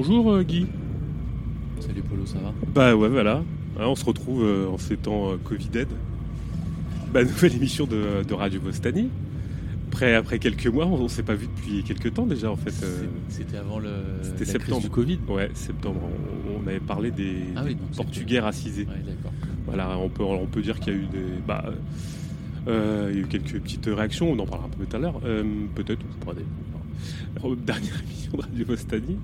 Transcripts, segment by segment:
Bonjour euh, Guy. Salut Polo, ça va? Bah ouais, voilà. Hein, on se retrouve euh, en ces temps euh, Covid-Aid. Bah, nouvelle émission de, de Radio Vostani. Après, après quelques mois, on ne s'est pas vu depuis quelques temps déjà en fait. euh, C'était avant le C'était la crise septembre. du Covid ouais, septembre. On, on avait parlé des, Ah oui, des donc c'était- Portugais racisés. Ouais, d'accord. Voilà, on peut, on peut dire qu'il y a eu des. Bah, euh, il y a eu quelques petites réactions, on en parlera un peu tout à l'heure. Euh, Peut-être, on des. Dernière émission de Radio Vostani.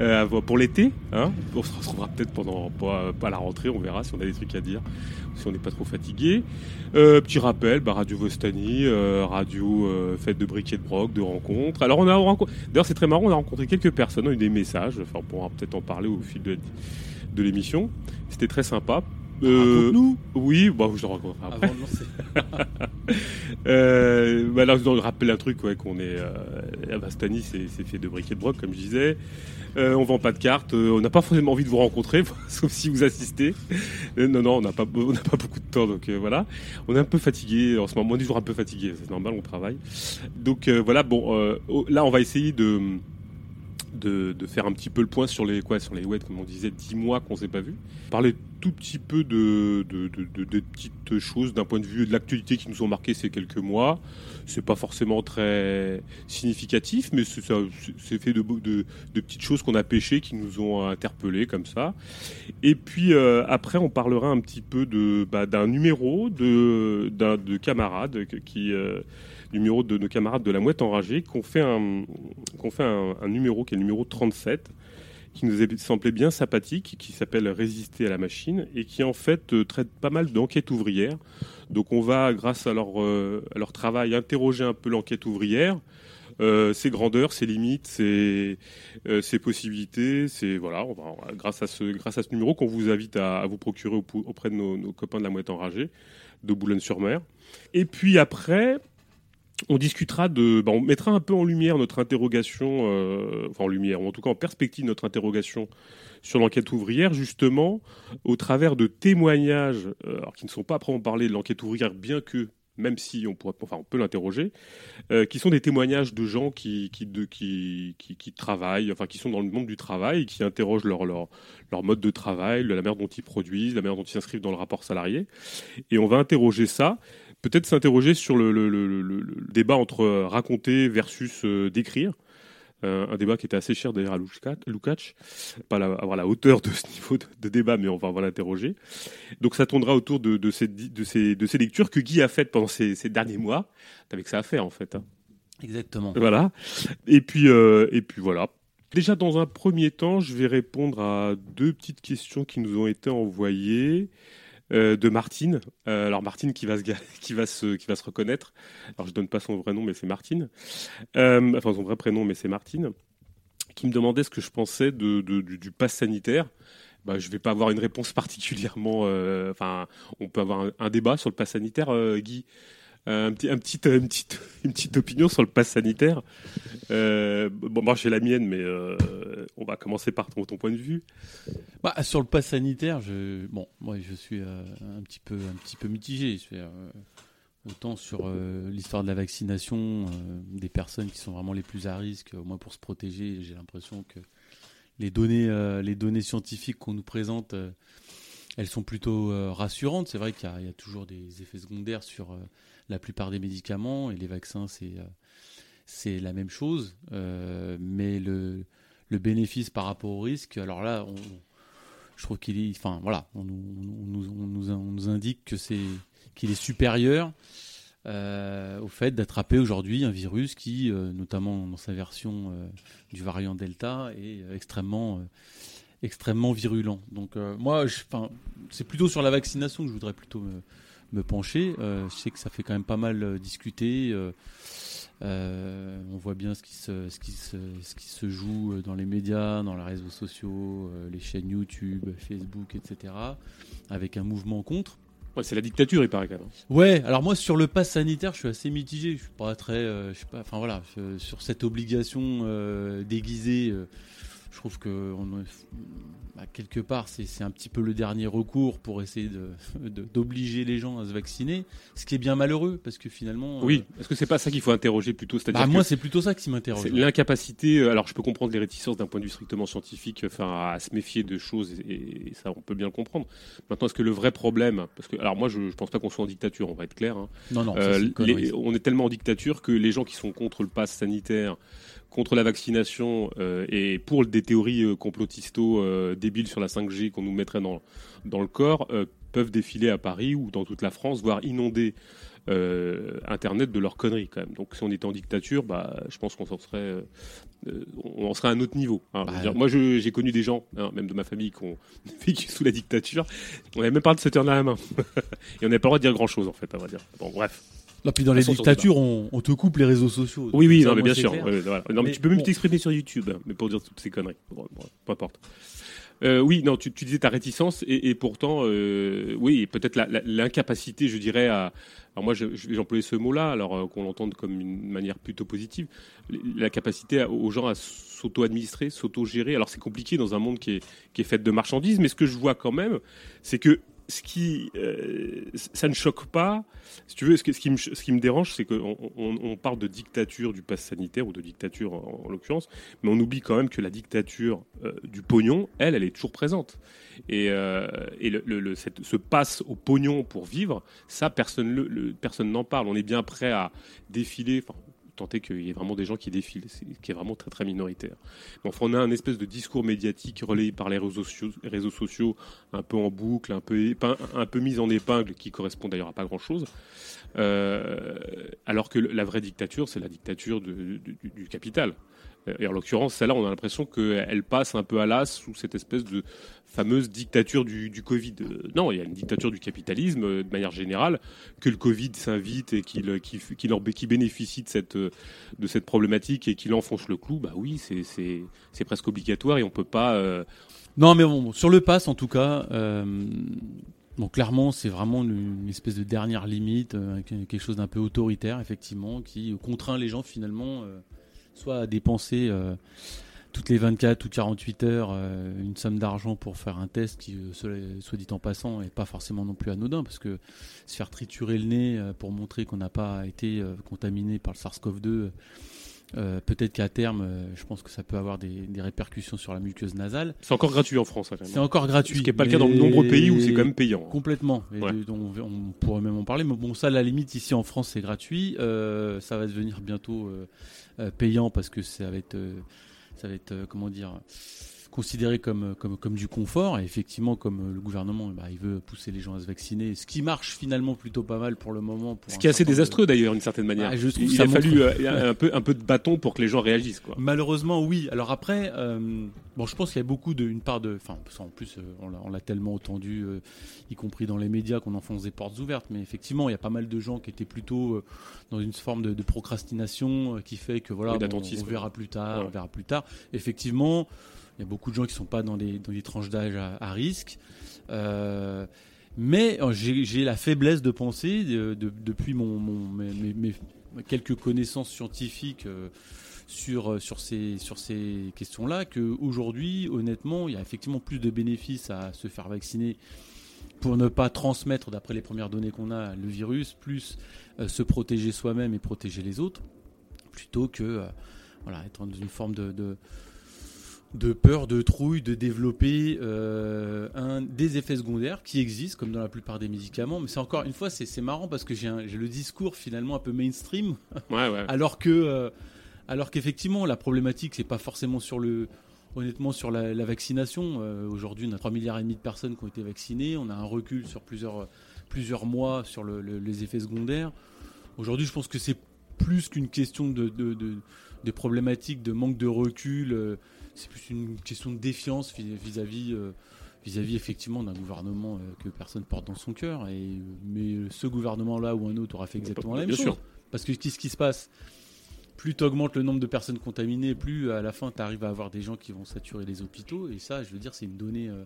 Euh, pour l'été, hein, on se retrouvera peut-être pendant pas, la rentrée, on verra si on a des trucs à dire, si on n'est pas trop fatigué. Euh, petit rappel, bah, Radio Vostani, euh, radio fête de briquet de broc, de rencontres. Alors on a rencontré, d'ailleurs c'est très marrant, on a rencontré quelques personnes, on a eu des messages, enfin on pourra peut-être en parler au fil de l'émission. C'était très sympa. Euh, Raconte-nous oui, bah, je le raconterai après. Avant de lancer. Euh, bah là, je dois rappeler un truc, ouais, qu'on est euh, à Bastani, c'est c'est fait de briquet de broc, comme je disais. Euh, on vend pas de cartes, euh, on n'a pas forcément envie de vous rencontrer, sauf si vous assistez. Euh, non, non, on n'a pas, on n'a pas beaucoup de temps, donc euh, voilà. On est un peu fatigué en ce moment, on est toujours un peu fatigué, c'est normal, on travaille. Donc euh, voilà, bon, euh, oh, là, on va essayer de, de, de faire un petit peu le point sur les, quoi, sur les, ouais, comme on disait, 10 mois qu'on s'est pas vu. Parler tout petit peu de, de, de, de- petites choses d'un point de vue de l'actualité qui nous ont marqué ces quelques mois. C'est pas forcément très significatif, mais c'est c'est fait de, petites choses qu'on a pêchées qui nous ont interpellés comme ça. Et puis euh, après, on parlera un petit peu de bah, d'un numéro de d'un de camarades qui euh, numéro de nos camarades de la mouette enragée qu'on fait un qu'on fait un, un numéro qui est le numéro 37 qui nous semblé bien sympathique, qui s'appelle Résister à la machine, et qui en fait euh, traite pas mal d'enquêtes ouvrières. Donc on va, grâce à leur, euh, à leur travail, interroger un peu l'enquête ouvrière, euh, ses grandeurs, ses limites, ses, euh, ses possibilités. C'est voilà, on va, grâce à ce, grâce à ce numéro qu'on vous invite à, à vous procurer au- auprès de nos, nos copains de la mouette enragée de Boulogne-sur-Mer. Et puis après, on discutera de, bah, on mettra un peu en lumière notre interrogation, euh, enfin en lumière, ou en tout cas en perspective notre interrogation sur l'enquête ouvrière, justement, au travers de témoignages, euh, alors qui ne sont pas à proprement parler de l'enquête ouvrière, bien que, même si on enfin on peut l'interroger, euh, qui sont des témoignages de gens qui qui, de, qui, qui, travaillent, enfin qui sont dans le monde du travail, qui interrogent leur, leur, leur mode de travail, la manière dont ils produisent, la manière dont ils s'inscrivent dans le rapport salarié. Et on va interroger ça peut-être s'interroger sur le, le- le- le- le- le débat entre euh, raconter versus euh, décrire. Euh, un débat qui était assez cher d'ailleurs à Lukács, pas la, avoir la hauteur de ce niveau de, de débat, mais on va, l'interroger. Donc ça tournera autour de, de, ces, di- de, ces, de ces lectures que Guy a faites pendant ces, ces derniers mois. Que ça à faire en fait. hein. Exactement. Voilà. Et puis, euh, et puis voilà. Déjà, dans un premier temps, je vais répondre à deux petites questions qui nous ont été envoyées euh, de Martine. Euh, alors Martine qui va se, qui va se, qui va se reconnaître. Alors je donne pas son vrai nom, mais c'est Martine. Euh, enfin son vrai prénom, mais c'est Martine. Qui me demandait ce que je pensais du, du pass sanitaire. Bah, je vais pas avoir une réponse particulièrement. Enfin, on peut avoir un, un débat sur le pass sanitaire, Guy. Euh, un petit, un petit, une, petite, une petite opinion sur le pass sanitaire. Euh, bon, moi j'ai la mienne, mais euh, on va commencer par ton, point de vue. Bah, sur le pass sanitaire, je, bon, moi je suis euh, un petit peu, un petit peu mitigé. Euh, autant sur euh, l'histoire de la vaccination, euh, des personnes qui sont vraiment les plus à risque, au moins pour se protéger. J'ai l'impression que les données, euh, les données scientifiques qu'on nous présente, euh, elles sont plutôt euh, rassurantes. C'est vrai qu'il y, a- toujours des effets secondaires sur euh, la plupart des médicaments et les vaccins, c'est euh, la même chose. Euh, mais le, le bénéfice par rapport au risque, alors là, on, je trouve qu'il est, enfin voilà, on on nous, on nous, indique qu'il est supérieur euh, au fait d'attraper aujourd'hui un virus qui, notamment dans sa version du variant Delta, est extrêmement, extrêmement virulent. Donc moi, c'est plutôt sur la vaccination que je voudrais plutôt me, me pencher. Euh, je sais que ça fait quand même pas mal euh, discuter. euh, on voit bien ce qui, se, ce, qui se, ce qui se joue dans les médias, dans les réseaux sociaux, les chaînes YouTube, Facebook, etc. Avec un mouvement contre. Ouais, c'est la dictature, il paraît quand même. Ouais, alors moi sur le pass sanitaire, je suis assez mitigé. Je suis pas très, euh, je sais pas, enfin voilà, je- sur cette obligation euh, déguisée. euh, je trouve que on, bah, quelque part, c'est un petit peu le dernier recours pour essayer d'obliger les gens à se vacciner, ce qui est bien malheureux parce que finalement. Oui, est-ce que c'est pas ça qu'il faut interroger plutôt bah, Moi, c'est plutôt ça qui m'interroge. L'incapacité, euh, alors je peux comprendre les réticences d'un point de vue strictement scientifique, enfin, à se méfier de choses, et, ça, on peut bien le comprendre. Maintenant, est-ce que le vrai problème, parce que, alors moi, je, ne pense pas qu'on soit en dictature, on va être clair. Hein. Non, non, euh, on est tellement en dictature que les gens qui sont contre le pass sanitaire, contre la vaccination euh, et pour des théories euh, complotisto euh, débiles sur la 5G qu'on nous mettrait dans, dans le corps peuvent défiler à Paris ou dans toute la France, voire inonder Internet de leurs conneries quand même. Donc si on était en dictature, bah, je pense qu'on s'en serait, on en serait à un autre niveau. Hein. Bah, moi, j'ai connu des gens, hein, même de ma famille, qui ont vécu sous la dictature. On n'avait même pas de se tenir la main et on n'avait pas le droit de dire grand chose en fait, à vrai dire. Bon, bref. Là, puis dans les dictatures, on, te coupe les réseaux sociaux. Oui, oui, non, mais bien sûr. non, mais, tu peux même t'exprimer sur YouTube, mais pour dire toutes ces conneries. peu importe. Euh, oui, non, tu, disais ta réticence et, pourtant, euh, oui, peut-être l'incapacité, je dirais, à. Alors moi, employer ce mot-là, alors euh, qu'on l'entende comme une manière plutôt positive, la capacité aux gens à s'auto-administrer, s'auto-gérer. Alors c'est compliqué dans un monde qui est, qui est fait de marchandises, mais ce que je vois quand même, c'est que ce qui, euh, ça ne choque pas. Si tu veux, ce, qui, me, dérange, c'est qu'on on, parle de dictature du pass sanitaire ou de dictature en, l'occurrence, mais on oublie quand même que la dictature euh, du pognon, elle, elle est toujours présente. Et, euh, ce passe au pognon pour vivre, ça, personne, n'en parle. On est bien prêt à défiler. Tenter qu'il y ait vraiment des gens qui défilent, ce qui est vraiment très très minoritaire. enfin, on a un espèce de discours médiatique relayé par les réseaux sociaux, réseaux sociaux un peu en boucle, un peu, un peu mis en épingle, qui correspond d'ailleurs à pas grand-chose. Euh, alors que la vraie dictature, c'est la dictature du, capital. Et en l'occurrence, celle-là, on a l'impression qu'elle passe un peu à l'as sous cette espèce de fameuse dictature du, Covid. Euh, non, il y a une dictature du capitalisme euh, de manière générale, que le Covid s'invite et qu'il qui, bénéficie de cette, de cette problématique et qu'il enfonce le clou, bah oui, c'est presque obligatoire et on peut pas. Non, mais bon, sur le pass, en tout cas, donc clairement, c'est vraiment une, espèce de dernière limite, euh, quelque chose d'un peu autoritaire, effectivement, qui contraint les gens finalement euh, soit à dépenser euh, toutes les 24 ou 48 heures une somme d'argent pour faire un test qui, soit dit en passant, n'est pas forcément non plus anodin, parce que se faire triturer le nez pour montrer qu'on n'a pas été contaminé par le SARS-CoV-2 euh, peut-être qu'à terme, euh, je pense que ça peut avoir des, répercussions sur la muqueuse nasale. C'est encore gratuit en France. C'est encore gratuit. Ce qui n'est pas le cas dans de nombreux pays où c'est quand même payant. Complètement. on, pourrait même en parler. Mais bon, ça, à la limite, ici en France, c'est gratuit. Euh, ça va devenir bientôt payant parce que ça va être, ça va être comment dire considéré comme, comme, comme du confort. Et effectivement, comme euh, le gouvernement, bah, il veut pousser les gens à se vacciner, ce qui marche finalement plutôt pas mal pour le moment. ce qui est assez désastreux d'ailleurs, d'une certaine manière. Bah, je il a fallu euh, un, peu, un peu de bâton pour que les gens réagissent. Quoi. Malheureusement, oui. Alors après, euh, bon, je pense qu'il y a beaucoup de, une part de. Enfin, en plus, on l'a tellement entendu, y compris dans les médias, qu'on enfonce des portes ouvertes. Mais effectivement, il y a pas mal de gens qui étaient plutôt dans une forme de, procrastination qui fait que voilà, on verra plus tard, on verra plus tard. Effectivement. Il y a beaucoup de gens qui ne sont pas dans les, dans tranches d'âge à, risque. Euh, mais euh, j'ai la faiblesse de penser, depuis mon, mes, quelques connaissances scientifiques euh, sur, sur ces, sur ces questions-là, qu'aujourd'hui, honnêtement, il y a effectivement plus de bénéfices à se faire vacciner pour ne pas transmettre, d'après les premières données qu'on a, le virus, plus se protéger soi-même et protéger les autres, plutôt que voilà, être dans une forme de peur, de trouille, de développer euh, un, des effets secondaires qui existent, comme dans la plupart des médicaments. Mais c'est encore une fois, c'est marrant parce que j'ai le discours finalement un peu mainstream, alors que, euh, alors qu'effectivement la problématique c'est pas forcément sur le, honnêtement sur la, vaccination. Euh, aujourd'hui, on a 3 milliards et demi de personnes qui ont été vaccinées, on a un recul sur plusieurs plusieurs mois sur les effets secondaires. Aujourd'hui, je pense que c'est plus qu'une question de, de, de, problématiques de manque de recul c'est plus une question de défiance vis-à-vis euh, vis-à-vis effectivement d'un gouvernement euh, que personne porte dans son cœur. Et, mais ce gouvernement-là ou un autre aura fait exactement la même chose. Parce que qu'est-ce qui se passe? Plus tu augmentes le nombre de personnes contaminées, plus à la fin tu arrives à avoir des gens qui vont saturer les hôpitaux. Et ça, je veux dire, c'est une donnée euh,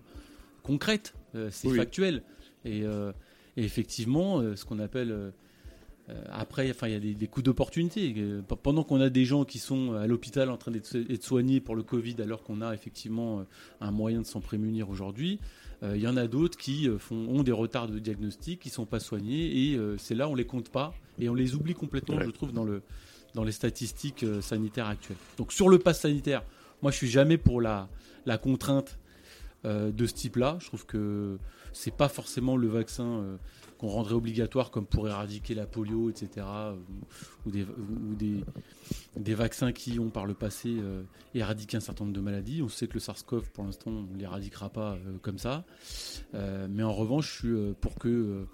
concrète, c'est factuel. Et, et, effectivement, ce qu'on appelle après, enfin, il y a des, coups d'opportunité. Pendant qu'on a des gens qui sont à l'hôpital en train d'être soignés pour le Covid, alors qu'on a effectivement un moyen de s'en prémunir aujourd'hui, il y en a d'autres qui font, ont des retards de diagnostic, qui sont pas soignés, et c'est là on les compte pas et on les oublie complètement, je trouve, dans le dans les statistiques sanitaires actuelles. Donc sur le pass sanitaire, moi je suis jamais pour la la contrainte de ce type-là. Je trouve que c'est pas forcément le vaccin euh, qu'on rendrait obligatoire comme pour éradiquer la polio, etc. ou, des, des, vaccins qui ont par le passé euh, éradiqué un certain nombre de maladies. On sait que le SARS-CoV, pour l'instant, on ne l'éradiquera pas euh, comme ça. mais en revanche, je suis pour que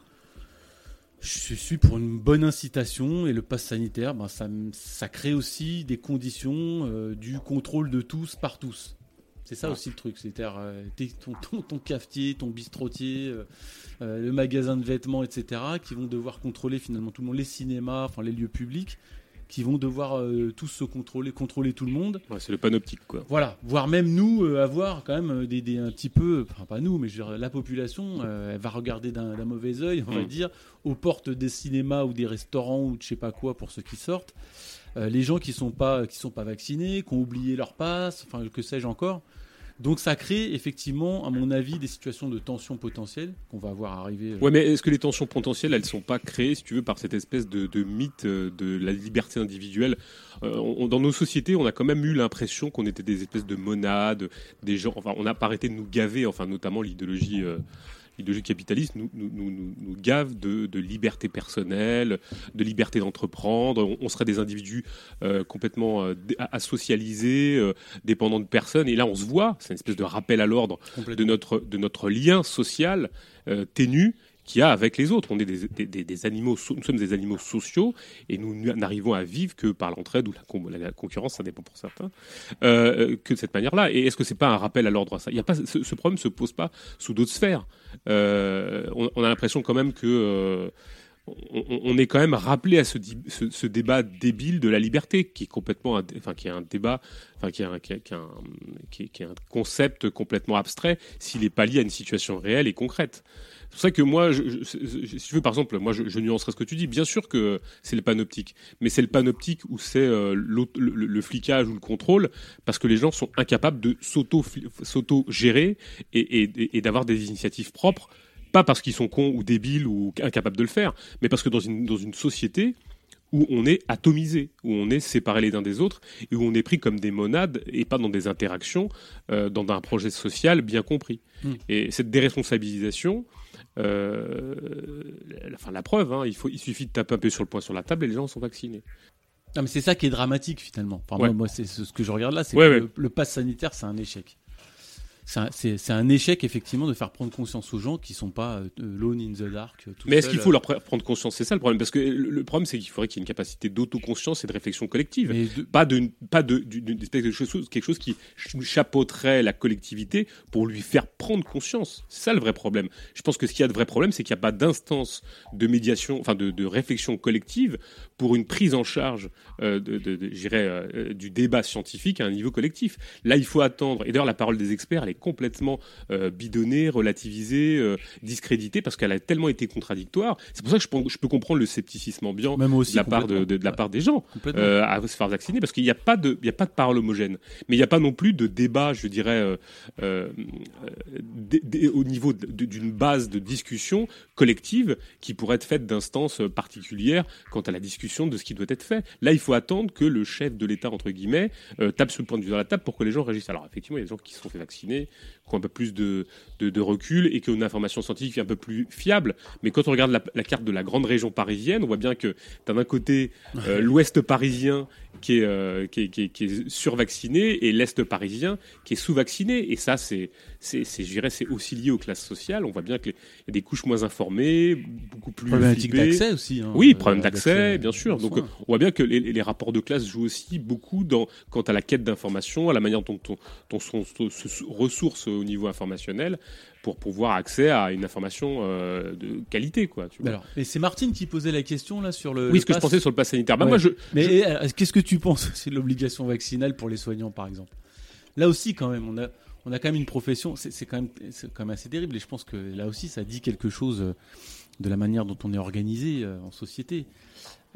je suis pour une bonne incitation et le pass sanitaire, ben, ça, ça crée aussi des conditions du contrôle de tous par tous. C'est ça aussi le truc, c'est-à-dire euh, ton, ton, cafetier, ton bistrotier, euh, euh, le magasin de vêtements, etc., qui vont devoir contrôler finalement tout le monde, les cinémas, enfin les lieux publics, qui vont devoir tous se contrôler, contrôler tout le monde. c'est le panoptique, quoi. Voilà, voire même nous avoir quand même des, un petit peu, enfin pas nous, mais je veux dire, la population, elle va regarder d'un mauvais oeil, on va mm. dire, aux portes des cinémas ou des restaurants ou de je sais pas quoi pour ceux qui sortent. les gens qui sont pas qui sont pas vaccinés, qui ont oublié leur passe, enfin que sais-je encore. Donc ça crée effectivement, à mon avis, des situations de tension potentielle qu'on va voir arriver. Euh. Ouais, mais est-ce que les tensions potentielles, elles sont pas créées, si tu veux, par cette espèce de, mythe euh, de la liberté individuelle? Euh, Dans nos sociétés, on a quand même eu l'impression qu'on était des espèces de monades, des gens. Enfin, on n'a pas arrêté de nous gaver, enfin, notamment l'idéologie l'idéologie capitaliste nous, nous, nous, nous gave de, de, liberté personnelle, de liberté d'entreprendre. On, serait des individus euh, complètement euh, asocialisés, euh, dépendants de personnes. Et là, on se voit, c'est une espèce de rappel à l'ordre de notre, de notre lien social ténu qu'il y a avec les autres. On est des, animaux, nous sommes des animaux sociaux et nous n'arrivons à vivre que par l'entraide ou la, concurrence, ça dépend pour certains, euh, que de cette manière-là. Et est-ce que c'est pas un rappel à l'ordre ça? Y a pas ce, ce, problème se pose pas sous d'autres sphères. Euh, on, a l'impression quand même que euh, on, est quand même rappelé à ce, débat débile de la liberté, qui est complètement, enfin, qui est un débat, enfin, qui est un, qui est un concept complètement abstrait s'il n'est pas lié à une situation réelle et concrète. C'est pour ça que moi, je, si tu veux, par exemple, moi, je, nuancerai ce que tu dis. Bien sûr que c'est le panoptique, mais c'est le panoptique où c'est euh, le, flicage ou le contrôle, parce que les gens sont incapables de s'auto-gérer et, d'avoir des initiatives propres, pas parce qu'ils sont cons ou débiles ou incapables de le faire, mais parce que dans une, dans une société, où on est atomisé, où on est séparé les uns des autres, et où on est pris comme des monades et pas dans des interactions, euh, dans un projet social bien compris. Hmm. Et cette déresponsabilisation, euh, la, la preuve, hein, il, faut, il suffit de taper un peu sur le point sur la table et les gens sont vaccinés. Non, mais c'est ça qui est dramatique finalement. moi, c'est ce que je regarde là, c'est que le, le pass sanitaire, c'est un échec c'est un échec effectivement de faire prendre conscience aux gens qui sont pas euh, alone in the dark. Mais est-ce qu'il faut leur prendre conscience? C'est ça le problème, parce que le, problème c'est qu'il faudrait qu'il y ait une capacité d'autoconscience et de réflexion collective, pas de pas de d'une espèce de chose, quelque chose qui chapeauterait la collectivité pour lui faire prendre conscience. C'est ça le vrai problème. Je pense que ce qu'il y a de vrai problème, c'est qu'il n'y a pas d'instance de médiation, enfin de, de, réflexion collective pour une prise en charge euh, de euh, du débat scientifique à un niveau collectif. Là, il faut attendre. Et d'ailleurs, la parole des experts, elle est complètement euh, bidonnée, relativisée, euh, discréditée parce qu'elle a tellement été contradictoire. C'est pour ça que je peux, je peux comprendre le scepticisme ambiant Même aussi, de, la part de, de, la part des gens euh, à se faire vacciner parce qu'il n'y a pas de il y a pas de parole homogène, mais il n'y a pas non plus de débat, je dirais, au niveau d'une base de discussion collective qui pourrait être faite d'instances particulières quant à la discussion de ce qui doit être fait. Là, il faut attendre que le chef de l'État entre guillemets tape le point de vue dans la table pour que les gens réagissent. Alors effectivement, il y a des gens qui se sont fait vacciner, qui ont un peu plus de, de, recul et qui ont une information scientifique un peu plus fiable. Mais quand on regarde la, carte de la grande région parisienne, on voit bien que tu as d'un côté euh, l'ouest parisien qui est, euh, qui, est, qui, est, survacciné et l'est parisien qui est sous-vacciné. Et ça, c'est, c'est, je dirais, c'est aussi lié aux classes sociales. On voit bien qu'il y a des couches moins informées, beaucoup plus. Problématique d'accès aussi. Hein, oui, problème d'accès, bien sûr. Donc, on voit bien que les, les, rapports de classe jouent aussi beaucoup dans, quant à la quête d'information, à la manière dont on, se ressource au niveau informationnel pour pouvoir accès à une information euh, de qualité, quoi. Tu vois. Alors, et c'est Martine qui posait la question là sur le. Oui, ce que je pensais sur le pass sanitaire. Bah, moi, je, Mais euh, qu'est-ce que tu penses C'est l'obligation vaccinale pour les soignants, par exemple? Là aussi, quand même, on a, on a quand même une profession. C'est quand même, assez terrible. Et je pense que là aussi, ça dit quelque chose de la manière dont on est organisé en société.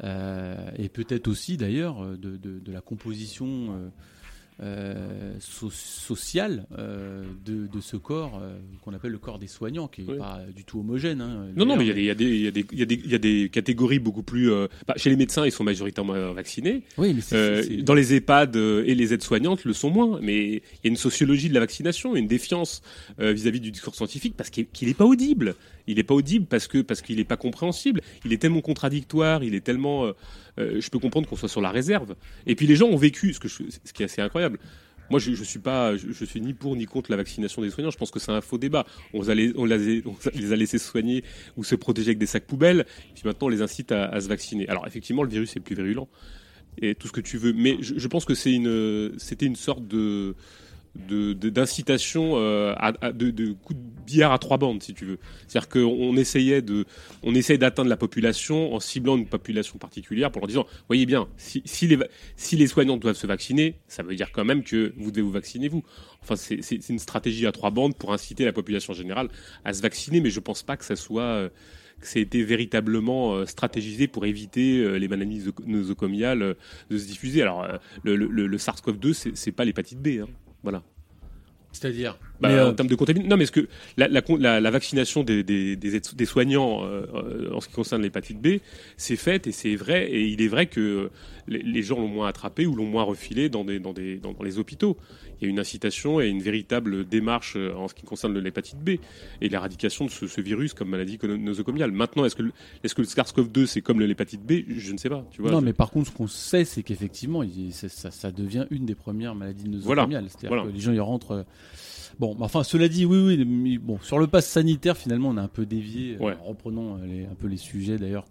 et peut-être aussi d'ailleurs de, la composition euh, social euh, de, de, ce corps euh, qu'on appelle le corps des soignants, qui n'est pas du tout homogène. Hein, non, non, mais il y, y, y, y, a des catégories beaucoup plus. Bah, chez les médecins, ils sont majoritairement vaccinés. Oui, mais Dans les EHPAD et les aides-soignantes le sont moins. Mais il y a une sociologie de la vaccination, une défiance vis-à-vis du discours scientifique parce qu'il n'est pas audible. Il n'est pas audible parce que parce qu'il n'est pas compréhensible. Il est tellement contradictoire. Il est tellement euh, je peux comprendre qu'on soit sur la réserve. Et puis les gens ont vécu, ce, que ce qui est assez incroyable. Moi, je, je suis pas, je, suis ni pour ni contre la vaccination des soignants. Je pense que c'est un faux débat. On, les, a laissés soigner ou se protéger avec des sacs poubelles. Et puis maintenant, on les incite à, se vacciner. Alors effectivement, le virus est plus virulent et tout ce que tu veux. Mais je, je pense que c'est une, c'était une sorte de d'incitation euh, à, de, de coups de billard à trois bandes si tu veux c'est-à-dire qu'on essayait de on essayait d'atteindre la population en ciblant une population particulière pour leur disant voyez bien si, si les si les soignants doivent se vacciner ça veut dire quand même que vous devez vous vacciner vous enfin c'est c'est une stratégie à trois bandes pour inciter la population générale à se vacciner mais je pense pas que ça soit euh, que ça a été véritablement euh, stratégisé pour éviter les maladies nosocomiales de se diffuser. Alors, le, le, le SARS-CoV-2, c'est pas l'hépatite B. Hein. Voilà. C'est-à-dire bah, En euh, termes de contamination. Non, mais est-ce que la, la, la, vaccination des, des, des, soignants euh, en ce qui concerne l'hépatite B, c'est fait et c'est vrai. Et il est vrai que les, gens l'ont moins attrapé ou l'ont moins refilé dans, des, dans, des, dans, les hôpitaux. Il y a une incitation et une véritable démarche euh, en ce qui concerne l'hépatite B et l'éradication de ce, virus comme maladie nosocomiale. Maintenant, est-ce que, est -ce que le SARS-CoV-2, c'est comme l'hépatite B? Je ne sais pas. Tu vois, non, mais par contre, ce qu'on sait, c'est qu'effectivement, ça, ça, devient une des premières maladies nosocomiales. C'est-à-dire que les gens y rentrent. Bon, enfin, cela dit, oui, oui. bon, sur le pass sanitaire, finalement, on a un peu dévié. Euh, en reprenant euh, un peu les sujets, d'ailleurs,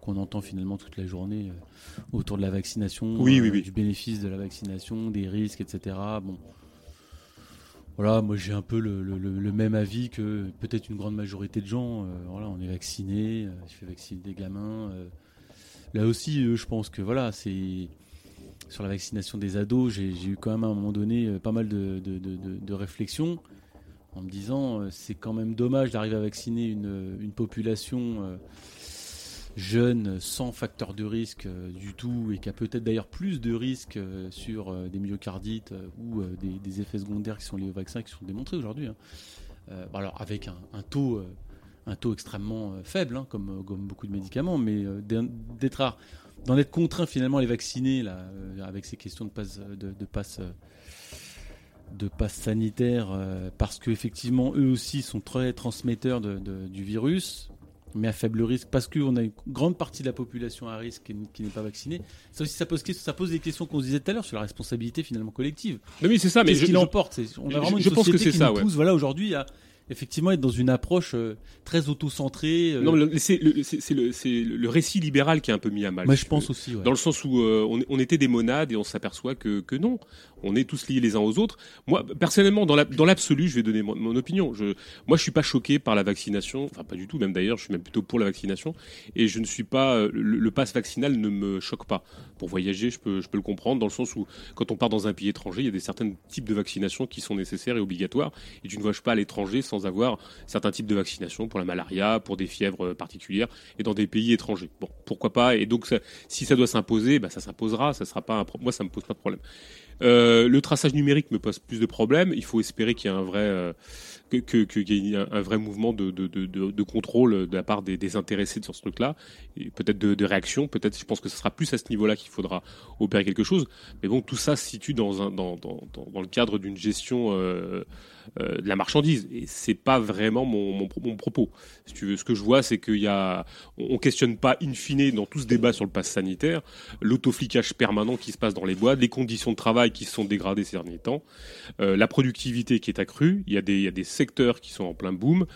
qu'on entend finalement toute la journée euh, autour de la vaccination, du bénéfice de la vaccination, des risques, etc. Bon. Voilà, moi j'ai un peu le, même avis que peut-être une grande majorité de gens. voilà, on est vacciné, je fais vacciner des gamins. là aussi, je pense que voilà, c'est sur la vaccination des ados, j'ai eu quand même à un moment donné euh, pas mal de, réflexions en me disant euh, c'est quand même dommage d'arriver à vacciner une, population euh, jeune sans facteur de risque du tout et qui a peut-être d'ailleurs plus de risques sur des myocardites ou des, effets secondaires qui sont liés au vaccin qui sont démontrés aujourd'hui. Hein. alors avec un, taux un taux extrêmement faible, hein, comme, comme, beaucoup de médicaments, mais d'être rare d'en être contraint finalement à les vacciner là, euh, avec ces questions de passe de, de passe euh, de passe sanitaire euh, parce qu'effectivement eux aussi sont très transmetteurs de, du virus mais à faible risque parce qu'on a une grande partie de la population à risque qui n'est pas vaccinée. Ça aussi, ça pose, ça pose des questions qu'on se disait tout à l'heure sur la responsabilité finalement collective. oui, c'est ça. Mais ce qui l'emporte? On a vraiment je, une société pense que qui ça, nous pousse, voilà, aujourd'hui à effectivement être dans une approche euh, très auto-centrée. Euh. Non, c'est le, le, récit libéral qui est un peu mis à mal. Moi, je pense aussi. Dans le sens où euh, on, était des monades et on s'aperçoit que, que non on est tous liés les uns aux autres. Moi, personnellement, dans l'absolu, je vais donner mon, opinion. Je, moi, je suis pas choqué par la vaccination, enfin pas du tout. Même d'ailleurs, je suis même plutôt pour la vaccination. Et je ne suis pas, euh, le, le pass vaccinal ne me choque pas. Pour voyager, je peux, je peux le comprendre dans le sens où, quand on part dans un pays étranger, il y a des certains types de vaccinations qui sont nécessaires et obligatoires. Et tu ne voyages pas à l'étranger sans avoir certains types de vaccinations pour la malaria, pour des fièvres particulières, et dans des pays étrangers. Bon, pourquoi pas Et donc, si ça doit s'imposer, bah, ça s'imposera. Ça sera pas un, moi, ça me pose pas de problème. Euh, le traçage numérique me pose plus de problèmes. Il faut espérer qu'il y ait un vrai, euh, que, qu'il y ait un vrai mouvement de, de, de, contrôle de la part des, des intéressés sur ce truc-là, et peut-être de, réaction. Peut-être, je pense que ce sera plus à ce niveau-là qu'il faudra opérer quelque chose. Mais bon, tout ça se situe dans, un, dans, dans, dans le cadre d'une gestion euh, de la marchandise. Et c'est pas vraiment mon, mon, propos. Si tu veux, ce que je vois, c'est qu'il y a, on, questionne pas in fine dans tout ce débat sur le pass sanitaire, l'autoflicage permanent qui se passe dans les boîtes, les conditions de travail qui se sont dégradées ces derniers temps, euh, la productivité qui est accrue. Il y a des, y a des secteurs qui sont en plein boom.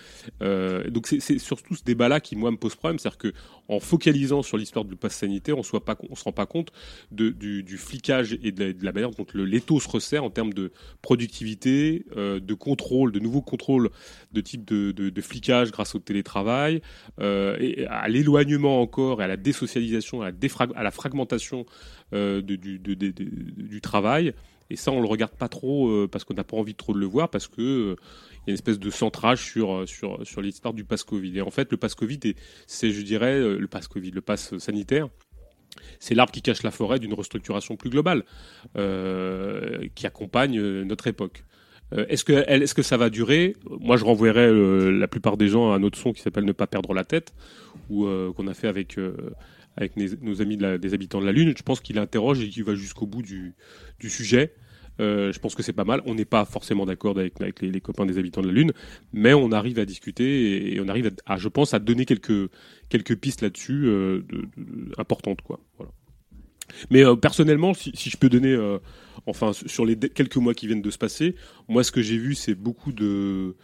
Euh, donc c'est surtout ce débat-là qui moi me pose problème, c'est-à-dire que en focalisant sur l'histoire du pass sanitaire, on ne se rend pas compte du, flicage et de la, manière dont le l'étau se resserre en termes de productivité, euh, de contrôle, de nouveaux contrôles de type de, flicage grâce au télétravail, euh, à l'éloignement encore, et à la désocialisation, à la, fragmentation euh, du, travail. Et ça, on le regarde pas trop parce qu'on n'a pas envie trop de le voir parce que il y a une espèce de centrage sur sur sur l'histoire du pass Covid. Et en fait, le pass Covid, c'est, je dirais, le pass Covid, le pass sanitaire c'est l'arbre qui cache la forêt d'une restructuration plus globale euh, qui accompagne euh, notre époque. Euh, est-ce que, est que ça va durer? Moi, je renvoierais la plupart des gens à un autre son qui s'appelle Ne pas perdre la tête, ou qu'on a fait avec avec nos amis des habitants de la Lune. Je pense qu'il interroge et qu'il va jusqu'au bout du, du sujet. Euh, je pense que c'est pas mal. On n'est pas forcément d'accord avec, les, copains des habitants de la Lune, mais on arrive à discuter et, on arrive à, je pense, à donner quelques, quelques pistes là-dessus euh, de, importantes. Quoi. Voilà. Mais euh, personnellement, si, si, je peux donner, enfin, sur les quelques mois qui viennent de se passer, moi, ce que j'ai vu, c'est beaucoup de.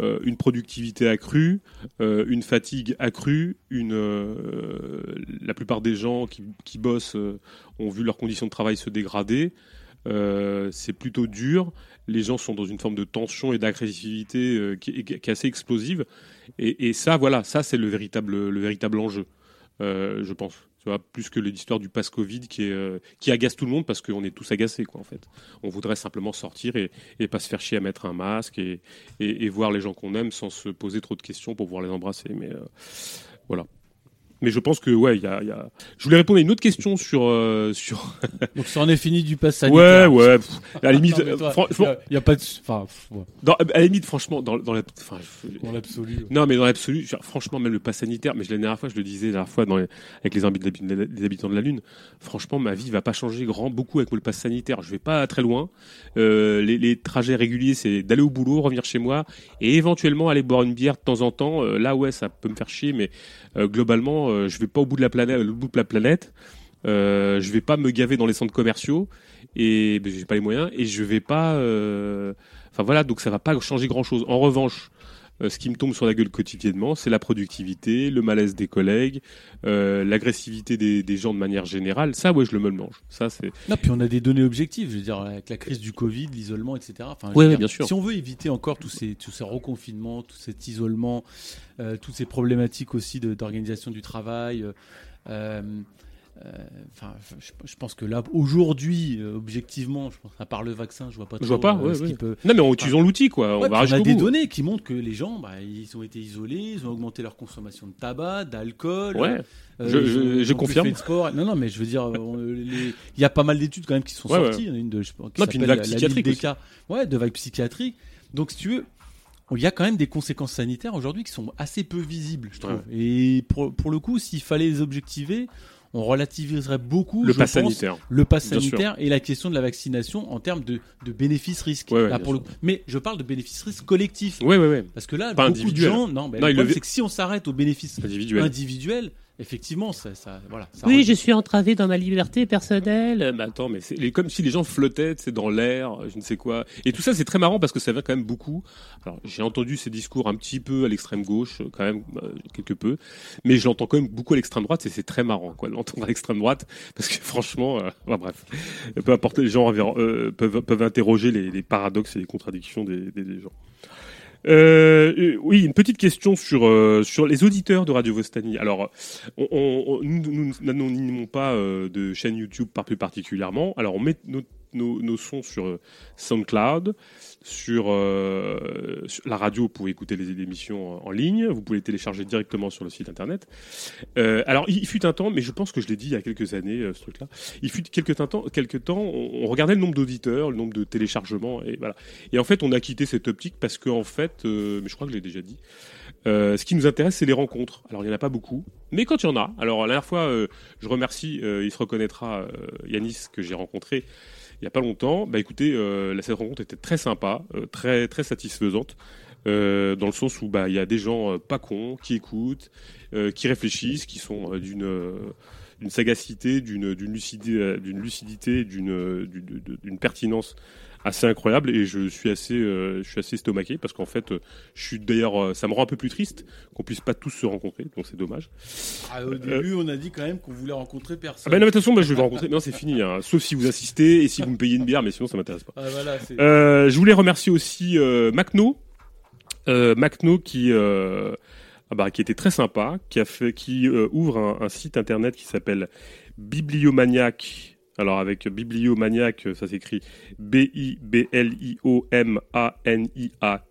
une productivité accrue, une fatigue accrue, une, la plupart des gens qui, qui bossent ont vu leurs conditions de travail se dégrader. Euh, c'est plutôt dur. Les gens sont dans une forme de tension et d'agressivité euh, qui, est assez explosive. Et, ça, voilà, ça c'est le véritable, le véritable enjeu, euh, je pense. Plus que l'histoire du pass Covid qui, agace tout le monde parce qu'on est tous agacés, quoi, en fait. On voudrait simplement sortir et, et pas se faire chier à mettre un masque et, et voir les gens qu'on aime sans se poser trop de questions pour pouvoir les embrasser. Mais voilà. Mais je pense que, ouais, il y a, y a, Je voulais répondre à une autre question sur. Euh, sur... Donc, ça en est fini du pass sanitaire. Ouais, ouais. à la limite. Il n'y a, pas de. Enfin, dans, à la limite, franchement, dans, dans l'absolu. Non, mais dans l'absolu, franchement, même le pass sanitaire, mais la dernière fois, je le disais la dernière fois dans avec les, habitants de la Lune, franchement, ma vie va pas changer grand, beaucoup avec le pass sanitaire. Je vais pas très loin. Euh, les, les, trajets réguliers, c'est d'aller au boulot, revenir chez moi et éventuellement aller boire une bière de temps en temps. Euh, là, ouais, ça peut me faire chier, mais globalement, euh, je vais pas au bout de la planète, au bout de la planète. Euh, je vais pas me gaver dans les centres commerciaux et ben, j'ai pas les moyens et je vais pas. Enfin voilà, donc ça va pas changer grand chose. En revanche, ce qui me tombe sur la gueule quotidiennement, c'est la productivité, le malaise des collègues, l'agressivité des, gens de manière générale. Ça, ouais, je le me le mange. Ça, c'est. Non, puis on a des données objectives. Je veux dire, avec la crise du Covid, l'isolement, etc. Enfin, oui, bien sûr. Si on veut éviter encore tous ces, tous ces reconfinements, tout cet isolement, euh, toutes ces problématiques aussi d'organisation du travail. Euh, euh, enfin, je, pense que là, aujourd'hui, objectivement, je pense, à part le vaccin, je vois pas. je vois pas. ce Qui peut... Non, mais en utilisant l'outil, quoi. on, a des données qui montrent que les gens, bah, ils ont été isolés, ils ont augmenté leur consommation de tabac, d'alcool. Ouais. je, je confirme. De sport. Non, non, mais je veux dire, il y a pas mal d'études quand même qui sont sorties. Une de, qui non, puis une vague psychiatrique. Cas. Ouais, de vagues psychiatriques. Donc, si tu veux, il y a quand même des conséquences sanitaires aujourd'hui qui sont assez peu visibles, je trouve. Et pour, pour, le coup, s'il fallait les objectiver, on relativiserait beaucoup le pass sanitaire, le pass sanitaire et la question de la vaccination en termes de, de bénéfices-risques. Mais je parle de bénéfices-risques collectifs. Oui, oui, oui. Parce que là, beaucoup de gens, non, mais le c'est que si on s'arrête aux bénéfices individuels effectivement, ça, ça voilà. oui, je suis entravé dans ma liberté personnelle. Mais attends, mais c'est comme si les gens flottaient, c'est dans l'air, je ne sais quoi. Et tout ça, c'est très marrant parce que ça vient quand même beaucoup. Alors, j'ai entendu ces discours un petit peu à l'extrême gauche, quand même euh, quelque peu, mais je l'entends quand même beaucoup à l'extrême droite et c'est très marrant, quoi, de l'entendre à l'extrême droite parce que franchement, euh, bref, peu importe, les gens euh, peuvent, peuvent interroger les, paradoxes et les contradictions des, des gens. Euh, oui, une petite question sur euh, sur les auditeurs de Radio Vostani. Alors, on, on, nous n'anonymons pas euh, de chaîne YouTube par plus particulièrement. Alors, on met nos, nos, sons sur SoundCloud. Euh, sur, la radio, vous pouvez écouter les émissions en, ligne, vous pouvez les télécharger directement sur le site internet. Euh, alors, il, fut un temps, mais je pense que je l'ai dit il y a quelques années, euh, ce truc-là, il fut quelques temps, quelques temps on, regardait le nombre d'auditeurs, le nombre de téléchargements, et voilà. Et en fait, on a quitté cette optique parce qu'en en fait, mais je crois que je l'ai déjà dit, ce qui nous intéresse, c'est les rencontres. Alors, il n'y en a pas beaucoup, mais quand il y en a, alors la dernière fois, je remercie, il se reconnaîtra, Yanis, que j'ai rencontré, il n'y a pas longtemps. Bah écoutez, euh, cette rencontre était très sympa, euh, très très satisfaisante. Euh, dans le sens où bah il y a des gens pas cons qui écoutent, qui réfléchissent, qui sont d'une d'une sagacité, d'une lucidité, d'une lucidité, d'une pertinence assez incroyable et je suis assez, euh, je suis assez estomaqué parce qu'en fait, je suis d'ailleurs, euh, ça me rend un peu plus triste qu'on puisse pas tous se rencontrer, donc c'est dommage. Ah, au début, on a dit quand même qu'on voulait rencontrer personne. Ah ben non, de toute façon, bah, je vais vous rencontrer. Non, c'est fini, hein. sauf si vous assistez et si vous me payez une bière, mais sinon ça m'intéresse pas. Ah, voilà, euh, je voulais remercier aussi euh, Macno, euh, Macno qui. Ah bah, qui était très sympa, qui a fait, qui ouvre un, un, site internet qui s'appelle Bibliomaniac Alors avec Bibliomaniac, ça s'écrit B-I-B-L-I-O-M-A-N-I-A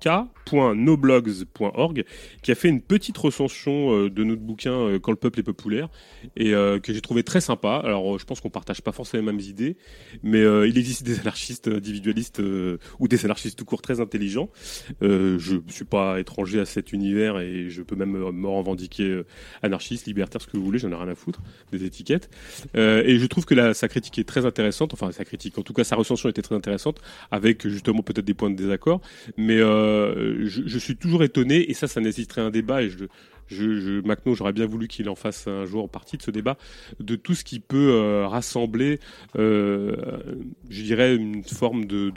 k.noblogs.org qui a fait une petite recension euh, de notre bouquin euh, Quand le peuple est populaire et euh, que j'ai trouvé très sympa. Alors je pense qu'on partage pas forcément les mêmes idées, mais il existe des anarchistes individualistes ou des anarchistes tout court très intelligents. je suis pas étranger à cet univers et je peux même me revendiquer anarchiste, libertaire, ce que vous voulez, j'en ai rien à foutre des étiquettes. et je trouve que la, sa critique est très intéressante, enfin sa critique, en tout cas sa recension était très intéressante, avec justement peut-être des points de désaccord, mais je, suis toujours étonné, et ça, ça nécessiterait un débat, et je, je, j'aurais bien voulu qu'il en fasse un jour partie de ce débat, de tout ce qui peut euh, rassembler, euh, je dirais, une forme de,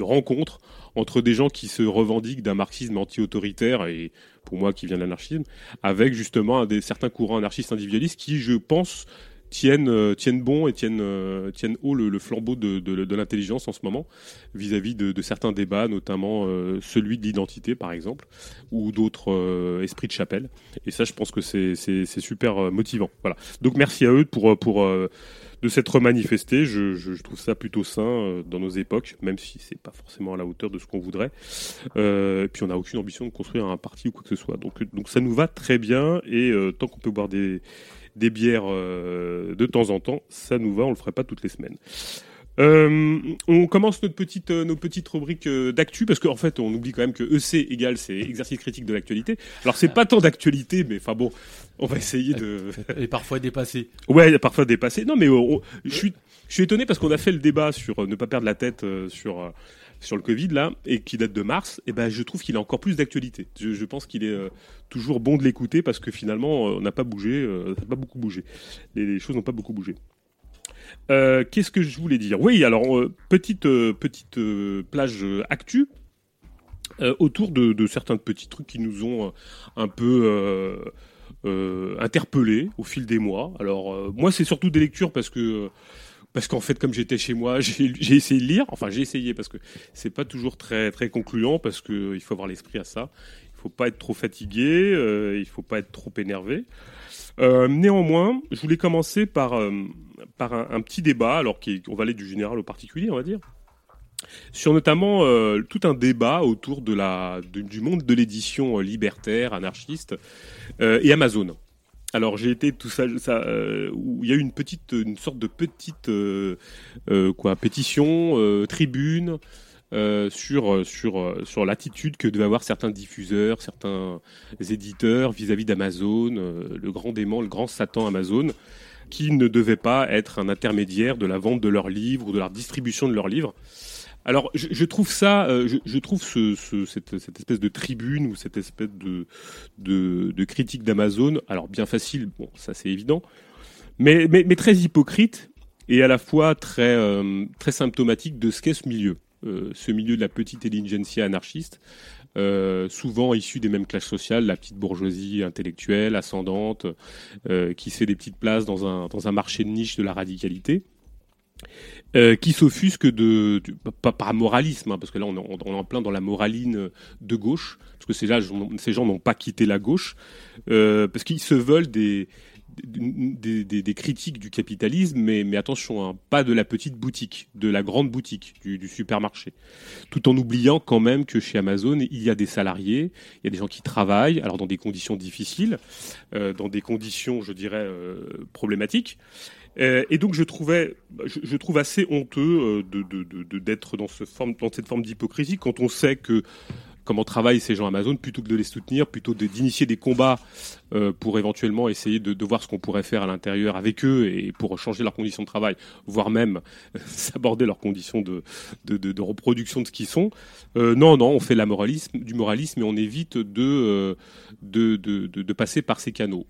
rencontre entre des gens qui se revendiquent d'un marxisme anti-autoritaire, et pour moi qui vient de l'anarchisme, avec justement des, certains courants anarchistes individualistes qui, je pense, tiennent, euh, tiennent bon et tiennent, euh, tiennent haut le, flambeau de, de, l'intelligence en ce moment vis-à-vis de, certains débats, notamment euh, celui de l'identité par exemple, ou d'autres esprits de chapelle. Et ça, je pense que c'est super motivant. Voilà. Donc merci à eux pour, pour de s'être manifestés. Je, je, trouve ça plutôt sain dans nos époques, même si c'est pas forcément à la hauteur de ce qu'on voudrait. et puis on n'a aucune ambition de construire un parti ou quoi que ce soit. Donc, donc ça nous va très bien et tant qu'on peut boire des des bières euh, de temps en temps, ça nous va, on le ferait pas toutes les semaines. Euh, on commence notre petite, euh, nos petites rubriques d'actu parce qu'en fait, on oublie quand même que EC égale c'est exercice critique de l'actualité. Alors c'est pas tant d'actualité, mais enfin bon, on va essayer de. Et parfois dépassé. Ouais, parfois dépassé. Non, mais je suis, je suis étonné parce qu'on a fait le débat sur ne pas perdre la tête sur sur le Covid là et qui date de mars, et eh ben je trouve qu'il a encore plus d'actualité. Je, pense qu'il est euh, toujours bon de l'écouter parce que finalement euh, on n'a pas bougé, euh, pas beaucoup bougé. Les, choses n'ont pas beaucoup bougé. Qu'est-ce que je voulais dire? Oui, alors petite petite plage actu autour de, certains petits trucs qui nous ont un peu interpellés au fil des mois. Alors moi c'est surtout des lectures parce que parce qu'en fait, comme j'étais chez moi, j'ai essayé de lire. Enfin, j'ai essayé parce que c'est pas toujours très très concluant parce que il faut avoir l'esprit à ça. Il faut pas être trop fatigué, euh, il faut pas être trop énervé. Euh, néanmoins, je voulais commencer par euh, par un, petit débat, alors qu'on va aller du général au particulier, on va dire, sur notamment euh, tout un débat autour de la du monde de l'édition libertaire, anarchiste et Amazon. Alors j'ai été tout ça, euh, où il y a eu une petite, une sorte de petite euh, euh, quoi pétition, tribune sur sur sur l'attitude que devaient avoir certains diffuseurs, certains éditeurs vis-à-vis d'Amazon, le grand démon, le grand Satan Amazon, qui ne devait pas être un intermédiaire de la vente de leurs livres ou de la distribution de leurs livres. Alors, je, trouve ça, euh, je, trouve cette, espèce de tribune ou cette espèce de, critique d'Amazon, alors bien facile, bon, ça c'est évident, mais, très hypocrite et à la fois très, euh, symptomatique de ce qu'est ce milieu, euh, ce milieu de la petite intelligentsia anarchiste, souvent issu des mêmes classes sociales, la petite bourgeoisie intellectuelle, ascendante, qui fait des petites places dans un marché de niche de la radicalité. Euh, qui s'offusque de, pas par moralisme, hein, parce que là on est, en plein dans la moraline de gauche, parce que ces, ces gens n'ont pas quitté la gauche, euh, parce qu'ils se veulent des, des, des, critiques du capitalisme, mais, mais attention, hein, pas de la petite boutique, de la grande boutique, du, supermarché. Tout en oubliant quand même que chez Amazon, il y a des salariés, il y a des gens qui travaillent, alors dans des conditions difficiles, euh, dans des conditions, je dirais, problématiques. Euh, et donc je trouvais, je, trouve assez honteux euh, de, d'être dans, cette forme d'hypocrisie quand on sait que comment travaillent ces gens Amazon, plutôt que de les soutenir, plutôt d'initier des combats euh, pour éventuellement essayer de, voir ce qu'on pourrait faire à l'intérieur avec eux et pour changer leurs conditions de travail, voire même s'aborder leurs conditions de, reproduction de ce qu'ils sont. Euh, non, non, on fait la moralisme, du moralisme et on évite de, euh, passer par ces canaux.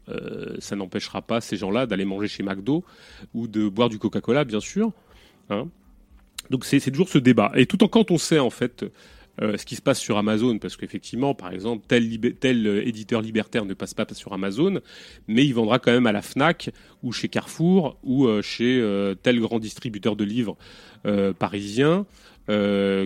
ça n'empêchera pas ces gens-là d'aller manger chez McDo ou de boire du Coca-Cola, bien sûr. Hein. Donc c'est toujours ce débat. Et tout en quand on sait en fait euh, ce qui se passe sur Amazon, parce qu'effectivement, par exemple, tel, tel euh, éditeur libertaire ne passe pas sur Amazon, mais il vendra quand même à la Fnac ou chez Carrefour ou euh, chez tel grand distributeur de livres parisien.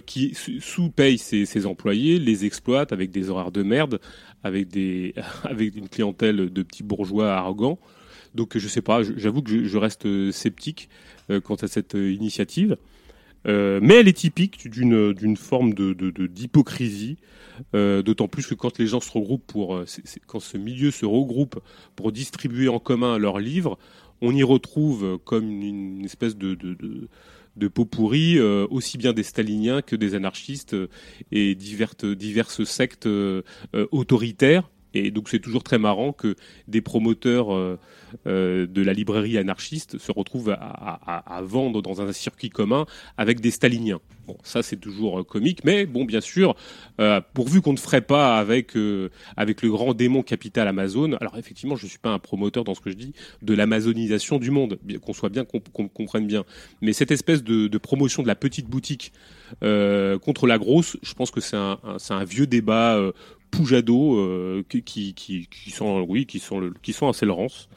qui sous-paye ses, ses, employés, les exploite avec des horaires de merde, avec, des, avec une clientèle de petits bourgeois arrogants. Donc je sais pas, j'avoue que je, je reste sceptique quant à cette initiative. Euh, mais elle est typique d'une d'une forme de d'hypocrisie, euh, d'autant plus que quand les gens se regroupent pour euh, quand ce milieu se regroupe pour distribuer en commun leurs livres, on y retrouve comme une, espèce de, de, de de pot pourri, aussi bien des staliniens que des anarchistes et diverses, diverses sectes autoritaires et donc c'est toujours très marrant que des promoteurs euh, euh, de la librairie anarchiste se retrouvent à, vendre dans un circuit commun avec des staliniens. Bon, ça c'est toujours euh, comique, mais bon, bien sûr, pourvu qu'on ne ferait pas avec avec le grand démon capital Amazon. Alors effectivement, je suis pas un promoteur dans ce que je dis de l'amazonisation du monde, qu'on soit bien, qu'on comprenne bien. Mais cette espèce de, promotion de la petite boutique contre la grosse, je pense que c'est un vieux débat Poujado euh, qui, qui, qui, sont oui qui sont le, qui sont Laurence.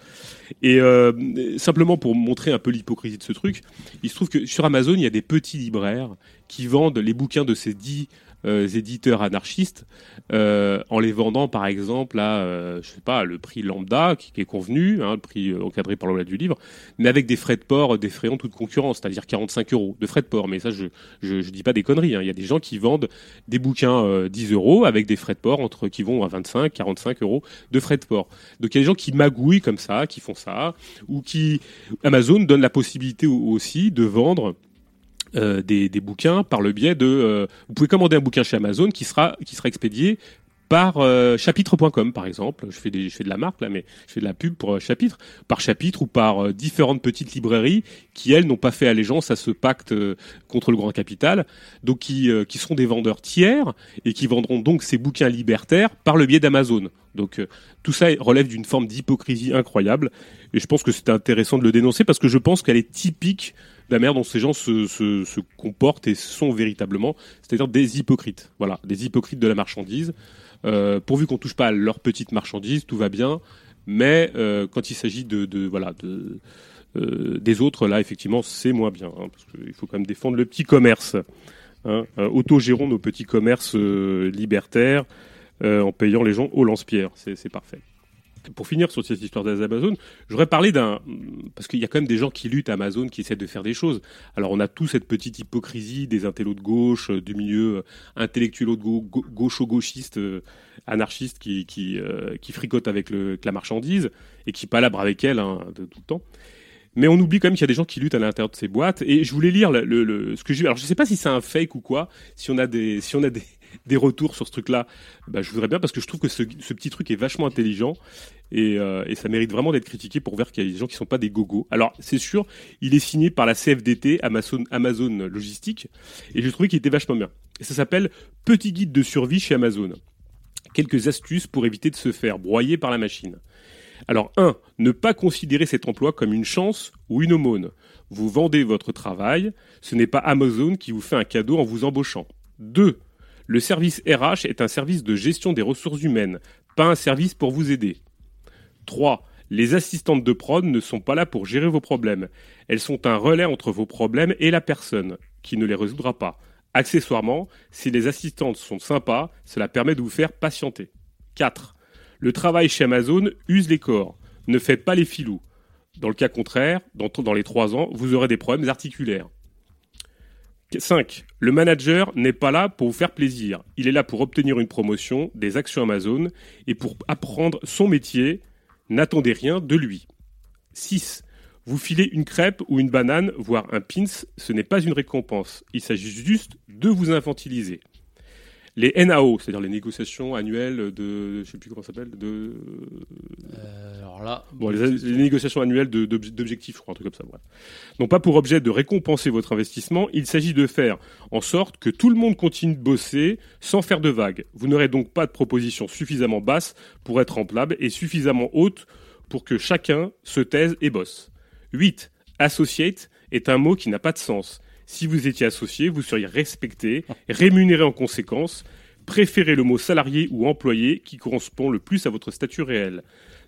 Et euh, simplement pour montrer un peu l'hypocrisie de ce truc il se trouve que sur Amazon il y a des petits libraires qui vendent les bouquins de ces dix éditeurs anarchistes euh, en les vendant par exemple à euh, je sais pas le prix lambda qui, est convenu hein, le prix encadré par la loi du livre mais avec des frais de port défrayant toute concurrence c'est-à-dire 45 euros de frais de port mais ça je je, dis pas des conneries hein. il y a des gens qui vendent des bouquins 10 euros avec des frais de port entre qui vont à 25 45 euros de frais de port donc il y a des gens qui magouillent comme ça qui font ça ou qui Amazon donne la possibilité aussi de vendre euh, des, des, bouquins par le biais de. Euh, vous pouvez commander un bouquin chez Amazon qui sera qui sera expédié par euh, chapitre.com par exemple. Je fais des, je fais de la marque là, mais je fais de la pub pour chapitre, par chapitre ou par différentes petites librairies qui elles n'ont pas fait allégeance à ce pacte contre le grand capital, donc qui qui seront des vendeurs tiers et qui vendront donc ces bouquins libertaires par le biais d'Amazon. Donc tout ça relève d'une forme d'hypocrisie incroyable et je pense que c'est intéressant de le dénoncer parce que je pense qu'elle est typique la manière dont ces gens se, comportent et sont véritablement, c'est-à-dire des hypocrites. Voilà, des hypocrites de la marchandise. Euh, pourvu qu'on touche pas à leur petite marchandise, tout va bien. Mais euh, quand il s'agit de, voilà euh, des autres, là effectivement, c'est moins bien, hein, parce qu'il faut quand même défendre le petit commerce. Hein. Autogérons nos petits commerces libertaires en payant les gens au lance-pierre. C'est parfait pour finir sur cette histoire d'Amazon, j'aurais parlé d'un parce qu'il y a quand même des gens qui luttent Amazon, qui essaient de faire des choses. Alors on a tout cette petite hypocrisie des intellos de gauche, euh, du milieu euh, intellectuel de gaucho-gauchiste, euh, anarchiste qui qui, fricote avec, la marchandise et qui palabre avec elle hein, tout le temps. Mais on oublie quand même qu'il y a des gens qui luttent à l'intérieur de ces boîtes. Et je voulais lire le, ce que j'ai. Alors je sais pas si c'est un fake ou quoi. Si on a des, si on a des, des retours sur ce truc-là, bah, je voudrais bien parce que je trouve que ce, petit truc est vachement intelligent et, euh, et ça mérite vraiment d'être critiqué pour voir qu'il y a des gens qui sont pas des gogos. Alors c'est sûr, il est signé par la CFDT Amazon, Amazon Logistique et j'ai trouvé qu'il était vachement bien. Ça s'appelle Petit guide de survie chez Amazon. Quelques astuces pour éviter de se faire broyer par la machine. Alors 1. Ne pas considérer cet emploi comme une chance ou une aumône. Vous vendez votre travail, ce n'est pas Amazon qui vous fait un cadeau en vous embauchant. 2. Le service RH est un service de gestion des ressources humaines, pas un service pour vous aider. 3. Les assistantes de prod ne sont pas là pour gérer vos problèmes. Elles sont un relais entre vos problèmes et la personne, qui ne les résoudra pas. Accessoirement, si les assistantes sont sympas, cela permet de vous faire patienter. 4. Le travail chez Amazon use les corps. Ne faites pas les filous. Dans le cas contraire, dans, les 3 ans, vous aurez des problèmes articulaires. 5. Le manager n'est pas là pour vous faire plaisir. Il est là pour obtenir une promotion, des actions Amazon et pour apprendre son métier. N'attendez rien de lui. 6. Vous filez une crêpe ou une banane, voire un pins, ce n'est pas une récompense. Il s'agit juste de vous infantiliser les NAO, c'est-à-dire les négociations annuelles de, je sais plus comment ça s'appelle, de. Euh, alors là. Bon, les, les négociations annuelles d'objectifs, je crois, un truc comme ça. Bref. n'ont pas pour objet de récompenser votre investissement. Il s'agit de faire en sorte que tout le monde continue de bosser sans faire de vagues. Vous n'aurez donc pas de proposition suffisamment basse pour être remplable et suffisamment haute pour que chacun se taise et bosse. 8. Associate est un mot qui n'a pas de sens. Si vous étiez associé, vous seriez respecté, rémunéré en conséquence. Préférez le mot salarié ou employé qui correspond le plus à votre statut réel.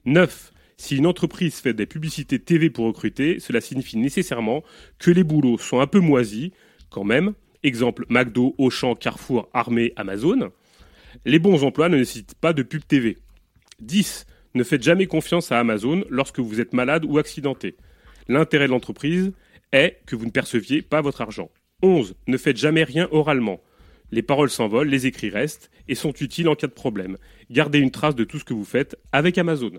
9. Si une entreprise fait des publicités TV pour recruter, cela signifie nécessairement que les boulots sont un peu moisis, quand même. Exemple McDo, Auchan, Carrefour, Armée, Amazon. Les bons emplois ne nécessitent pas de pub TV. 10. Ne faites jamais confiance à Amazon lorsque vous êtes malade ou accidenté. L'intérêt de l'entreprise est que vous ne perceviez pas votre argent. 11. Ne faites jamais rien oralement. Les paroles s'envolent, les écrits restent et sont utiles en cas de problème. Gardez une trace de tout ce que vous faites avec Amazon.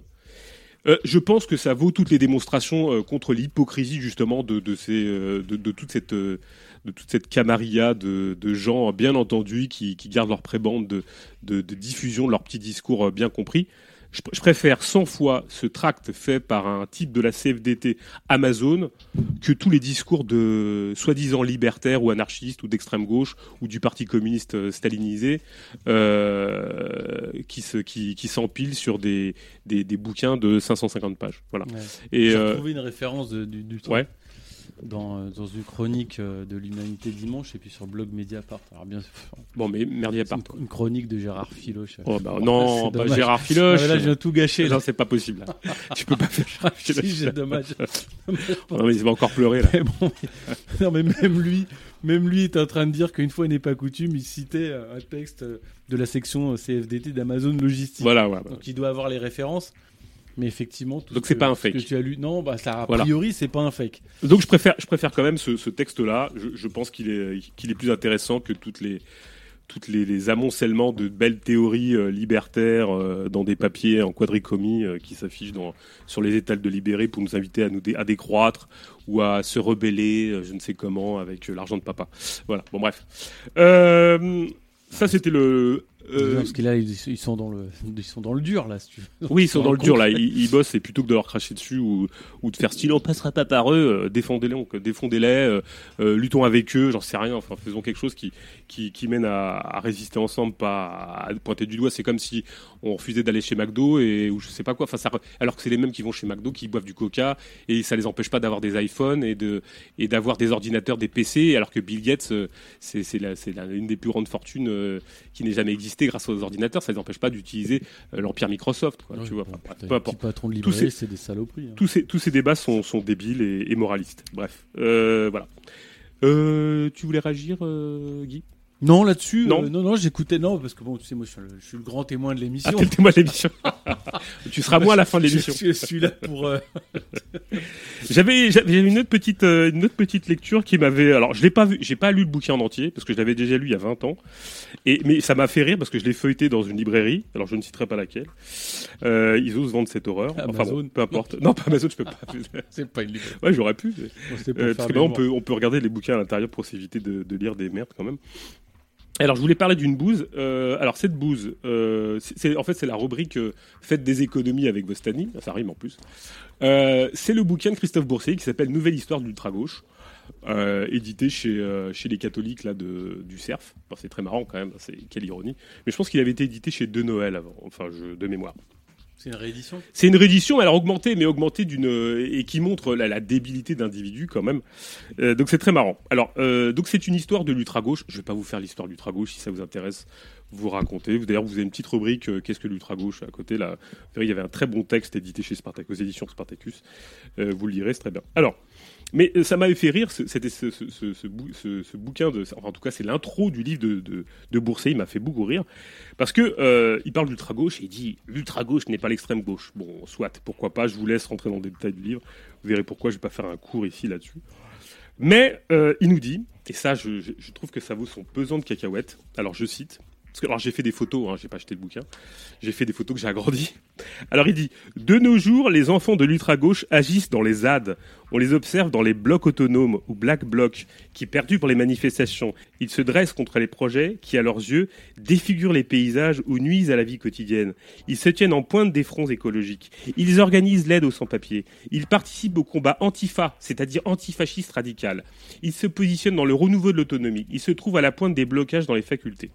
Euh, je pense que ça vaut toutes les démonstrations euh, contre l'hypocrisie justement de, de, ces, euh, toute cette de toute camarilla de, gens bien entendus qui, gardent leur prébande de, diffusion de leur petit discours bien compris. Je, pr- je préfère 100 fois ce tract fait par un type de la CFDT Amazon que tous les discours de soi-disant libertaires ou anarchistes ou d'extrême gauche ou du parti communiste euh, stalinisé euh, qui se qui, qui s'empilent sur des, des, des bouquins de 550 pages. Voilà. Ouais. J'ai euh, retrouvé une référence de- du, du ouais. Dans, euh, dans une chronique euh, de l'Humanité Dimanche et puis sur le blog Mediapart. Alors bien, bon, mais merdier à c'est part. une, une chronique de Gérard Filoche. Oh, bah, Bon, non, pas dommage. Gérard Ah, Filoche. là, je viens tout gâcher. non, c'est pas possible. Là. tu peux pas faire Gérard Si, Filoche. c'est dommage. Non, mais il va encore pleurer là. Mais bon, mais- non, mais même lui, même lui est en train de dire qu'une fois n'est pas coutume, il citait euh, un texte de la section CFDT d'Amazon Logistique. Voilà, voilà. Donc il doit avoir les références. Mais effectivement, tout Donc ce c'est que- pas un ce fake. que tu as lu, non, bah ça a Voilà. priori c'est pas un fake. Donc je préfère, je préfère quand même ce, ce texte-là. Je, je pense qu'il est, qu'il est plus intéressant que toutes les, toutes les, les amoncellements de belles théories euh, libertaires euh, dans des papiers en quadricomie euh, qui s'affichent dans, sur les étals de Libéré pour nous inviter à nous dé- à décroître ou à se rebeller, je ne sais comment, avec l'argent de papa. Voilà. Bon bref. Ça c'était le. Euh, Parce que là ils, sont dans le, ils sont dans le dur là, si tu veux. Oui, ils sont dans le dur là. Ils, ils bossent et plutôt que de leur cracher dessus ou, ou de faire style, on passera pas par eux, euh, défendez-les, donc, défendez-les, euh, luttons avec eux, j'en sais rien. Enfin, faisons quelque chose qui qui, qui mène à, à résister ensemble, pas à pointer du doigt. C'est comme si on refusait d'aller chez McDo et ou je sais pas quoi. Enfin, ça, alors que c'est les mêmes qui vont chez McDo, qui boivent du Coca et ça les empêche pas d'avoir des iPhones et de et d'avoir des ordinateurs, des PC. Alors que Bill Gates, c'est c'est la- c'est la- une des plus grandes fortunes qui n'ait jamais existé grâce aux ordinateurs. Ça les empêche pas d'utiliser euh, l'empire Microsoft. Quoi, Ouais, tu vois. bon, Enfin, peu importe. patrons de Tous librairie, ces- c'est des saloperies. hein. Tous ces, tous ces débats sont, sont débiles et, et moralistes. Bref, euh, voilà. Euh, tu voulais réagir, euh, Guy? Non, là-dessus, Non. euh, non, non, j'écoutais, non, parce que bon, tu sais, moi, je suis le, je suis le grand témoin de Ah, l'émission. t'es le témoin de l'émission. tu seras moi à la fin de l'émission. Je, je suis là pour. euh, J'avais, j'avais une autre petite, euh, une autre petite lecture qui m'avait. Alors, je l'ai pas vu, j'ai pas lu le bouquin en entier parce que je l'avais déjà lu il y a 20 ans. Et mais ça m'a fait rire parce que je l'ai feuilleté dans une librairie. Alors, je ne citerai pas laquelle. Ils osent vendre cette horreur. Enfin bon, Amazon. peu importe. Non, pas Amazon, je peux pas. c'est pas une librairie. Ouais, j'aurais pu. mais- Bon, parce que là, on peut, on peut regarder les bouquins à l'intérieur pour s'éviter de, de lire des merdes quand même. Alors, je voulais parler d'une bouse. Euh, alors, cette bouse, euh, c'est- en fait, c'est la rubrique euh, Faites des économies avec Vostani. Ça rime en plus. Euh, c'est le bouquin de Christophe Boursier qui s'appelle Nouvelle histoire de l'ultra-gauche, édité chez, chez les catholiques là, de, du CERF. C'est très marrant quand même, c'est, quelle ironie. Mais je pense qu'il avait été édité chez De Noël avant, enfin, de mémoire. C'est une réédition? C'est une réédition, alors augmentée, mais augmentée d'une et qui montre la, débilité d'individus quand même. Euh, donc c'est très marrant. Alors euh, donc c'est une histoire de l'ultra gauche. Je vais pas vous faire l'histoire de l'ultra gauche si ça vous intéresse. Vous racontez. D'ailleurs vous avez une petite rubrique euh, qu'est-ce que l'ultra gauche à côté là. Il y avait un très bon texte édité chez Spartacus, aux éditions Spartacus. Vous le lirez, c'est très bien. Alors. Mais euh, ça m'avait fait rire, c'était ce, ce, ce, ce bou- ce- ce bouquin de, enfin, en tout cas c'est l'intro du livre de, de, de Bourset, il m'a fait beaucoup rire. Parce que euh, il parle d'ultra gauche et il dit l'ultra gauche n'est pas l'extrême gauche. Bon, soit, pourquoi pas. Je vous laisse rentrer dans les détails du livre. Vous verrez pourquoi. Je vais pas faire un cours ici là-dessus. Mais euh, il nous dit, et ça, je- je trouve que ça vaut son pesant de cacahuètes. Alors je cite. Alors j'ai fait des photos, hein, j'ai pas acheté le bouquin. J'ai fait des photos que j'ai agrandies. Alors il dit De nos jours, les enfants de l'ultra-gauche agissent dans les ZAD. On les observe dans les blocs autonomes ou black blocs qui, perdus pour les manifestations, ils se dressent contre les projets qui, à leurs yeux, défigurent les paysages ou nuisent à la vie quotidienne. Ils se tiennent en pointe des fronts écologiques. Ils organisent l'aide aux sans-papiers. Ils participent au combat antifa, c'est-à-dire antifasciste radical. Ils se positionnent dans le renouveau de l'autonomie. Ils se trouvent à la pointe des blocages dans les facultés.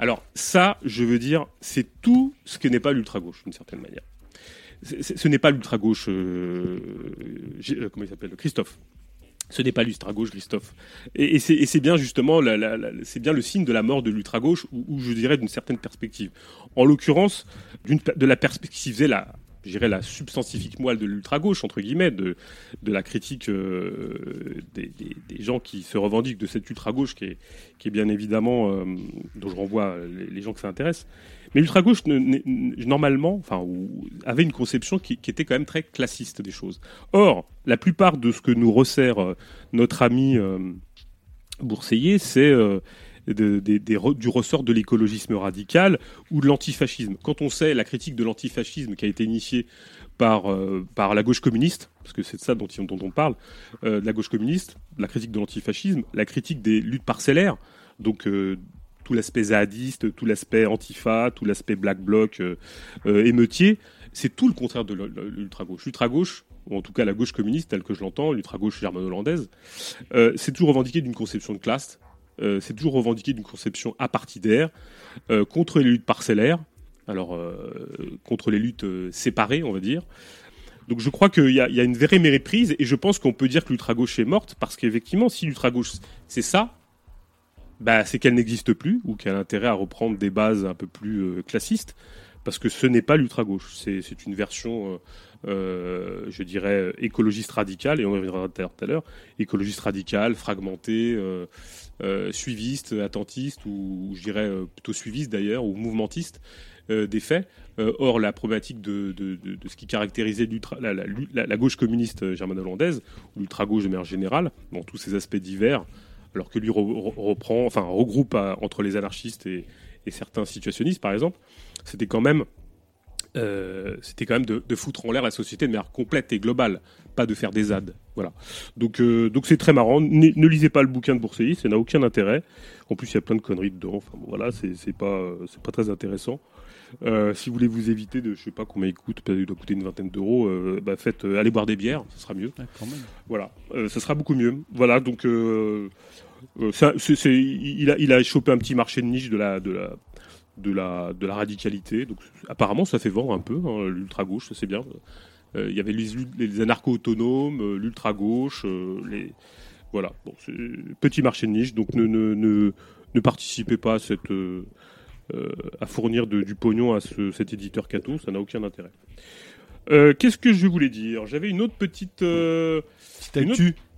Alors ça, je veux dire, c'est tout ce que n'est pas l'ultra-gauche, d'une certaine manière. Ce n'est pas l'ultra-gauche, euh, euh, comment il s'appelle Christophe. Ce n'est pas l'ultra-gauche, Christophe. Et, c'est bien justement, c'est bien le signe de la mort de l'ultra-gauche, ou, je dirais d'une certaine perspective. En l'occurrence, de la perspective, la, je dirais, la substantifique moelle de l'ultra-gauche, entre guillemets, de, de la critique euh, des, des- gens qui se revendiquent de cette ultra-gauche qui est, qui est bien évidemment, euh, dont je renvoie les, gens que ça intéresse. Mais l'ultra-gauche, normalement, enfin, avait une conception qui, était quand même très classiste des choses. Or, la plupart de ce que nous resserre euh, notre ami euh, c'est du ressort de l'écologisme radical ou de l'antifascisme. Quand on sait la critique de l'antifascisme qui a été initiée par, euh, par la gauche communiste, parce que c'est de ça dont, on parle, euh, la gauche communiste, la critique de l'antifascisme, la critique des luttes parcellaires, donc euh, tout l'aspect zadiste, tout l'aspect antifa, tout l'aspect black bloc, émeutier, c'est tout le contraire de l'ultra-gauche. L'ultra-gauche, ou en tout cas la gauche communiste telle que je l'entends, l'ultra-gauche germano-hollandaise, c'est toujours revendiqué d'une conception de classe, euh, c'est toujours revendiqué d'une conception apartidaire, euh, contre les luttes parcellaires, alors euh, contre les luttes euh, séparées, on va dire. Donc je crois qu'il y, a- une vraie méprise et je pense qu'on peut dire que l'ultra-gauche est morte parce qu'effectivement, si l'ultra-gauche c'est ça, bah, c'est qu'elle n'existe plus ou qu'elle a intérêt à reprendre des bases un peu plus euh, classistes parce que ce n'est pas l'ultra-gauche, c'est une version, je dirais, écologiste radicale, et on reviendra tout à l'heure- écologiste radicale, fragmentée, euh, suiviste, attentiste, ou, je dirais euh, plutôt suiviste d'ailleurs, ou mouvementiste euh, des faits. Euh, or, la problématique de, de- ce qui caractérisait la, gauche communiste germano-hollandaise, ou l'ultra-gauche de manière générale, dans tous ses aspects divers, alors que lui re- re- reprend, enfin regroupe entre les anarchistes et certains situationnistes, par exemple, c'était quand même, euh, c'était quand même de, de foutre en l'air la société de manière complète et globale, pas de faire des ZAD. Voilà. Donc, euh, donc c'est très marrant. Ne, ne lisez pas le bouquin de Bourseillis, ça n'a aucun intérêt. En plus, il y a plein de conneries dedans. Enfin, bon, voilà, c'est pas, euh, c'est pas très intéressant. Euh, si vous voulez vous éviter de, je sais pas combien il coûte, peut-être il doit coûter une vingtaine d'euros, euh, bah faites, euh, allez boire des bières, ce sera mieux. Ah, quand même. Voilà, ça sera beaucoup mieux. Voilà, donc il, a, il a chopé un petit marché de niche de la, de la, de la, radicalité. Donc apparemment, ça fait vendre un peu hein, l'ultra gauche, ça c'est bien. Euh, Il y avait les, anarcho-autonomes, euh, l'ultra gauche, les voilà. Bon, petit marché de niche, donc ne, ne, ne, ne participez pas à cette euh, euh, à fournir du pognon à ce- cet éditeur Cato, ça n'a aucun intérêt. Euh, Qu'est-ce que je voulais dire? J'avais une autre petite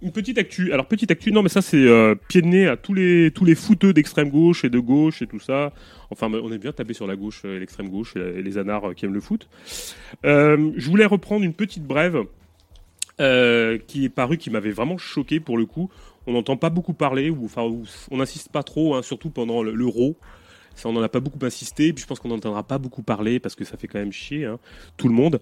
Une petite actu. Alors petite actu, non mais ça c'est euh, pied de nez à tous les tous les fouteux d'extrême gauche et de gauche et tout ça. Enfin on est bien tapé sur la gauche euh, et l'extrême gauche et, les anards euh, qui aiment le foot. Euh, je voulais reprendre une petite brève euh, qui est parue, qui m'avait vraiment choqué pour le coup. On n'entend pas beaucoup parler ou enfin on n'insiste pas trop, hein, surtout pendant le- l'euro. Ça, on n'en a pas beaucoup insisté, puis je pense qu'on n'entendra pas beaucoup parler parce que ça fait quand même chier hein, tout le monde.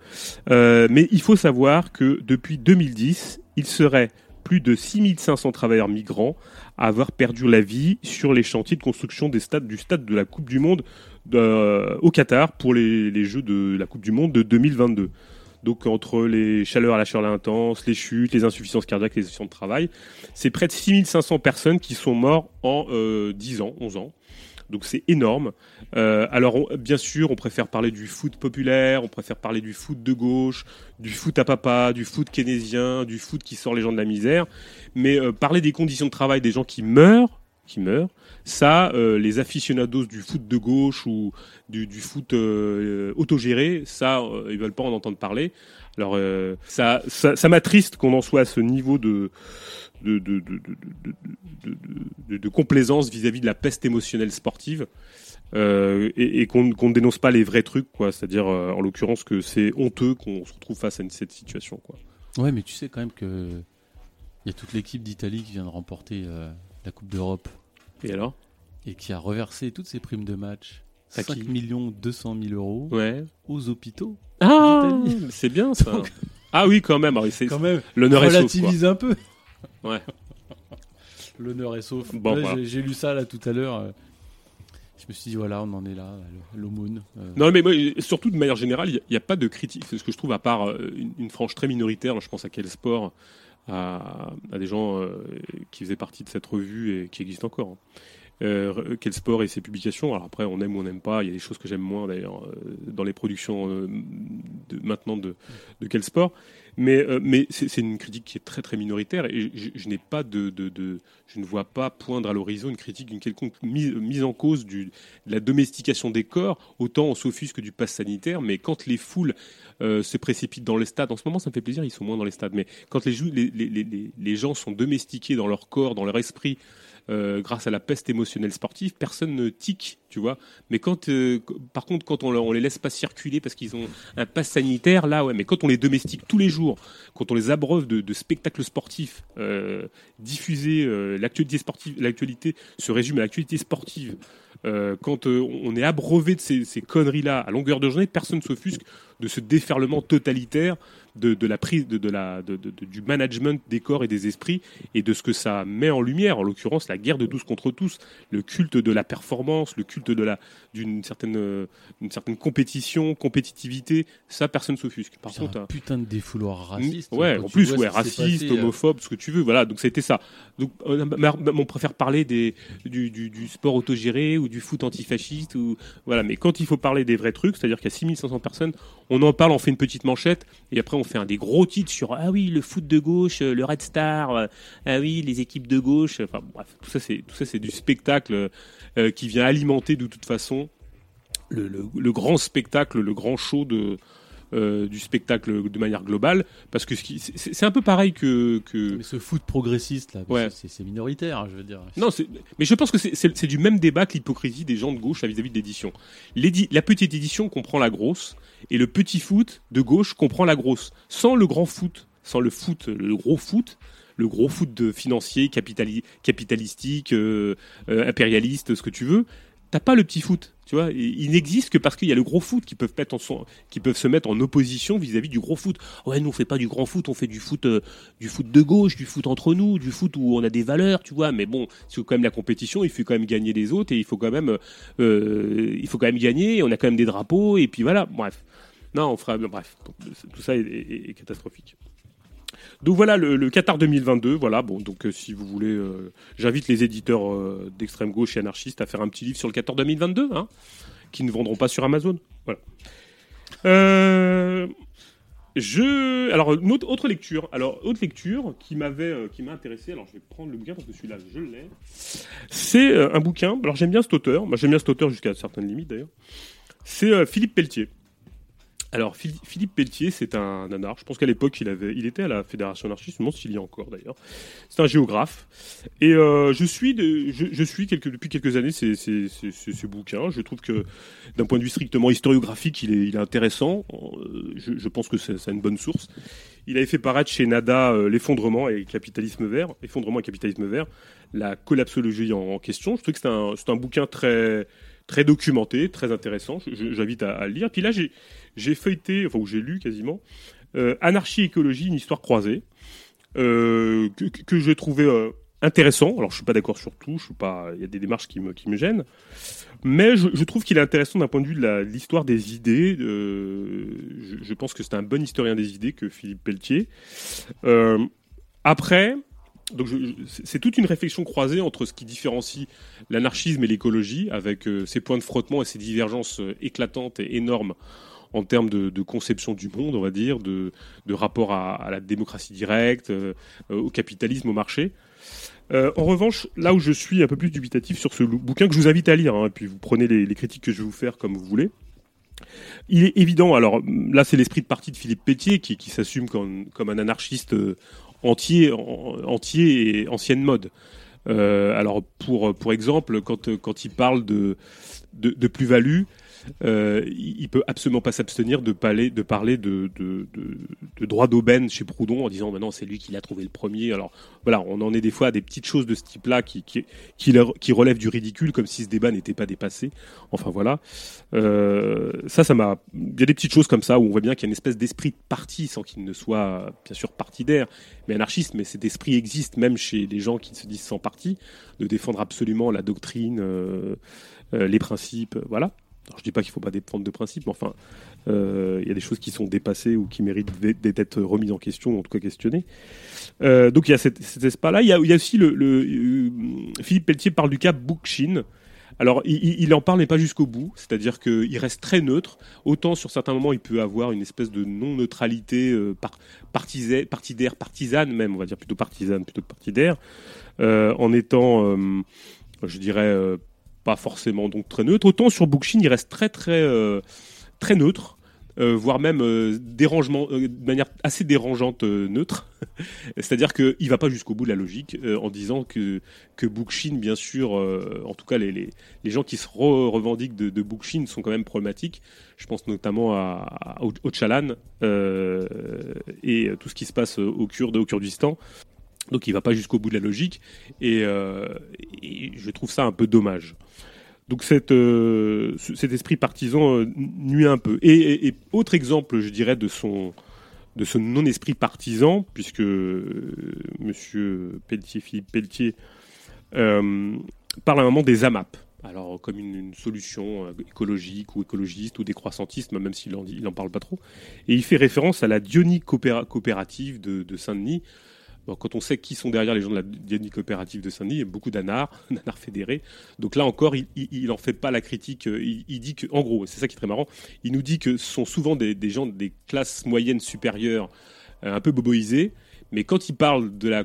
Euh, mais il faut savoir que depuis 2010, il serait plus de 6500 travailleurs migrants à avoir perdu la vie sur les chantiers de construction des stades, du stade de la Coupe du Monde de- au Qatar pour les, Jeux de la Coupe du Monde de 2022. Donc entre les chaleurs à la chaleur intense, les chutes, les insuffisances cardiaques, les accidents de travail, c'est près de 6500 personnes qui sont mortes en euh, 10 ans, 11 ans. Donc c'est énorme. Euh, alors on- bien sûr, on préfère parler du foot populaire, on préfère parler du foot de gauche, du foot à papa, du foot keynésien, du foot qui sort les gens de la misère. Mais euh, parler des conditions de travail des gens qui meurent, qui meurent, ça, euh, les aficionados du foot de gauche ou du, du foot euh, autogéré, ça, euh, ils veulent pas en entendre parler. Alors euh, ça, ça, ça m'attriste qu'on en soit à ce niveau de de, complaisance vis-à-vis de la peste émotionnelle sportive euh, et, et qu'on ne dénonce pas les vrais trucs, quoi. C'est-à-dire, euh, en l'occurrence, que c'est honteux qu'on se retrouve face à une- cette situation, quoi. Ouais, mais tu sais quand même que il y a toute l'équipe d'Italie qui vient de remporter euh, la Coupe d'Europe Et alors? Et qui a reversé toutes ses primes de match, À 5 qui millions 200 000 euros, Ouais. aux hôpitaux. Ah, c'est bien ça. Donc- ah oui, quand même. Ah L'honneur est sauf, relativise un peu. Ouais. L'honneur est sauf. Bon, Ouais, voilà. j'ai- J'ai lu ça là tout à l'heure. euh, Je me suis dit, voilà, on en est là, l'aumône. euh, Non, mais moi, surtout de manière générale, il n'y a, pas de critique. C'est ce que je trouve, à part euh, une, une frange très minoritaire. Je pense à quel sport, à, à des gens euh, qui faisaient partie de cette revue et qui existent encore. hein. Euh, quel sport et ses publications. Alors après, on aime ou on n'aime pas. Il y a des choses que j'aime moins d'ailleurs dans les productions de, maintenant de, de quel sport. Mais, euh, c'est une critique qui est très très minoritaire et je, n'ai pas de, je ne vois pas poindre à l'horizon une critique d'une quelconque mise, en cause de la domestication des corps. Autant on s'offusque du pass sanitaire, mais quand les foules euh, se précipitent dans les stades, en ce moment ça me fait plaisir, ils sont moins dans les stades, mais quand les- les gens sont domestiqués dans leur corps, dans leur esprit, euh, grâce à la peste émotionnelle sportive, personne ne tique, tu vois. Mais quand, euh, par contre, quand on, on les laisse pas circuler parce qu'ils ont un pass sanitaire, là, ouais. Mais quand on les domestique tous les jours, quand on les abreuve de, spectacles sportifs, euh, diffusés, l'actualité sportive, l'actualité se résume à l'actualité sportive. quand on est abreuvé de ces, ces conneries-là à longueur de journée, personne ne s'offusque de ce déferlement totalitaire de, de la prise, de, de la, de- du management des corps et des esprits et de ce que ça met en lumière, en l'occurrence la guerre de tous contre tous, le culte de la performance, le culte de la d'une certaine euh, une certaine compétition, compétitivité, ça personne s'offusque. Par contre, un putain de défouloir raciste. Ouais, en plus, ouais, raciste, passé, euh, homophobe, ce que tu veux, voilà. Donc c'était ça. Donc euh, on préfère parler des du, du, du sport autogéré ou du foot antifasciste ou voilà. Mais quand il faut parler des vrais trucs, c'est-à-dire qu'il y a 6500 personnes, on en parle, on fait une petite manchette et après on fait un des gros titres sur ah oui le foot de gauche, euh, le Red Star, euh, ah oui les équipes de gauche. Enfin bref, tout ça c'est tout c'est du spectacle euh, qui vient alimenter de toute façon le grand spectacle, le grand show de euh, du spectacle de manière globale, parce que c'est un peu pareil que, que... Mais ce foot progressiste là, Ouais. c'est minoritaire, je veux dire. non, mais je pense que c'est- du même débat que l'hypocrisie des gens de gauche vis-à-vis de l'édition. L'édi- La petite édition comprend la grosse, et le petit foot de gauche comprend la grosse. Sans le grand foot, sans le foot, le gros foot, le gros foot de financier, capitali- capitalistique, euh, euh, impérialiste, ce que tu veux, t'as pas le petit foot. Tu vois, il n'existe que parce qu'il y a le gros foot qui peuvent, se mettre en opposition vis-à-vis du gros foot. Ouais, nous on fait pas du grand foot, on fait du foot, euh, du foot de gauche, du foot entre nous, du foot où on a des valeurs, tu vois. Mais bon, c'est quand même la compétition, il faut quand même gagner les autres et il faut quand même, euh, il faut quand même gagner. On a quand même des drapeaux et puis voilà. Bref, non, on fera. Bref, tout ça est catastrophique. Donc voilà le, le Qatar 2022. Voilà, bon, donc euh, si vous voulez, euh, j'invite les éditeurs euh, d'extrême gauche et anarchistes à faire un petit livre sur le Qatar 2022, hein, qui ne vendront pas sur Amazon. Voilà. Je, alors autre, lecture. Alors autre lecture qui m'avait, qui m'a intéressé. Alors je vais prendre le bouquin parce que celui-là je l'ai. C'est un bouquin. Alors j'aime bien cet auteur. J'aime bien cet auteur jusqu'à certaines limites d'ailleurs. C'est Philippe Pelletier. Alors Phili- Philippe Pelletier, c'est un nanar. Je pense qu'à l'époque il avait, il était à la Fédération anarchiste. Je me demande s'il y est encore d'ailleurs. C'est un géographe. Et euh, je suis, de, je, suis quelques, depuis quelques années ces, ces, ces. Je trouve que d'un point de vue strictement historiographique, il est, il est intéressant. Euh, Je, je pense que c'est une bonne source. Il avait fait paraître chez Nada euh, l'effondrement et capitalisme vert, effondrement et capitalisme vert, la collapsologie en, question. Je trouve que c'est un, c'est un bouquin très, très documenté, très intéressant. J'invite à, le lire. Puis là, j'ai, feuilleté, enfin, j'ai lu quasiment, euh, Anarchie écologie, une histoire croisée, euh, que, j'ai trouvé euh, intéressant. Alors, je suis pas d'accord sur tout. Il y a des démarches qui me, qui me gênent. Mais je, trouve qu'il est intéressant d'un point de vue de l'histoire des idées. euh, je, pense que c'est un bon historien des idées que Philippe Pelletier. Après, donc c'est toute une réflexion croisée entre ce qui différencie l'anarchisme et l'écologie, avec euh, ces points de frottement et ces divergences euh, éclatantes et énormes en termes de, conception du monde, on va dire, de, de rapport à, la démocratie directe, euh, au capitalisme, au marché. Euh, en revanche, là où je suis un peu plus dubitatif sur ce bouquin que je vous invite à lire, hein, et puis vous prenez les, critiques que je vais vous faire comme vous voulez. Il est évident, alors là c'est l'esprit de parti de Philippe Pétier qui, qui s'assume comme, comme un anarchiste euh, entier, en- entier et ancienne mode. Euh, alors pour, pour exemple, quand, quand il parle de, de, de plus-value, euh, il peut absolument pas s'abstenir de parler de parler de, droit d'aubaine chez Proudhon en disant maintenant c'est lui qui l'a trouvé le premier. Alors voilà, on en est des fois à des petites choses de ce type-là qui, qui, qui, relèvent du ridicule, comme si ce débat n'était pas dépassé. Enfin voilà, Euh, ça, ça m'a. Il y a des petites choses comme ça où on voit bien qu'il y a une espèce d'esprit de parti sans qu'il ne soit bien sûr partidaire, mais anarchiste. Mais cet esprit existe même chez les gens qui se disent sans parti, de défendre absolument la doctrine, euh, euh, les principes, voilà. Je dis pas qu'il faut pas défendre de principes, mais enfin, euh, il y a des choses qui sont dépassées ou qui méritent d'être- remises en question, ou en tout cas questionnées. Euh, donc il y a cet, espace-là. Il y a, aussi le, euh, Philippe Pelletier parle du cas Bookchin. Alors, il, en parle, mais pas jusqu'au bout. C'est-à-dire qu'il reste très neutre. Autant sur certains moments, il peut avoir une espèce de non-neutralité partidaire, partisane même, on va dire plutôt partisane plutôt que partidaire, en étant, je dirais, pas forcément donc très neutre. Autant sur Bookchin, il reste très très euh, très neutre. euh, voire même euh, euh, de manière assez dérangeante neutre. C'est-à-dire qu'il ne va pas jusqu'au bout de la logique en disant que, que bien sûr, en tout cas les, les, gens qui se re- revendiquent de, de sont quand même problématiques. Je pense notamment à, à Ocalan et tout ce qui se passe au Kurde, au Kurdistan. Donc il va pas jusqu'au bout de la logique et, euh, je trouve ça un peu dommage. Donc euh, ce- cet esprit partisan euh, nuit un peu. Et, autre exemple, je dirais, de son, ce non-esprit partisan, puisque euh, Monsieur Pelletier, Philippe Pelletier, euh, parle à un moment des AMAP. Alors, comme une, solution écologique ou écologiste ou décroissantiste, même s'il en, dit- il en parle pas trop. Et il fait référence à la coopéra- coopérative de Saint-Denis. Quand on sait qui sont derrière les gens de la Dionie coopérative de Saint-Denis, il y a beaucoup d'anards, d'anards fédérés. Donc là encore, il, il, il en fait pas la critique. euh, Il, dit que, en gros, c'est ça qui est très marrant, il nous dit que ce sont souvent des, gens des classes moyennes supérieures, euh, un peu boboisés. Mais quand il parle de la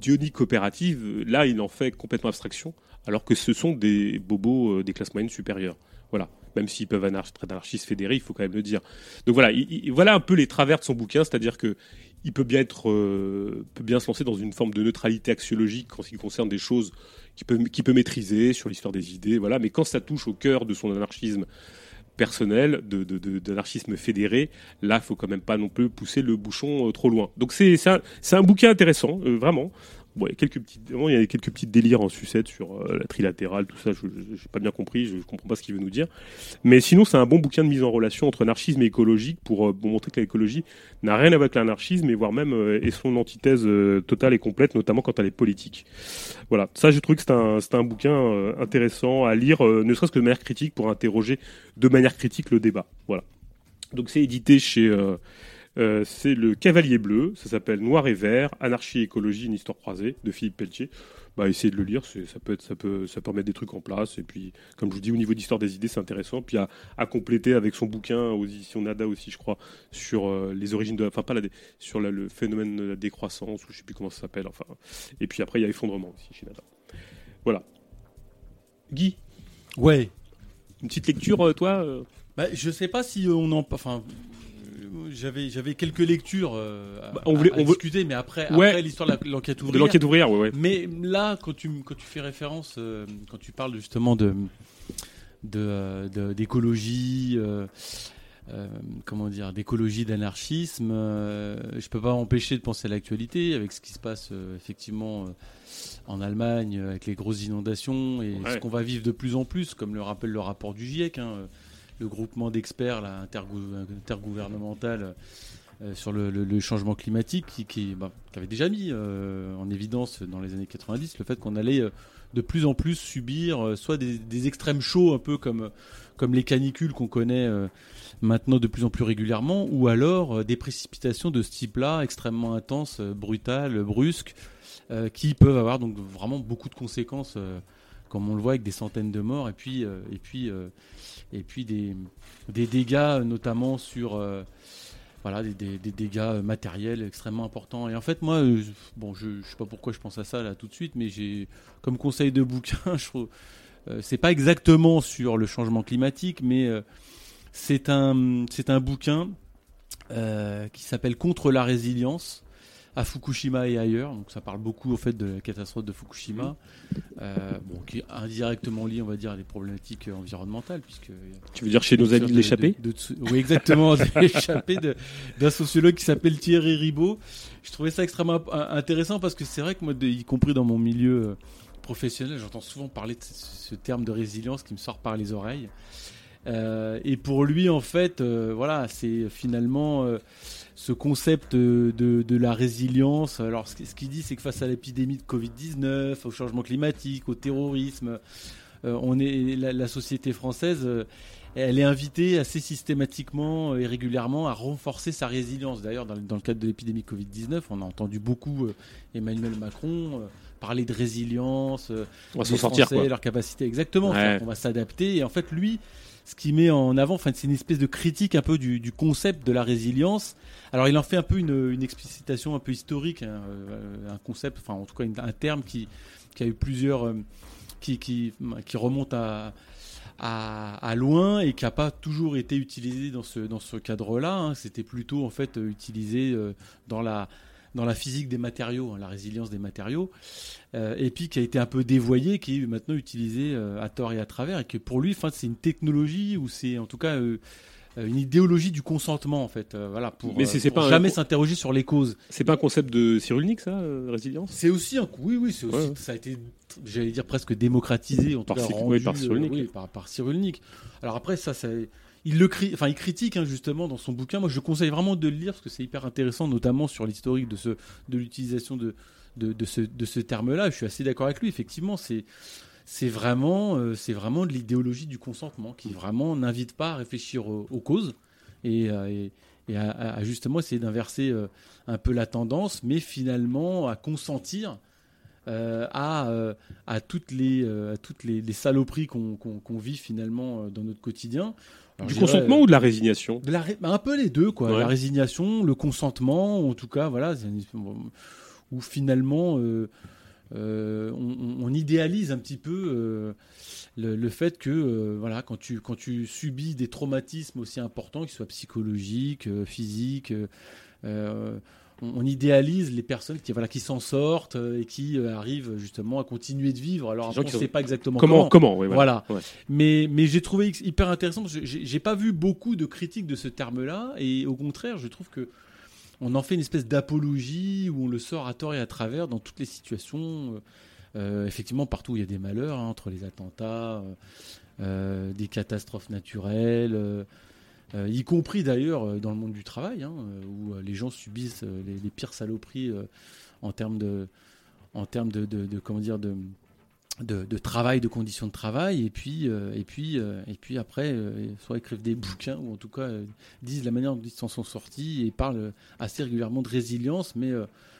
Dionie coopérative, euh, là, il en fait complètement abstraction, alors que ce sont des bobos des classes moyennes supérieures. Voilà. Même s'ils peuvent être anarchistes fédérés, il faut quand même le dire. Donc voilà, il- il- voilà un peu les travers de son bouquin, c'est-à-dire que il peut bien être, euh, se lancer dans une forme de neutralité axiologique en ce qui concerne des choses qu'il peut, maîtriser sur l'histoire des idées, voilà. Mais quand ça touche au cœur de son anarchisme personnel, de, de- de- d'anarchisme fédéré, là, faut quand même pas non plus pousser le bouchon euh, trop loin. Donc c'est, c'est un, c'est un bouquin intéressant, euh, vraiment. A quelques petites, vraiment, il y a quelques petites délires en sucette sur euh, la trilatérale, tout ça. Je, j'ai pas bien compris, je, je comprends pas ce qu'il veut nous dire. Mais sinon, c'est un bon bouquin de mise en relation entre anarchisme et écologique pour, euh, pour montrer que l'écologie n'a rien à voir avec l'anarchisme et voire même euh, est son antithèse euh, totale et complète, notamment quand elle est politique. Voilà, ça j'ai trouvé que c'était un, c'était un bouquin euh, intéressant à lire, euh, ne serait-ce que de manière critique pour interroger de manière critique le débat. Voilà. Donc c'est édité chez euh, c'est le Cavalier Bleu, ça s'appelle Noir et Vert, Anarchie écologie, une histoire croisée de Philippe Pelletier. Bah, essayez de le lire, ça peut être, ça peut, ça peut remettre des trucs en place. Et puis, comme je vous dis, au niveau d'histoire des idées, c'est intéressant. Puis à, à compléter avec son bouquin aux éditions Nada aussi, je crois, sur euh, les origines de, enfin pas la, sur la- le phénomène de la décroissance ou je sais plus comment ça s'appelle. Enfin, et puis après il y a effondrement aussi chez Nada. Voilà. Guy, Ouais. une petite lecture, euh, toi Bah, je sais pas si on en. Enfin, j'avais j'avais quelques lectures euh, à, Bah, on voulait- à- à on veut- discuter, mais après, Ouais. après l'histoire de l'enquête De ouvrière. l'enquête ouvrière, ouais, ouais. Mais là, quand tu, quand tu fais référence, euh, quand tu parles justement de de, euh, de- d'écologie, euh, comment dire, d'écologie, d'anarchisme, euh, je peux pas m'empêcher de penser à l'actualité avec ce qui se passe euh, effectivement en Allemagne avec les grosses inondations et Ouais. ce qu'on va vivre de plus en plus, comme le rappelle le rapport du GIEC, hein, le groupement d'experts intergouvernemental euh, sur le, changement climatique qui, bah, avait déjà mis euh, en évidence dans les années 90 le fait qu'on allait euh, de plus en plus subir soit des, des extrêmes chauds un peu comme, comme les canicules qu'on connaît maintenant de plus en plus régulièrement ou alors des précipitations de ce type-là extrêmement intenses, brutales, brusques qui peuvent avoir donc vraiment beaucoup de conséquences comme on le voit avec des centaines de morts et puis et puis et puis des, dégâts notamment sur euh, voilà des, dégâts matériels extrêmement importants. Et en fait moi euh, bon je, je sais pas pourquoi je pense à ça là tout de suite mais j'ai comme conseil de bouquin je trouve euh, c'est pas exactement sur le changement climatique mais c'est un c'est un bouquin qui s'appelle Contre la résilience à Fukushima et ailleurs. Donc ça parle beaucoup au fait de la catastrophe de Fukushima, euh, bon, qui est indirectement lié, on va dire, à des problématiques euh, environnementales, puisque Tu veux dire chez nos amis de l'échappée Oui, exactement, l'échappée d'un sociologue qui s'appelle Thierry Ribaud. Je trouvais ça extrêmement intéressant parce que c'est vrai que moi, y compris dans mon milieu euh, professionnel, j'entends souvent parler de ce, ce terme de résilience qui me sort par les oreilles. Euh, et pour lui, en fait, euh, voilà, c'est finalement euh, ce concept de, de, la résilience. Alors, ce, ce qu'il dit, c'est que face à l'épidémie de Covid-19, au changement climatique, au terrorisme, euh, on est la, la société française. euh, elle est invitée assez systématiquement et régulièrement à renforcer sa résilience. D'ailleurs, dans, dans le cadre de l'épidémie Covid-19, on a entendu beaucoup euh, Emmanuel Macron euh, parler de résilience, euh, On va des sortir, Français, quoi. leur capacité exactement. Ouais. qu'on va s'adapter. Et en fait, lui, ce qu'il met en avant, enfin, c'est une espèce de critique un peu du, concept de la résilience. Alors, il en fait un peu une, explicitation un peu historique, hein, euh, un concept, enfin, en tout cas, un terme qui, qui a eu plusieurs, euh, qui, qui, qui remonte à, loin et qui n'a pas toujours été utilisé dans ce, cadre-là. hein. C'était plutôt en fait utilisé euh, dans la dans la physique des matériaux, hein, la résilience des matériaux, euh, et puis qui a été un peu dévoyé, qui est maintenant utilisé euh, à tort et à travers, et que pour lui, enfin, c'est une technologie ou c'est en tout cas euh, une idéologie du consentement en fait, euh, voilà, pour, Mais c'est- c'est pas un- jamais s'interroger sur les causes. C'est pas un concept de Cyrulnik, ça, euh, résilience? C'est aussi un coup, oui, oui, c'est aussi, Ouais, ouais. ça a été, j'allais dire presque démocratisé, en tout Par cas Cyr- rendu, oui, par Cyrulnik. euh, oui, par, par Cyrulnik. Alors après, ça, ça il le critique hein, justement dans son bouquin. Moi, je conseille vraiment de le lire parce que c'est hyper intéressant, notamment sur l'historique de l'utilisation de, ce, terme-là. Je suis assez d'accord avec lui. Effectivement, c'est, c'est vraiment, euh, c'est vraiment de l'idéologie du consentement qui vraiment n'invite pas à réfléchir aux, causes et, à, justement essayer d'inverser euh, un peu la tendance, mais finalement à consentir euh, à, toutes les, saloperies qu'on vit finalement dans notre quotidien. Alors, Du consentement euh, ou de la résignation de la ré- bah, un peu les deux, quoi. Ouais. La résignation, le consentement, en tout cas, voilà, où finalement euh, euh, on, idéalise un petit peu euh, le, le fait que, voilà, quand tu, quand tu subis des traumatismes aussi importants, qu'ils soient psychologiques, physiques, on, idéalise les personnes qui, voilà, qui s'en sortent euh, et qui euh, arrivent justement à continuer de vivre. Alors, après, on ne sait pas exactement Comment, comment, oui, voilà. voilà. Ouais. Mais, mais j'ai trouvé hyper intéressant j'ai pas vu beaucoup de critiques de ce terme-là et au contraire, je trouve que on en fait une espèce d'apologie où on le sort à tort et à travers dans toutes les situations. Euh, effectivement, partout où il y a des malheurs, hein, entre les attentats, euh, des catastrophes naturelles, euh, y compris d'ailleurs euh, dans le monde du travail, hein, euh, où les gens subissent les, pires saloperies en termes de, en termes de, comment dire, de, de, travail, de conditions de travail, et puis, et puis, et puis après, soit écrivent des bouquins ou en tout cas disent la manière dont ils s'en sont sortis et parlent assez régulièrement de résilience, mais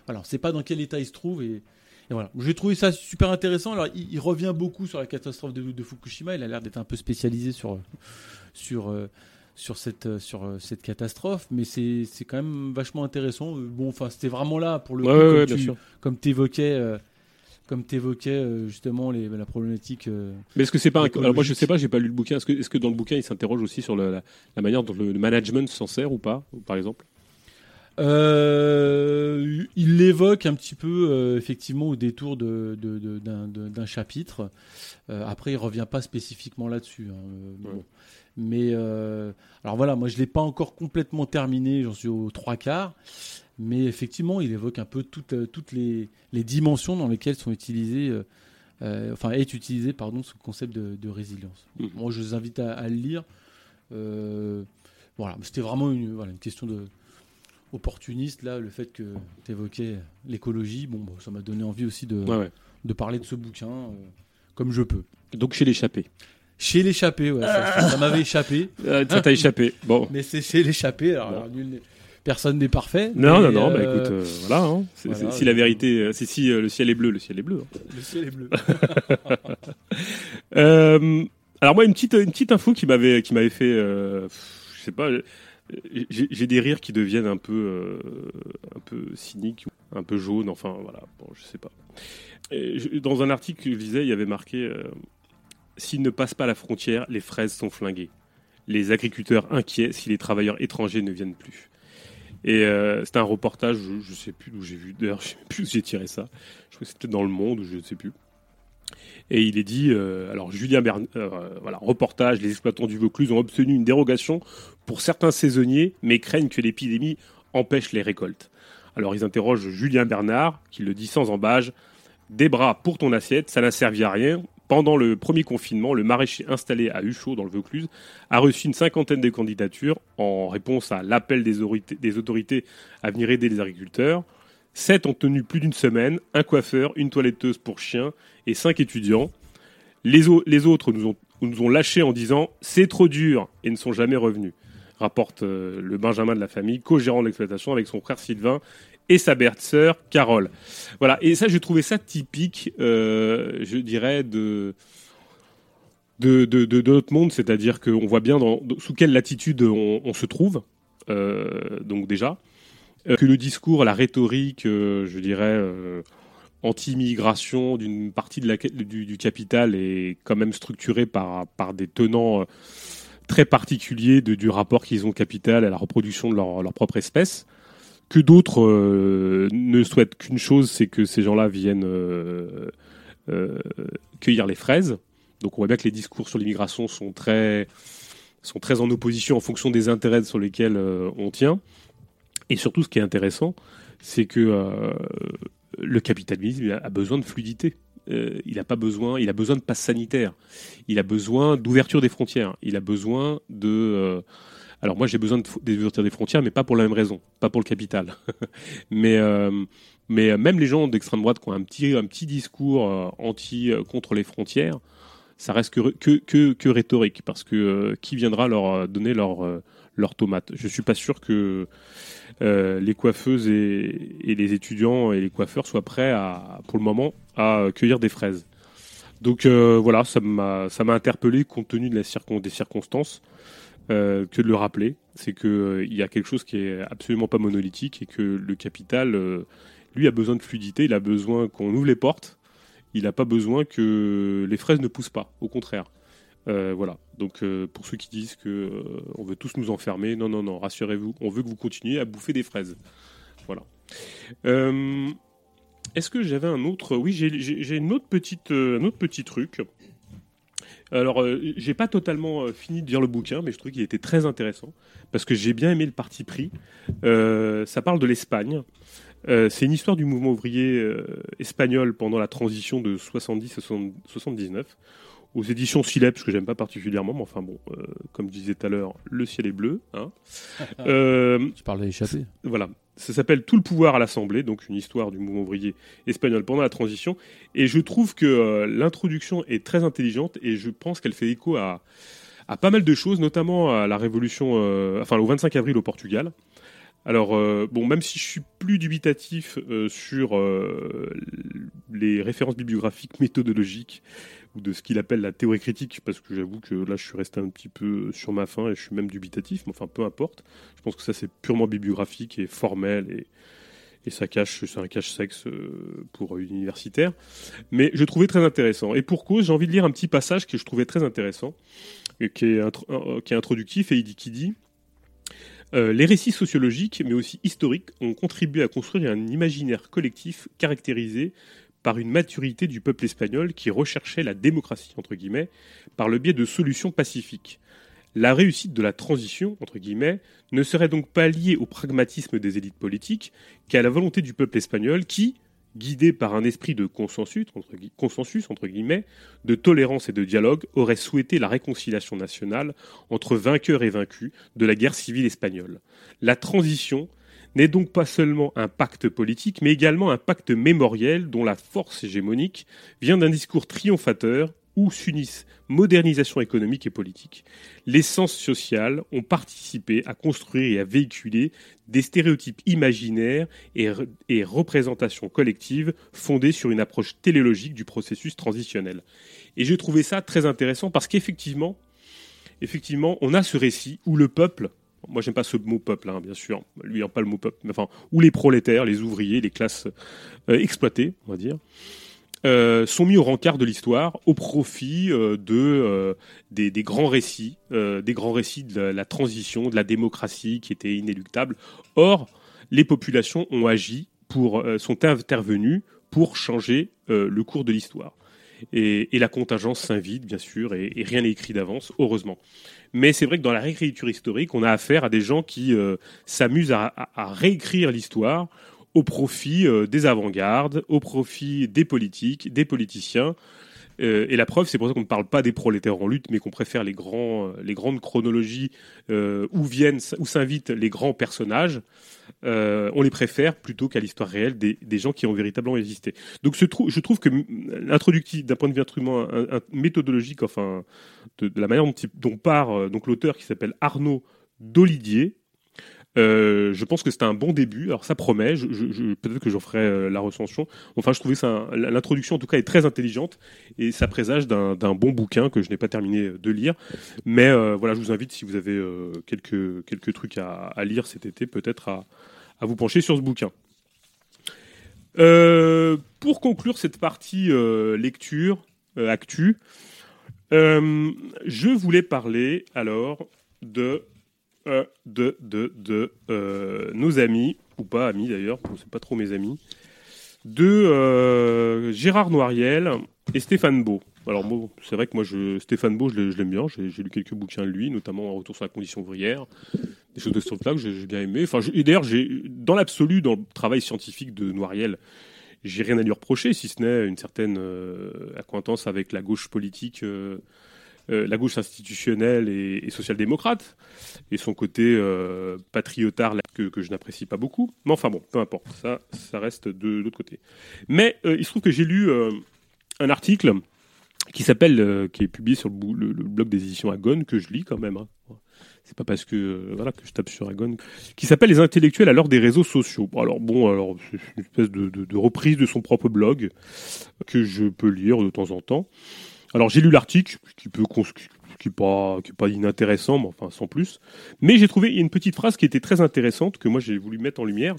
on ne sait pas dans quel état ils se trouvent et, voilà. J'ai trouvé ça super intéressant. Alors, il, revient beaucoup sur la catastrophe de, de Fukushima. Il a l'air d'être un peu spécialisé sur sur sur cette euh, sur euh, cette catastrophe, mais c'est c'est quand même vachement intéressant. Euh, Bon, enfin, c'était vraiment là pour le Ouais, coup, ouais, comme ouais, tu- bien sûr. comme t'évoquais. euh, comme t'évoquais euh, justement les, la problématique. euh, Mais est-ce que c'est pas un... Alors moi je sais pas, j'ai pas lu le bouquin. Est-ce que, est-ce que dans le bouquin il s'interroge aussi sur la, la manière dont le, le management s'en sert ou pas, par exemple? Il l'évoque un petit peu effectivement au détour de, d'un, chapitre. Après, il revient pas spécifiquement là-dessus. hein, bon. Mais euh, alors voilà, moi je l'ai pas encore complètement terminé. J'en suis aux trois quarts. Mais effectivement, il évoque un peu toutes, euh, toutes les, les dimensions dans lesquelles sont utilisées, euh, enfin est utilisé pardon ce concept de, de résilience. Mhm. Moi, je vous invite à, à le lire. Euh, voilà, c'était vraiment une, voilà, une question de opportuniste là, le fait que tu évoquais l'écologie, bon, bon, ça m'a donné envie aussi de, Ouais, ouais. de parler de ce bouquin comme je peux. Donc chez l'échappé. Chez l'échappé, ouais, ça, ça m'avait échappé, Euh, ça t'a échappé. Bon. mais c'est chez l'échappé. Alors, Bon. alors, nul n'est- personne n'est parfait. Non, non, non, bah euh, écoute, euh, voilà. hein. Voilà, si la vérité, euh, c'est si le ciel est bleu, le ciel est bleu. hein. le ciel est bleu. Alors moi, une petite, une petite info qui m'avait, qui m'avait fait, je sais pas, j'ai des rires qui deviennent un peu, un peu cyniques, un peu jaunes, enfin voilà, bon, je sais pas. Et je- dans un article que je lisais, il y avait marqué s'ils ne passent pas la frontière, les fraises sont flinguées. Les agriculteurs inquiets si les travailleurs étrangers ne viennent plus. Et euh, c'était un reportage, je, je sais plus d'où j'ai vu, d'ailleurs, je sais plus où j'ai tiré ça. Je crois que c'était dans le Monde, je ne sais plus. Et il est dit, euh, alors Julien Bern, euh, voilà, reportage, les exploitants du Vaucluse ont obtenu une dérogation pour certains saisonniers, mais craignent que l'épidémie empêche les récoltes. Alors ils interrogent Julien Bernard, qui le dit sans embâge, des bras pour ton assiette, ça n'a servi à rien. Pendant le premier confinement, le maraîcher installé à Huchot, dans le Vaucluse, a reçu une cinquantaine de candidatures en réponse à l'appel des autorités, à venir aider les agriculteurs. Sept ont tenu plus d'une semaine, un coiffeur, une toiletteuse pour chien et cinq étudiants. Les, au- les autres nous ont, nous ont lâchés en disant c'est trop dur et ne sont jamais revenus. Rapporte euh, le Benjamin de la famille, co-gérant de l'exploitation avec son frère Sylvain et sa belle-sœur Carole. Voilà. Et ça, j'ai trouvé ça typique, euh, je dirais, de de, de, notre monde, c'est-à-dire qu'on voit bien dans, sous quelle latitude on, se trouve, euh, donc déjà, euh, que le discours, la rhétorique, je dirais, anti-immigration d'une partie de la, du, du capital est quand même structurée par, par des tenants très particuliers de, du rapport qu'ils ont au capital à la reproduction de leur, leur propre espèce, que d'autres euh, ne souhaitent qu'une chose, c'est que ces gens-là viennent euh, euh, cueillir les fraises. Donc on voit bien que les discours sur l'immigration sont très, sont très en opposition en fonction des intérêts sur lesquels on tient. Et surtout, ce qui est intéressant, c'est que le capitalisme a besoin de fluidité. Il n'a pas besoin, il a besoin de passe sanitaire. Il a besoin d'ouverture des frontières. Il a besoin de. Euh, alors moi, j'ai besoin de d'ouverture des frontières, mais pas pour la même raison, pas pour le capital. mais euh, mais même les gens d'extrême droite qui ont un petit un petit discours euh, anti euh, contre les frontières, ça reste que que, que, que rhétorique, parce que euh, qui viendra leur euh, donner leur euh, leurs tomates Je suis pas sûr que euh, les coiffeuses et, les étudiants et les coiffeurs soient prêts à, pour le moment, à cueillir des fraises. Donc euh, voilà, ça m'a ça m'a interpellé compte tenu des circonstances euh, que de le rappeler. C'est que euh, y a quelque chose qui est absolument pas monolithique et que le capital, euh, lui, a besoin de fluidité. Il a besoin qu'on ouvre les portes. Il n'a pas besoin que les fraises ne poussent pas. Au contraire. Voilà. Donc pour ceux qui disent que on veut tous nous enfermer, non, non, non, rassurez-vous, on veut que vous continuiez à bouffer des fraises. Voilà. Est-ce que j'avais un autre? Oui, j'ai- une autre petite, un autre petit truc. Alors, euh, j'ai pas totalement euh, fini de lire le bouquin, mais je trouve qu'il était très intéressant parce que j'ai bien aimé le parti pris. Euh, ça parle de l'Espagne. Euh, c'est une histoire du mouvement ouvrier espagnol pendant la transition de 70 à 70 79 aux éditions Silep, que j'aime pas particulièrement, mais enfin bon, comme je disais tout à l'heure, le ciel est bleu. Hein. Tu parles d'échapper. voilà. Ça s'appelle Tout le pouvoir à l'Assemblée, donc une histoire du mouvement ouvrier espagnol pendant la transition. Et je trouve que euh, l'introduction est très intelligente et je pense qu'elle fait écho à, pas mal de choses, notamment à la révolution, euh, enfin au 25 avril au Portugal. Alors, euh, bon, même si je suis plus dubitatif sur les références bibliographiques méthodologiques ou de ce qu'il appelle la théorie critique, parce que j'avoue que là, je suis resté un petit peu sur ma faim et je suis même dubitatif, mais enfin, peu importe. Je pense que ça, c'est purement bibliographique et formel et, et ça cache, c'est un cache-sexe euh, pour universitaire. Mais je trouvais très intéressant. Et pour cause, j'ai envie de lire un petit passage que je trouvais très intéressant, et qui est, euh, qui est introductif et qui dit euh, les récits sociologiques, mais aussi historiques, ont contribué à construire un imaginaire collectif caractérisé par une maturité du peuple espagnol qui recherchait la démocratie, par le biais de solutions pacifiques. La réussite de la transition, entre guillemets, ne serait donc pas liée au pragmatisme des élites politiques qu'à la volonté du peuple espagnol qui, guidé par un esprit de consensus entre, gui- consensus, entre guillemets, de tolérance et de dialogue, aurait souhaité la réconciliation nationale entre vainqueurs et vaincus de la guerre civile espagnole. La transition n'est donc pas seulement un pacte politique, mais également un pacte mémoriel dont la force hégémonique vient d'un discours triomphateur où s'unissent modernisation économique et politique. Les sciences sociales ont participé à construire et à véhiculer des stéréotypes imaginaires et, re- et représentations collectives fondées sur une approche téléologique du processus transitionnel. Et j'ai trouvé ça très intéressant parce qu'effectivement, effectivement, on a ce récit où le peuple, moi j'aime pas ce mot peuple, hein, bien sûr, lui n'aime pas le mot peuple, mais enfin, où les prolétaires, les ouvriers, les classes euh, exploitées, on va dire, euh, sont mis au rencard de l'histoire au profit euh, de des, grands récits, des grands récits de la, la transition, de la démocratie qui était inéluctable. Or, les populations ont agi pour, sont intervenues pour changer le cours de l'histoire. Et, la contingence s'invite, bien sûr, et, rien n'est écrit d'avance, heureusement. Mais c'est vrai que dans la réécriture historique, on a affaire à des gens qui euh, s'amusent à réécrire l'histoire au profit euh, des avant-gardes, au profit des politiques, des politiciens, Euh, et la preuve, c'est pour ça qu'on ne parle pas des prolétaires en lutte, mais qu'on préfère les, grands, euh, les grandes chronologies euh, où viennent, où s'invitent les grands personnages. On les préfère plutôt qu'à l'histoire réelle des, gens qui ont véritablement existé. Donc je, trouve, que l'introductif, d'un point de vue instrument, méthodologique, enfin, de, la manière dont, dont part donc l'auteur qui s'appelle Arnaud Dolidier, euh, je pense que c'était un bon début. Alors ça promet. Peut-être que j'en ferai euh, la recension. Enfin, je trouvais ça l'introduction en tout cas est très intelligente et ça présage d'un bon bouquin que je n'ai pas terminé de lire. Mais euh, voilà, je vous invite si vous avez quelques quelques trucs à, à lire cet été, peut-être à, à vous pencher sur ce bouquin. pour conclure cette partie lecture actu, je voulais parler alors de euh, de, de, de euh, nos amis, ou pas amis d'ailleurs, c'est pas trop mes amis, de euh, Gérard Noiriel et Stéphane Beau. Alors bon, c'est vrai que moi, je, Stéphane Beau, je l'aime bien. J'ai lu quelques bouquins de lui, notamment en Retour sur la condition ouvrière, des choses de ce type-là que j'ai bien aimé. Enfin, et d'ailleurs, dans l'absolu, dans le travail scientifique de Noiriel, j'ai rien à lui reprocher, si ce n'est une certaine acquaintance avec la gauche politique euh, la gauche institutionnelle et, social-démocrate, et son côté euh, patriotard que, je n'apprécie pas beaucoup. Mais enfin bon, peu importe, ça, ça reste de, l'autre côté. Mais euh, il se trouve que j'ai lu euh, un article qui s'appelle, euh, qui est publié sur le, blog des éditions Agone, que je lis quand même. Hein. C'est pas parce que voilà que je tape sur Agone, qui s'appelle Les intellectuels à l'heure des réseaux sociaux. Alors bon, alors c'est une espèce de reprise de son propre blog que je peux lire de temps en temps. Alors j'ai lu l'article, qui peut qui pas, qui pas inintéressant, mais enfin sans plus. Mais j'ai trouvé une petite phrase qui était très intéressante, que moi j'ai voulu mettre en lumière,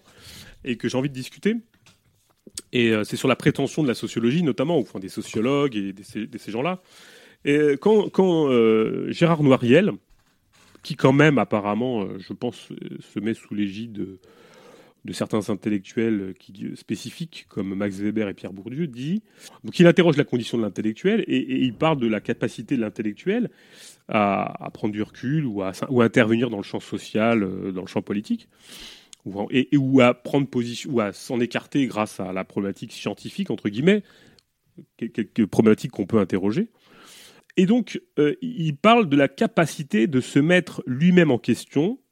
et que j'ai envie de discuter. Et euh, c'est sur la prétention de la sociologie, notamment, enfin des sociologues et de ces, gens-là. Et euh, quand, quand euh, Gérard Noiriel, qui quand même apparemment, je pense, se met sous l'égide de, certains intellectuels qui, spécifiques, comme Max Weber et Pierre Bourdieu, dit. Donc il interroge la condition de l'intellectuel et, il parle de la capacité de l'intellectuel à, prendre du recul ou à, intervenir dans le champ social, euh, dans le champ politique, ou, à prendre position, ou à s'en écarter grâce à la problématique scientifique, entre guillemets, quelques problématiques qu'on peut interroger. Et donc, euh, il parle de la capacité de se mettre lui-même en question euh,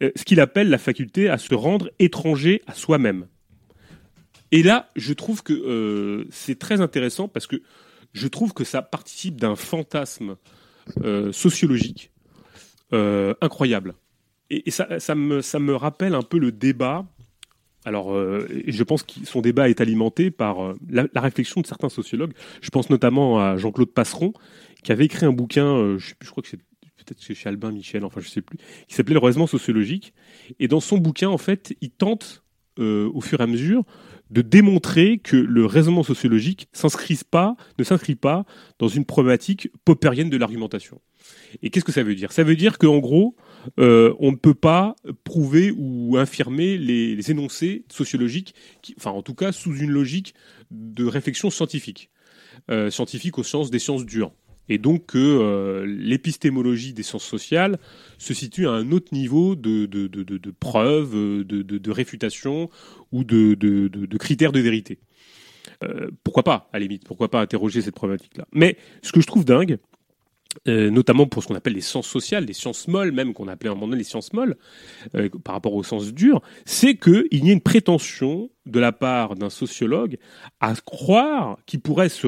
ce qu'il appelle la faculté à se rendre étranger à soi-même. Et là, je trouve que euh, c'est très intéressant parce que je trouve que ça participe d'un fantasme euh, sociologique euh, incroyable. Et, ça, me, ça, me, rappelle un peu le débat. Alors, euh, je pense que son débat est alimenté par la, la, réflexion de certains sociologues. Je pense notamment à Jean-Claude Passeron, qui avait écrit un bouquin, je, je crois que c'est peut-être chez Albin Michel, enfin je sais plus, qui s'appelait Le raisonnement sociologique. Et dans son bouquin, en fait, il tente, euh, au fur et à mesure, de démontrer que le raisonnement sociologique pas, ne s'inscrit pas dans une problématique popérienne de l'argumentation. Et qu'est-ce que ça veut dire? Ça veut dire qu'en gros, euh, on ne peut pas prouver ou infirmer les, énoncés sociologiques, enfin en tout cas sous une logique de réflexion scientifique, euh, scientifique au sens des sciences dures et donc que euh, l'épistémologie des sciences sociales se situe à un autre niveau de, de, de, de, de preuve, de, de, réfutation ou de, de critères de vérité. Euh, pourquoi pas, à la limite, pourquoi pas interroger cette problématique-là. Mais ce que je trouve dingue, euh, notamment pour ce qu'on appelle les sciences sociales, les sciences molles même, qu'on appelait à un moment donné les sciences molles, euh, par rapport aux sciences dures, c'est qu'il y a une prétention de la part d'un sociologue à croire qu'il pourrait se,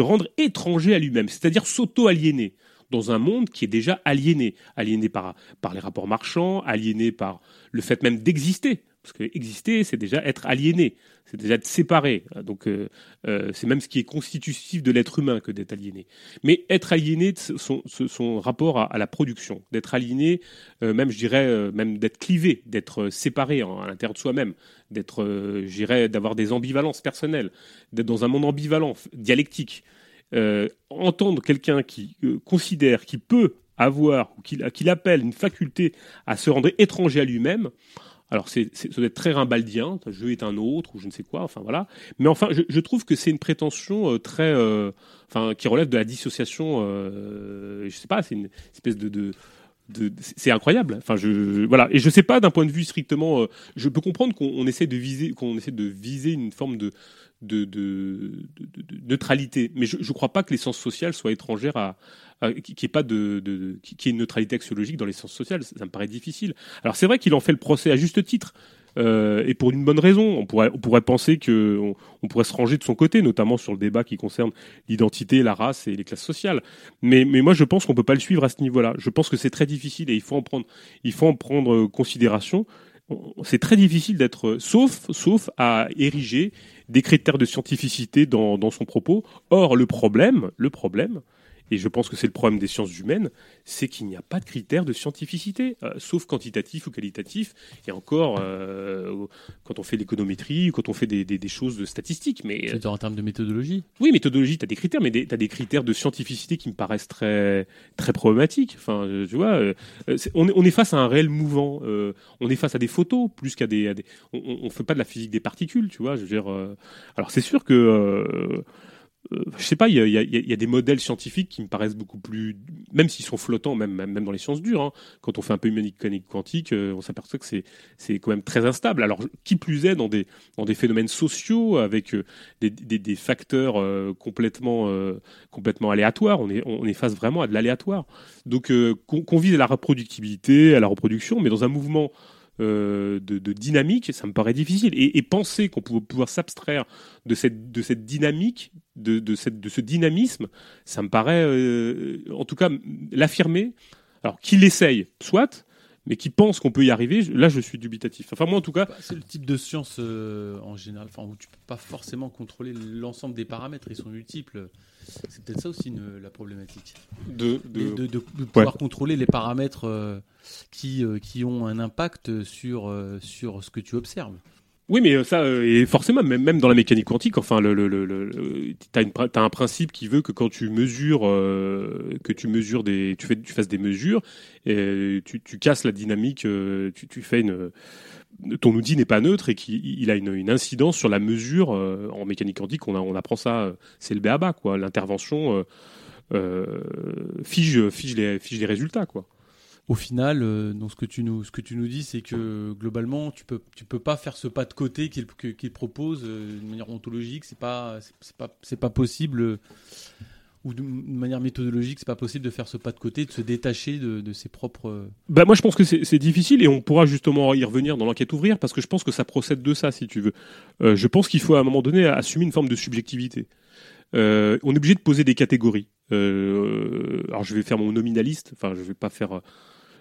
rendre étranger à lui-même, c'est-à-dire s'auto-aliéner dans un monde qui est déjà aliéné, aliéné par les rapports marchands, aliéné par le fait même d'exister. Parce que exister, c'est déjà être aliéné, c'est déjà être séparé. Donc, euh, euh, c'est même ce qui est constitutif de l'être humain que d'être aliéné. Mais être aliéné, son, son rapport à, la production, d'être aliéné, euh, même, je dirais, même d'être clivé, d'être séparé à l'intérieur de soi-même, d'être, d'avoir des ambivalences personnelles, d'être dans un monde ambivalent, dialectique. entendre quelqu'un qui considère qu'il peut avoir, ou qu'il qu une faculté à se rendre étranger à lui-même, alors, c'est, ça doit être très rimbaldien, jeu est un autre, ou je ne sais quoi, enfin voilà. Mais enfin, je, je trouve que c'est une prétention euh, très. Euh, enfin, qui relève de la dissociation, euh, je sais pas, c'est une espèce de, de c'est incroyable. Enfin, je voilà. Et je sais pas d'un point de vue strictement, euh, je peux comprendre qu'on on essaie de viser, qu'on de viser une forme de de, neutralité. Mais je ne crois pas que les sciences sociales soient étrangères à, qui ait pas de, qui ait une neutralité axiologique dans les sciences sociales. Ça, ça me paraît difficile. Alors c'est vrai qu'il en fait le procès à juste titre. Euh, et pour une bonne raison, on pourrait, penser que on, pourrait se ranger de son côté, notamment sur le débat qui concerne l'identité, la race et les classes sociales. Mais, moi, je pense qu'on peut pas le suivre à ce niveau-là. Je pense que c'est très difficile et il faut en prendre, il faut en prendre euh, considération. On- C'est très difficile d'être, sauf, sauf à ériger des critères de scientificité dans, dans son propos. Or, le problème, le problème, et je pense que c'est le problème des sciences humaines, c'est qu'il n'y a pas de critères de scientificité, euh, sauf quantitatif ou qualitatif, et encore euh, quand on fait l'économétrie, quand on fait des, des, des choses de statistiques. Mais euh, C'est en termes de méthodologie. oui, méthodologie, tu as des critères, mais tu as des critères de scientificité qui me paraissent très, très problématiques. Enfin, euh, tu vois, euh, on, est, on est face à un réel mouvant. euh, on est face à des photos plus qu'à des. On, on fait pas de la physique des particules, tu vois. Je veux dire. euh, alors c'est sûr que. Euh, je sais pas, il y a, y a- des modèles scientifiques qui me paraissent beaucoup plus, même s'ils sont flottants, même, dans les sciences dures. hein. Quand on fait un peu une mécanique quantique, euh, on s'aperçoit que c'est, c'est quand même très instable. Alors, qui plus est dans des, phénomènes sociaux avec euh, des, facteurs euh, complètement, aléatoires. On est, face vraiment à de l'aléatoire. Donc, qu'on qu'on vise à la reproductibilité, à la reproduction, mais dans un mouvement de, de dynamique, ça me paraît difficile. Et, penser qu'on pouvait pouvoir s'abstraire de cette, dynamique, de, de ce dynamisme, ça me paraît, euh, en tout cas, l'affirmer. Alors, qu'il essaye, soit, mais qui pense qu'on peut y arriver, là, je suis dubitatif. Enfin, moi, en tout cas, Bah, C'est le type de science euh, en général, enfin où tu peux pas forcément contrôler l'ensemble des paramètres, ils sont multiples. C'est peut-être ça aussi une- la problématique. de, De, de, de- de- de pouvoir contrôler les paramètres euh, qui, euh, qui ont un impact sur, euh, sur ce que tu observes. Oui, mais euh, ça, euh, et forcément, même, dans la mécanique quantique, enfin, le, t'as, un principe qui veut que quand tu mesures, euh, que tu mesures des, tu tu fasses des mesures, tu, tu casses la dynamique, tu, tu fais une, ton outil n'est pas neutre et qu'il il a une, incidence sur la mesure en mécanique quantique. On, apprend ça, c'est le béaba, quoi. L'intervention fige, fige les, fige les résultats, quoi. Au final, euh, ce que tu nous, ce que tu nous dis, c'est que globalement, tu peux, tu peux pas faire ce pas de côté qu'il propose euh, de manière ontologique. C'est pas, c'est- pas, c'est pas possible. euh, ou de manière méthodologique, c'est pas possible de faire ce pas de côté, de se détacher de, ses propres. Bah moi je pense que c'est difficile et on pourra justement y revenir dans l'enquête ouvrir parce que je pense que ça procède de ça si tu veux. Je pense qu'il faut à un moment donné assumer une forme de subjectivité. On est obligé de poser des catégories. Alors je vais faire mon nominaliste, enfin je vais pas faire,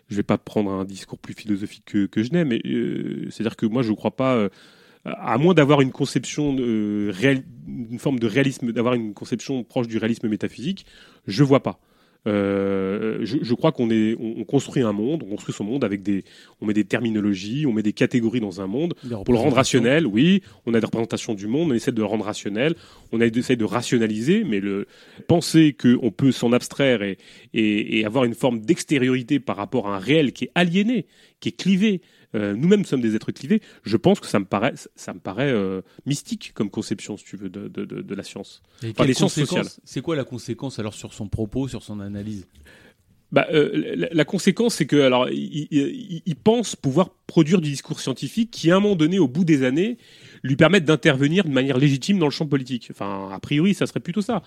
je vais pas prendre un discours plus philosophique que, que je n'ai, mais euh, c'est-à-dire que moi je crois pas, euh, à moins d'avoir une conception, euh, une forme de réalisme, d'avoir une conception proche du réalisme métaphysique, je vois pas. Euh, je, je crois qu'on est, on, on construit un monde, on construit son monde avec des, on met des terminologies, on met des catégories dans un monde pour le rendre rationnel. Oui, on a des représentations du monde, on essaie de le rendre rationnel, on essaie de rationaliser, mais le penser qu'on peut s'en abstraire et, et, et avoir une forme d'extériorité par rapport à un réel qui est aliéné, qui est clivé. Euh, Nous-mêmes sommes des êtres clivés. Je pense que ça me paraît, ça me paraît euh, mystique comme conception, si tu veux, de, de, la science. Et Enfin, les sciences sociales. C'est quoi la conséquence alors sur son propos, sur son analyse? Bah, euh, la, la conséquence, c'est que alors, il, il- il pense pouvoir produire du discours scientifique qui, à un moment donné, au bout des années, lui permettent d'intervenir de manière légitime dans le champ politique. Enfin, a priori, ça serait plutôt ça.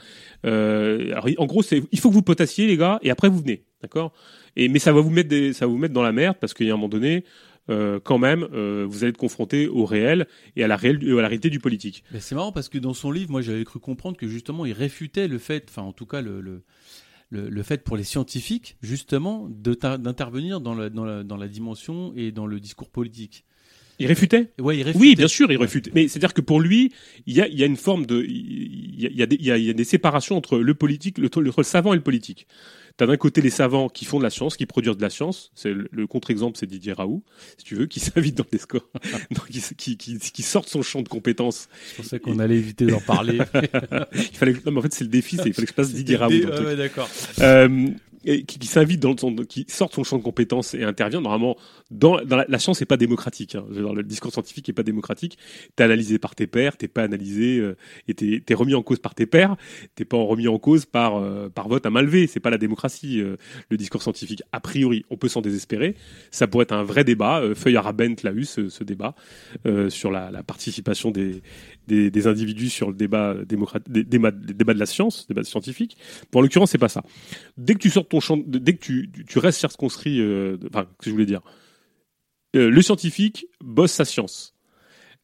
Euh, alors, en gros, c'est il faut que vous potassiez, les gars, et après vous venez, d'accord? Et mais ça va vous mettre des, ça va vous mettre dans la merde parce qu'il y a un moment donné. Euh, quand même, euh, vous allez être confronté au réel et à la, réelle, à la réalité du politique. C'est marrant parce que dans son livre, moi j'avais cru comprendre que justement il réfutait le fait, enfin en tout cas le, le, le, le fait pour les scientifiques justement d'intervenir dans la, dans, la, dans la dimension et dans le discours politique. Il réfutait? Ouais, il réfutait. Oui, bien sûr, il réfute. Mais c'est-à-dire que pour lui, il y a, il y a une forme de, il y a, il y a des, il y a- il y a des séparations entre le politique, le, entre le savant et le politique. T'as d'un côté les savants qui font de la science, qui produisent de la science. C'est le, le contre-exemple, c'est Didier Raoult, si tu veux, qui s'invite dans les scores, donc qui, qui, sort de son champ de compétences. Pour ça qu'on allait éviter d'en parler. Il fallait, non, mais en fait, c'est le défi, il fallait que je passe Didier Raoult. Ouais, d'accord. Euh, qui, qui s'invite dans son- qui sort son champ de compétences et intervient normalement dans, dans la, la science n'est pas démocratique hein. Le discours scientifique est pas démocratique. T'es analysé par tes pairs t'es pas analysé euh, et t'es t'es remis en cause par tes pairs. T'es pas remis en cause par euh, par vote à main levée. C'est pas la démocratie euh, le discours scientifique. A priori on peut s'en désespérer. Ça pourrait être un vrai débat. Euh, Feuille Arabent l'a eu ce, ce débat euh, sur la, la participation des, des, des individus sur le débat des, des débats de la science débat scientifique bon, en l'occurrence c'est pas ça dès que tu sors ton champ, dès que tu, tu- restes circonscrit, euh, enfin, que je voulais dire, euh, le scientifique bosse sa science.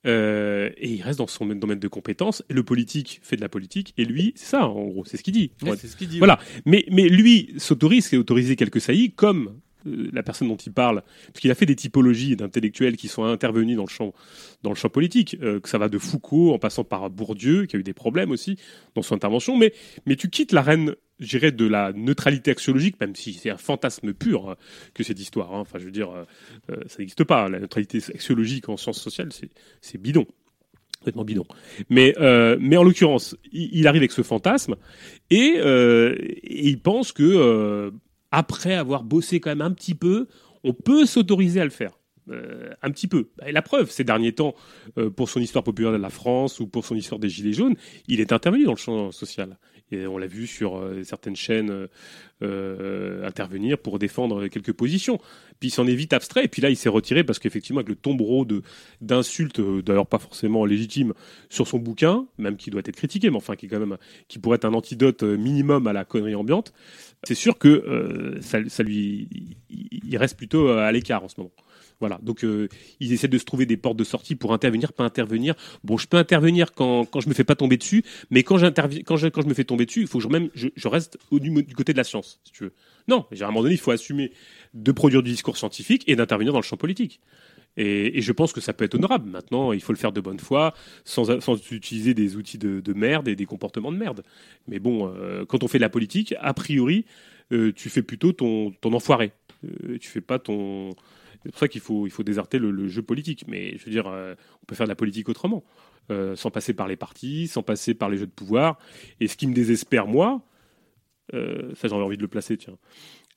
Euh, et il reste dans son domaine de compétences. Et le politique fait de la politique. Et lui, c'est ça, en gros, c'est ce qu'il dit. Ouais, c'est ce. Voilà. Mais, mais lui s'autorise, et autoriser quelques saillies, comme la personne dont il parle, parce qu'il a fait des typologies d'intellectuels qui sont intervenus dans le champ, dans le champ politique, euh, que ça va de Foucault en passant par Bourdieu, qui a eu des problèmes aussi dans son intervention. Mais, mais tu quittes l'arène, je dirais, de la neutralité axiologique, même si c'est un fantasme pur hein, que cette histoire. hein. Enfin, je veux dire, euh, euh, ça n'existe pas. La neutralité axiologique en sciences sociales, c'est bidon. Complètement bidon. Mais, euh, mais en l'occurrence, il, arrive avec ce fantasme et, euh, il pense que euh, après avoir bossé quand même un petit peu, on peut s'autoriser à le faire. Euh, un petit peu. Et la preuve, ces derniers temps, euh, pour son histoire populaire de la France ou pour son histoire des Gilets jaunes, il est intervenu dans le champ social. Et on l'a vu sur euh, certaines chaînes intervenir pour défendre quelques positions. Puis il s'en est vite abstrait. Et puis là, il s'est retiré parce qu'effectivement, avec le tombereau d'insultes, euh, d'ailleurs pas forcément légitimes, sur son bouquin, même qui doit être critiqué, mais enfin qui est quand même qui pourrait être un antidote euh, minimum à la connerie ambiante. C'est sûr que euh, ça, lui, il reste plutôt à l'écart en ce moment. Voilà, donc euh, ils essaient de se trouver des portes de sortie pour intervenir, pas intervenir. Bon, je peux intervenir quand, quand je me fais pas tomber dessus, mais quand je, me fais tomber dessus, il faut que je, reste du, côté de la science, si tu veux. Non, à un moment donné, il faut assumer de produire du discours scientifique et d'intervenir dans le champ politique. Et, je pense que ça peut être honorable. Maintenant, il faut le faire de bonne foi, sans, utiliser des outils de, de merde et des comportements de merde. Mais bon, euh, quand on fait de la politique, a priori, euh, tu fais plutôt ton, ton enfoiré. Tu fais pas ton. C'est pour ça qu'il faut, il faut le, jeu politique. Mais je veux dire, euh, on peut faire de la politique autrement, euh, sans passer par les partis, sans passer par les jeux de pouvoir. Et ce qui me désespère, moi, euh, ça j'aurais envie de le placer, tiens.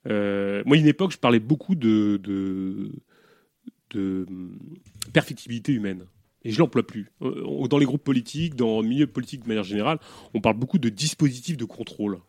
Euh, moi, une époque, je parlais beaucoup de, de, hum, perfectibilité humaine. Et je l'emploie plus. Dans les groupes politiques, dans le milieu politique de manière générale, on parle beaucoup de dispositifs de contrôle.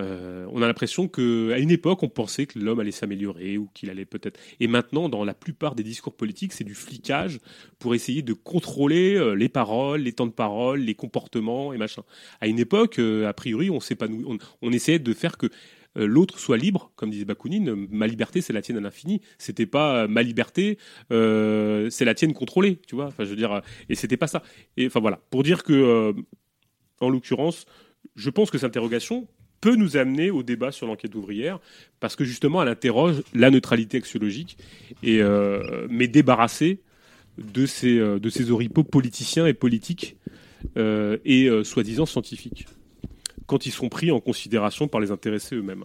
Euh, on a l'impression qu'à une époque, on pensait que l'homme allait s'améliorer ou qu'il allait peut-être. Et maintenant, dans la plupart des discours politiques, c'est du flicage pour essayer de contrôler euh, les paroles, les temps de parole, les comportements et machin. À une époque, euh, a priori, on on, on essayait de faire que l'autre soit libre, comme disait Bakounine. Ma liberté, c'est la tienne à l'infini. C'était pas ma liberté, c'est la tienne contrôlée, tu vois. Enfin, je veux dire, et c'était pas ça. Et enfin voilà, pour dire que, en l'occurrence, je pense que cette interrogation peut nous amener au débat sur l'enquête ouvrière, parce que justement, elle interroge la neutralité axiologique, et, euh, mais débarrassée de ces, euh, de ces oripeaux politiciens et politiques euh, et soi-disant scientifiques, quand ils sont pris en considération par les intéressés eux-mêmes.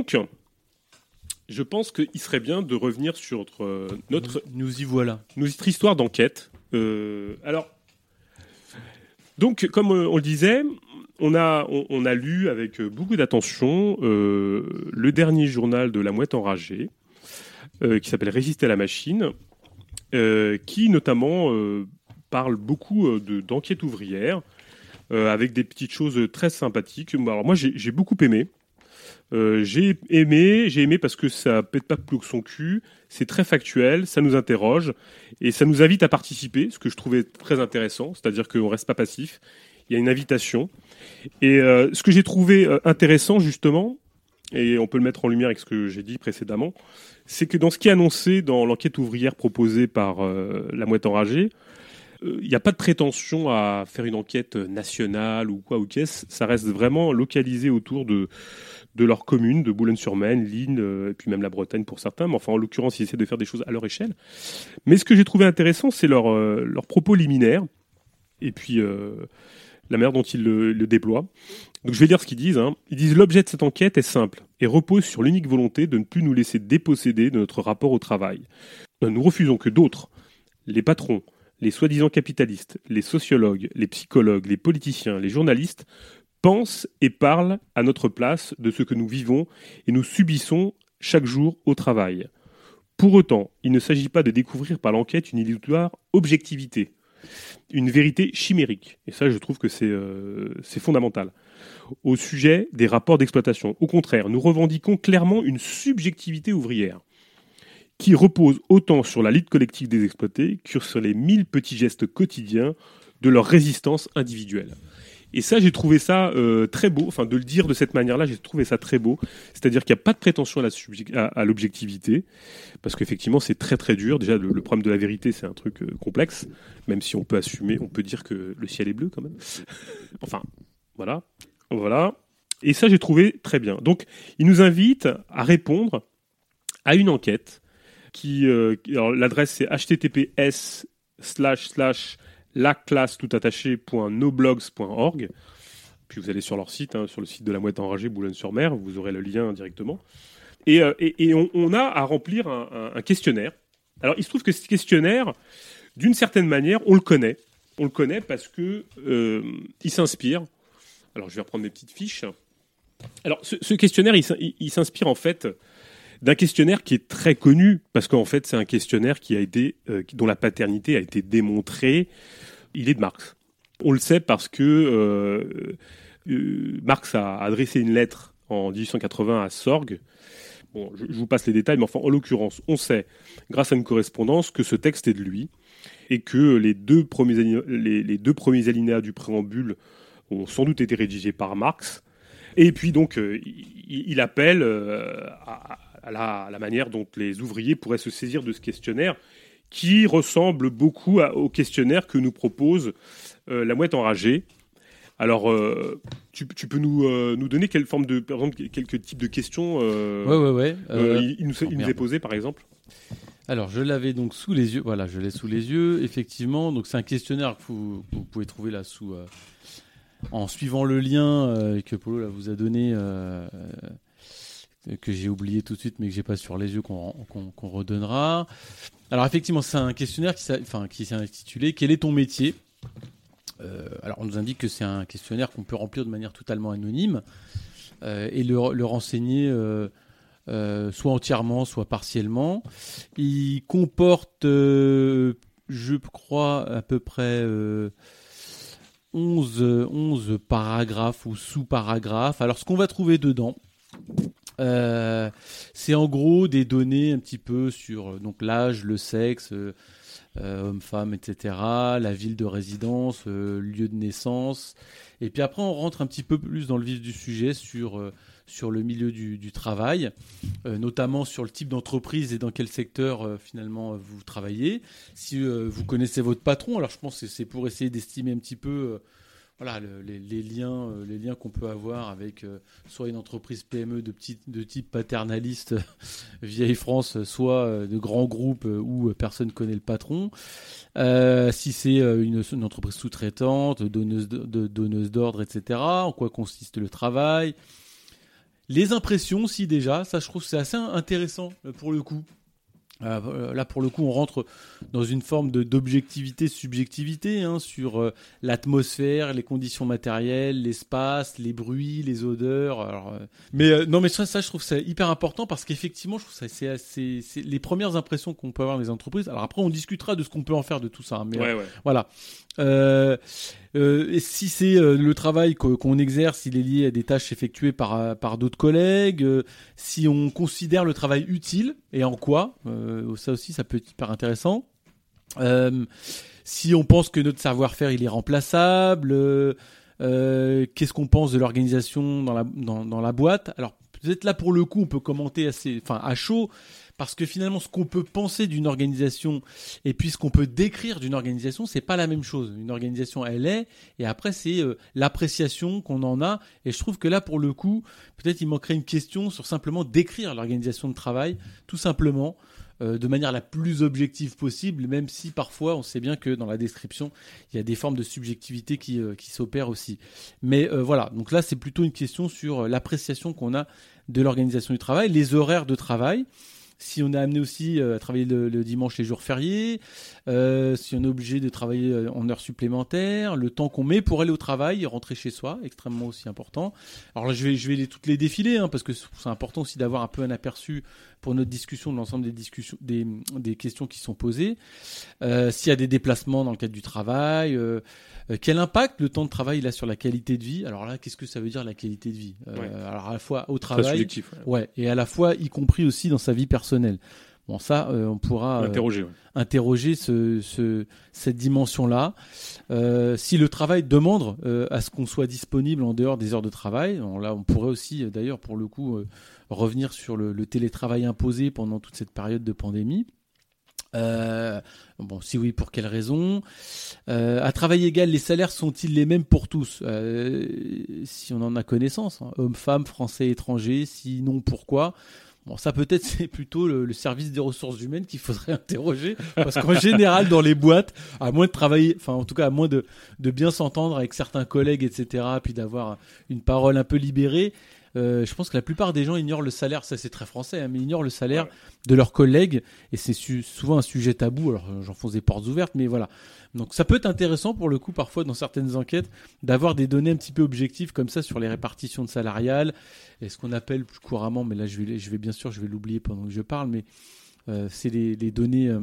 Donc, je pense qu'il serait bien de revenir sur notre, notre, Nous y voilà. notre histoire d'enquête. Euh, alors, donc, comme euh, on le disait, on a, on, on a lu avec beaucoup d'attention euh, le dernier journal de La Mouette Enragée, euh, qui s'appelle Résister à la machine, euh, qui notamment euh, parle beaucoup euh, de- d'enquête ouvrière, euh, avec des petites choses très sympathiques. Alors moi, j'ai j'ai beaucoup aimé. Euh, j'ai aimé, j'ai aimé parce que ça pète pas plus que son cul, c'est très factuel, ça nous interroge et ça nous invite à participer, ce que je trouvais très intéressant, c'est-à-dire qu'on reste pas passif, il y a une invitation. Et euh, ce que j'ai trouvé euh, intéressant justement, et on peut le mettre en lumière avec ce que j'ai dit précédemment, c'est que dans ce qui est annoncé dans l'enquête ouvrière proposée par la mouette enragée, il n'y a pas de prétention à faire une enquête nationale ou quoi ou qu'est-ce, ça reste vraiment localisé autour de de leur commune, de Boulogne-sur-Maine, Lille, euh, et puis même la Bretagne pour certains. Mais enfin, en l'occurrence, ils essaient de faire des choses à leur échelle. Mais ce que j'ai trouvé intéressant, c'est leur, euh, leur propos liminaire, et puis euh, la manière dont ils le, le déploient. Donc je vais dire ce qu'ils disent. hein. Ils disent l'objet de cette enquête est simple et repose sur l'unique volonté de ne plus nous laisser déposséder de notre rapport au travail. Nous refusons que d'autres, les patrons, les soi-disant capitalistes, les sociologues, les psychologues, les politiciens, les journalistes, pensent et parlent à notre place de ce que nous vivons et nous subissons chaque jour au travail. Pour autant, il ne s'agit pas de découvrir par l'enquête une illusoire objectivité, une vérité chimérique. Et ça, je trouve que c'est euh, fondamental. Au sujet des rapports d'exploitation. Au contraire, nous revendiquons clairement une subjectivité ouvrière qui repose autant sur la lutte collective des exploités que sur les mille petits gestes quotidiens de leur résistance individuelle. Et ça, j'ai trouvé ça euh, très beau. Enfin, de le dire de cette manière-là, j'ai trouvé ça très beau. C'est-à-dire qu'il n'y a pas de prétention à l'objectivité, parce qu'effectivement, c'est très très dur. Déjà, le, le problème de la vérité, c'est un truc euh, complexe, même si on peut assumer, on peut dire que le ciel est bleu quand même. enfin, voilà, voilà. Et ça, j'ai trouvé très bien. Donc, il nous invite à répondre à une enquête qui, euh, l'adresse c'est https slash slash la classe tout attaché point noblogs.org. Puis vous allez sur leur site, hein, sur le site de la Mouette Enragée Boulogne-sur-Mer, vous aurez le lien directement. Et, euh, on, a à remplir un, questionnaire. Alors il se trouve que ce questionnaire, d'une certaine manière, on le connaît. On le connaît parce que euh, il s'inspire. Alors je vais reprendre mes petites fiches. Alors ce, questionnaire, il s'inspire en fait d'un questionnaire qui est très connu parce qu'en fait c'est un questionnaire qui a été euh, dont la paternité a été démontrée. Il est de Marx. On le sait parce que euh, euh, Marx a adressé une lettre en 1880 à Sorgue. Bon, je, vous passe les détails, mais enfin en l'occurrence, on sait grâce à une correspondance que ce texte est de lui et que les deux premiers les, deux premiers alinéas du préambule ont sans doute été rédigés par Marx. Et puis donc, il, appelle à, à la, à la manière dont les ouvriers pourraient se saisir de ce questionnaire, qui ressemble beaucoup à- au questionnaire que nous propose euh, la mouette enragée. Alors, euh, tu, tu peux nous, euh, nous donner quelle forme de, par exemple, quelques types de questions euh, Ouais, ouais, ouais. il, il nous, oh, il nous merde. est posé, par exemple Alors, je l'avais donc sous les yeux. Voilà, je l'ai sous les yeux. Effectivement, donc c'est un questionnaire que vous, pouvez trouver là sous. en suivant le lien que Polo là, vous a donné, que j'ai oublié tout de suite, mais que j'ai pas sur les yeux, qu'on redonnera. Alors, effectivement, c'est un questionnaire qui, enfin, s'est intitulé Quel est ton métier? Euh, Alors, on nous indique que c'est un questionnaire qu'on peut remplir de manière totalement anonyme euh, et le, le renseigner. euh, soit entièrement, soit partiellement. Il comporte, je crois, à peu près euh, 11, euh, 11 paragraphes ou sous-paragraphes. Alors, ce qu'on va trouver dedans, euh, c'est en gros des données un petit peu sur euh, donc l'âge, le sexe, euh, homme-femme, etc., la ville de résidence, lieu de naissance. Et puis après, on rentre un petit peu plus dans le vif du sujet sur, sur le milieu du, du travail, notamment sur le type d'entreprise et dans quel secteur finalement vous travaillez. Si vous connaissez votre patron, alors je pense que c'est pour essayer d'estimer un petit peu voilà, euh, les liens qu'on peut avoir avec euh, soit une entreprise PME de, type paternaliste vieille France, soit euh, de grands groupes où personne connaît le patron. Si c'est une, entreprise sous-traitante, donneuse d'ordre, etc. En quoi consiste le travail? Les impressions aussi déjà, ça je trouve c'est assez intéressant pour le coup. Euh, là, pour le coup, on rentre dans une forme de d'objectivité, subjectivité hein, sur euh, l'atmosphère, les conditions matérielles, l'espace, les bruits, les odeurs. Alors, euh, mais non, mais ça, ça, je trouve ça hyper important parce qu'effectivement, je trouve ça c'est assez, les premières impressions qu'on peut avoir les entreprises. Alors après, on discutera de ce qu'on peut en faire de tout ça. hein, mais Ouais, ouais. voilà. Euh, euh, si c'est euh, le travail qu'o- qu'on exerce, il est lié à des tâches effectuées par, par d'autres collègues, si on considère le travail utile et en quoi, ça aussi ça peut être hyper intéressant. Si on pense que notre savoir-faire il est remplaçable, qu'est-ce qu'on pense de l'organisation dans la, dans, dans la boîte? Alors peut-être là pour le coup on peut commenter assez, enfin à chaud, parce que finalement ce qu'on peut penser d'une organisation et puis ce qu'on peut décrire d'une organisation, c'est pas la même chose. Une organisation, elle est, et après c'est euh, l'appréciation qu'on en a. Et je trouve que là, pour le coup, peut-être il manquerait une question sur simplement décrire l'organisation de travail, tout simplement, euh, de manière la plus objective possible, même si parfois on sait bien que dans la description, il y a des formes de subjectivité qui, euh, qui s'opèrent aussi. Mais voilà, donc là c'est plutôt une question sur l'appréciation qu'on a de l'organisation du travail, les horaires de travail si on est amené aussi euh, à travailler le, dimanche les jours fériés, euh, si on est obligé de travailler euh, en heures supplémentaires, le temps qu'on met pour aller au travail et rentrer chez soi, extrêmement aussi important. Alors là, je vais, je vais les, toutes les défiler, hein, parce que c'est important aussi d'avoir un peu un aperçu pour notre discussion de l'ensemble des discussions, des, des questions qui sont posées. Euh, S'il y a des déplacements dans le cadre du travail, euh, euh, quel impact le temps de travail il a sur la qualité de vie? Alors là, qu'est-ce que ça veut dire la qualité de vie? Euh, Ouais. Alors à la fois au travail, ouais. Ouais, et à la fois, y compris aussi dans sa vie personnelle. Bon, ça, euh, on pourra euh, Interroger. ouais. interroger ce, ce- cette dimension-là. Euh, si le travail demande à ce qu'on soit disponible en dehors des heures de travail, bon, là, on pourrait aussi, d'ailleurs, pour le coup, revenir sur le, le télétravail imposé pendant toute cette période de pandémie. Euh, bon, si oui, pour quelles raisons euh, À travail égal, les salaires sont-ils les mêmes pour tous? Euh, Si on en a connaissance, hein, hommes, femmes, français, étrangers, sinon pourquoi? Bon, ça peut-être c'est plutôt le, service des ressources humaines qu'il faudrait interroger, parce qu'en général dans les boîtes, à moins de travailler, enfin en tout cas à moins de, de bien s'entendre avec certains collègues, etc., puis d'avoir une parole un peu libérée, euh, je pense que la plupart des gens ignorent le salaire, ça c'est très français, hein, mais ignorent le salaire Ouais. de leurs collègues, et c'est souvent un sujet tabou, alors euh, j'enfonce des portes ouvertes, mais voilà. Donc ça peut être intéressant pour le coup parfois dans certaines enquêtes d'avoir des données un petit peu objectives comme ça sur les répartitions de salariales et ce qu'on appelle plus couramment, mais là je vais, je vais bien sûr je vais l'oublier pendant que je parle, mais euh, c'est les, les données, euh,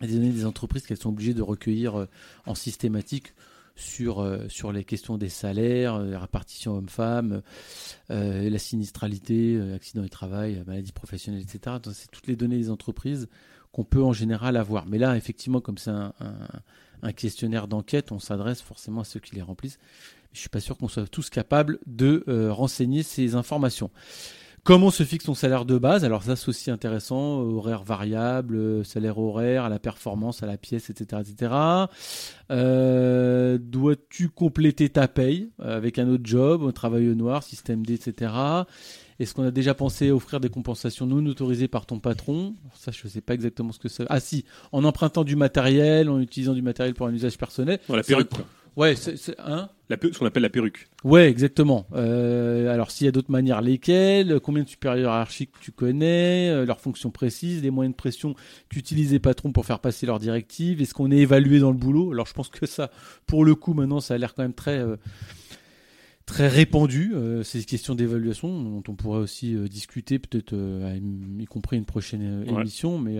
les données des entreprises qu'elles sont obligées de recueillir en systématique sur, euh, sur les questions des salaires, euh, la répartition hommes-femmes, euh, la sinistralité, accident du travail, maladie professionnelle, etc. C'est toutes les données des entreprises qu'on peut en général avoir. Mais là, effectivement, comme c'est un, questionnaire d'enquête, on s'adresse forcément à ceux qui les remplissent. Je suis pas sûr qu'on soit tous capables de renseigner ces informations. Comment se fixe son salaire de base? Alors ça, c'est aussi intéressant. Horaire variable, salaire horaire, à la performance, à la pièce, etc. etc. Euh, Dois-tu compléter ta paye euh, avec un autre job, un travail au noir, système D, etc. Est-ce qu'on a déjà pensé à offrir des compensations non autorisées par ton patron? Ça, je ne sais pas exactement ce que ça. Ah si, en empruntant du matériel, en utilisant du matériel pour un usage personnel. Non, la perruque. Ouais, c'est hein? La ce qu'on appelle la perruque. Ouais, exactement. Euh, alors, s'il y a d'autres manières, lesquelles Combien de supérieurs hiérarchiques tu connais euh, Leurs fonctions précises Les moyens de pression qu'utilisent les patrons pour faire passer leurs directives Est-ce qu'on est évalué dans le boulot? Alors, je pense que ça, pour le coup, maintenant, ça a l'air quand même très... euh, très répandu, ces questions d'évaluation dont on pourrait aussi discuter peut-être y compris une prochaine Ouais. émission mais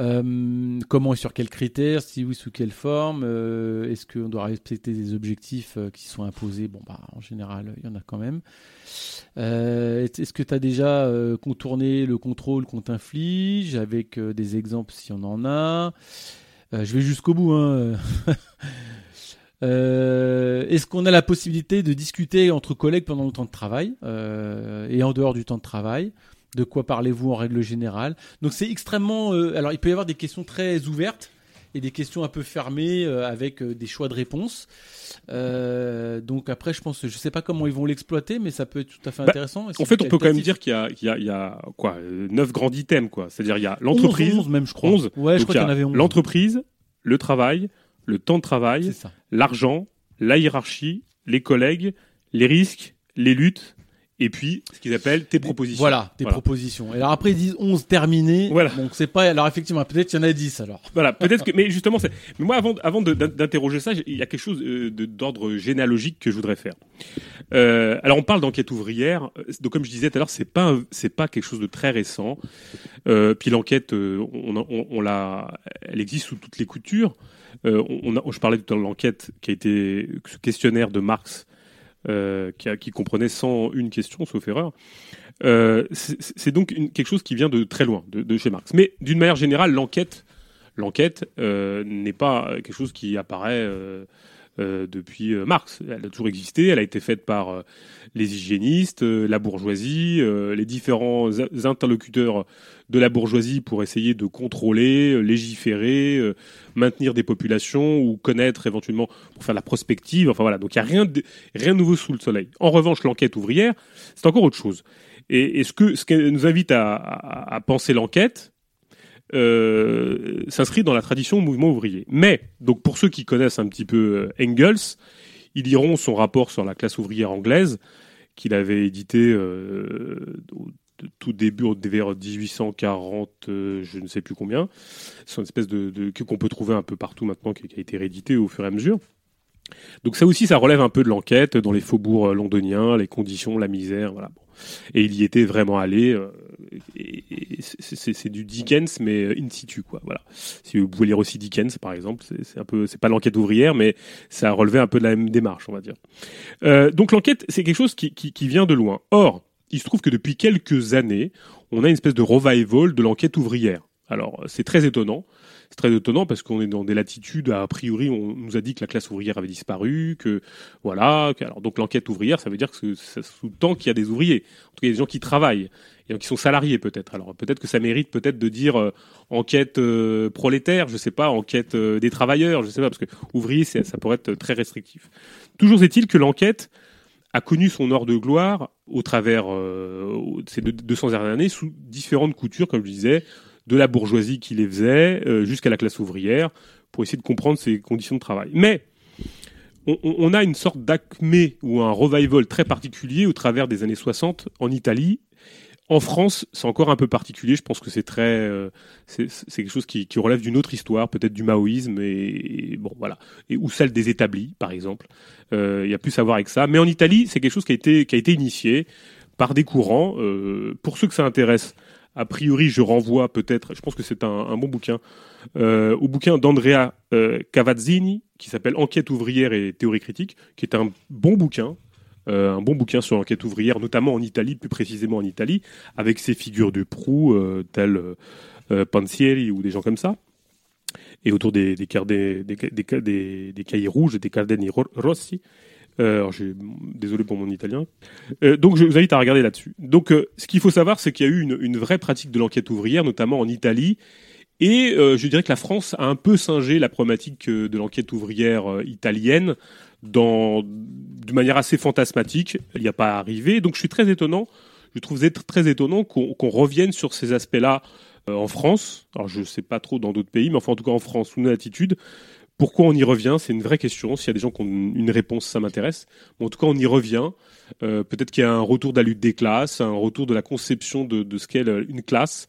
euh, comment et sur quels critères, si oui, sous quelle forme, euh, est-ce qu'on doit respecter des objectifs euh, qui sont imposés? Bon, bah, en général, il y en a quand même. Est-ce que tu as déjà contourné le contrôle qu'on t'inflige avec des exemples si on en a? Je vais jusqu'au bout. Hein. Est-ce qu'on a la possibilité de discuter entre collègues pendant le temps de travail et en dehors du temps de travail? De quoi parlez-vous en règle générale Donc c'est extrêmement. euh, alors il peut y avoir des questions très ouvertes et des questions un peu fermées euh, avec euh, des choix de réponses. Donc après, je pense, je sais pas comment ils vont l'exploiter, mais ça peut être tout à fait Bah, intéressant. En fait, on peut quand même dire qu'il y a, y y quoi, euh, neuf grands items, quoi. C'est-à-dire, il y a l'entreprise, 11, 11 même, je crois. 11. Ouais, je crois qu'il y en avait 11. l'entreprise, le travail, le temps de travail, l'argent, la hiérarchie, les collègues, les risques, les luttes et puis ce qu'ils appellent tes propositions. Voilà, tes propositions. Et alors après ils disent 11 terminés. Voilà. Donc c'est pas alors effectivement peut-être qu'il y en a 10 alors. Voilà, peut-être que mais justement c'est mais moi avant avant d'interroger ça, il y a quelque chose euh, d'ordre généalogique que je voudrais faire. Euh, alors on parle d'enquête ouvrière, donc comme je disais tout à l'heure, c'est pas c'est pas quelque chose de très récent. Euh, puis l'enquête euh, on, on, on l'a elle existe sous toutes les coutures. Euh, on a, je parlais tout à l'heure de l'enquête qui a été ce questionnaire de Marx euh, qui, a- qui comprenait 101 questions, sauf erreur. Euh, c'est donc quelque chose qui vient de très loin, de, chez Marx. Mais d'une manière générale, l'enquête, euh, n'est pas quelque chose qui apparaît depuis Marx. Elle a toujours existé. Elle a été faite par les hygiénistes, la bourgeoisie, les différents interlocuteurs de la bourgeoisie pour essayer de contrôler, euh, légiférer, euh, maintenir des populations ou connaître éventuellement pour faire la prospective. Enfin voilà. Donc il y a rien de, rien de nouveau sous le soleil. En revanche, l'enquête ouvrière, c'est encore autre chose. Et, ce que ce qui nous invite à, à- à penser l'enquête, euh, s'inscrit dans la tradition mouvement ouvrier. Mais, donc pour ceux qui connaissent un petit peu euh, Engels, ils liront son rapport sur la classe ouvrière anglaise qu'il avait édité euh, tout début, vers 1840, euh, je ne sais plus combien. C'est une espèce de, de qu'on peut trouver un peu partout maintenant, qui, a été réédité au fur et à mesure. Donc ça aussi, ça relève un peu de l'enquête dans les faubourgs euh, londoniens, les conditions, la misère, voilà. Et il y était vraiment allé. euh, c'est- du Dickens, mais in situ, quoi. Voilà. Si vous pouvez lire aussi Dickens, par exemple, c'est un peu, c'est pas l'enquête ouvrière, mais ça a relevé un peu de la même démarche, on va dire. Donc l'enquête, c'est quelque chose qui, qui vient de loin. Or, il se trouve que depuis quelques années, on a une espèce de revival de l'enquête ouvrière. Alors, c'est très étonnant. C'est très étonnant parce qu'on est dans des latitudes, a priori, on nous a dit que la classe ouvrière avait disparu, que voilà. que- alors, donc l'enquête ouvrière, ça veut dire que ça sous-tend qu'il y a des ouvriers. En tout cas, des gens qui travaillent, et qui sont salariés peut-être. Alors peut-être que ça mérite peut-être de dire euh, enquête euh, prolétaire, je sais pas, enquête euh, des travailleurs, je sais pas, parce que ouvrier, ça pourrait être très restrictif. Toujours est-il que l'enquête a connu son heure de gloire au travers euh, ces deux- 200 dernières années sous différentes coutures, comme je disais, de la bourgeoisie qui les faisait euh, jusqu'à la classe ouvrière, pour essayer de comprendre ses conditions de travail. Mais on a une sorte d'acmé ou un revival très particulier au travers des années 60 en Italie. En France, c'est encore un peu particulier. Je pense que c'est très, euh, c'est quelque chose qui, relève d'une autre histoire, peut-être du maoïsme et, bon voilà, et ou celle des établis, par exemple. Euh, Il y a plus à voir avec ça. Mais en Italie, c'est quelque chose qui a été qui a été initié par des courants. Euh, pour ceux que ça intéresse, a priori, je renvoie peut-être. Je pense que c'est un, bon bouquin euh, au bouquin d'Andrea euh, Cavazzini qui s'appelle Enquête ouvrière et théorie critique, qui est un bon bouquin, euh, un bon bouquin sur l'enquête ouvrière, notamment en Italie, plus précisément en Italie, avec ses figures de proue euh, telles euh, Pansieri ou des gens comme ça, et autour des des, des, des, cahiers rouges, des cardeni ro- rossi. Euh, désolé pour mon italien. Donc, je vous invite à regarder là-dessus. Donc, ce qu'il faut savoir, c'est qu'il y a eu une, vraie pratique de l'enquête ouvrière, notamment en Italie, et je dirais que la France a un peu singé la problématique de l'enquête ouvrière italienne dans, de manière assez fantasmatique. Il n'y a pas arrivé. Donc je suis très étonnant. Je trouve très étonnant qu'on revienne sur ces aspects-là euh, en France. Alors je ne sais pas trop dans d'autres pays, mais enfin en tout cas en France, sous nos latitudes. Pourquoi on y revient? C'est une vraie question. S'il y a des gens qui ont une réponse, ça m'intéresse. En tout cas, on y revient. Euh, Peut-être qu'il y a un retour de la lutte des classes, un retour de la conception de, ce qu'est une classe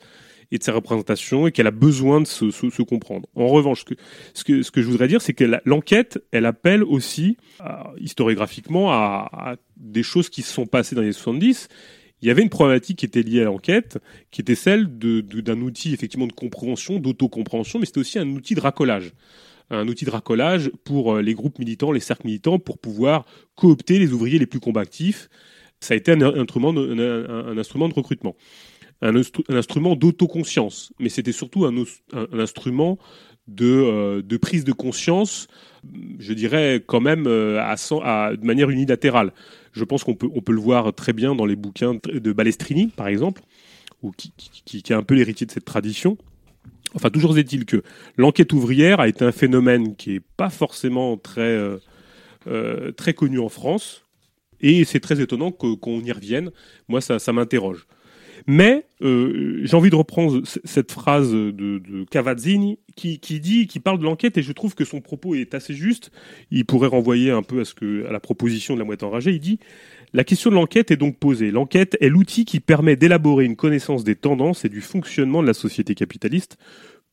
et de ses représentations et qu'elle a besoin de se, se, se comprendre. En revanche, ce que, ce que, ce que je voudrais dire, c'est que l'enquête, elle appelle aussi, à- historiographiquement, à, à des choses qui se sont passées dans les 70. Il y avait une problématique qui était liée à l'enquête, qui était celle de- de- d'un outil effectivement de compréhension, d'autocompréhension, mais c'était aussi un outil de racolage un outil de racolage pour euh, les groupes militants, les cercles militants, pour pouvoir coopter les ouvriers les plus combatifs. Ça a été un, instrument de, un instrument de recrutement, un, instru- un instrument d'autoconscience, mais c'était surtout un, instrument de, euh, de prise de conscience, je dirais quand même euh, de manière unilatérale. Je pense qu'on peut, on peut le voir très bien dans les bouquins de Balestrini, par exemple, ou qui, qui, est un peu l'héritier de cette tradition. Enfin, toujours est-il que l'enquête ouvrière a été un phénomène qui est pas forcément très, euh, très connu en France. Et c'est très étonnant qu'on y revienne. Moi, ça, ça m'interroge. Mais euh, j'ai envie de reprendre cette phrase de, Cavazzini qui, qui, dit, qui parle de l'enquête, et je trouve que son propos est assez juste. Il pourrait renvoyer un peu à ce que, à la proposition de la moitié enragée. Il dit la question de l'enquête est donc posée. L'enquête est l'outil qui permet d'élaborer une connaissance des tendances et du fonctionnement de la société capitaliste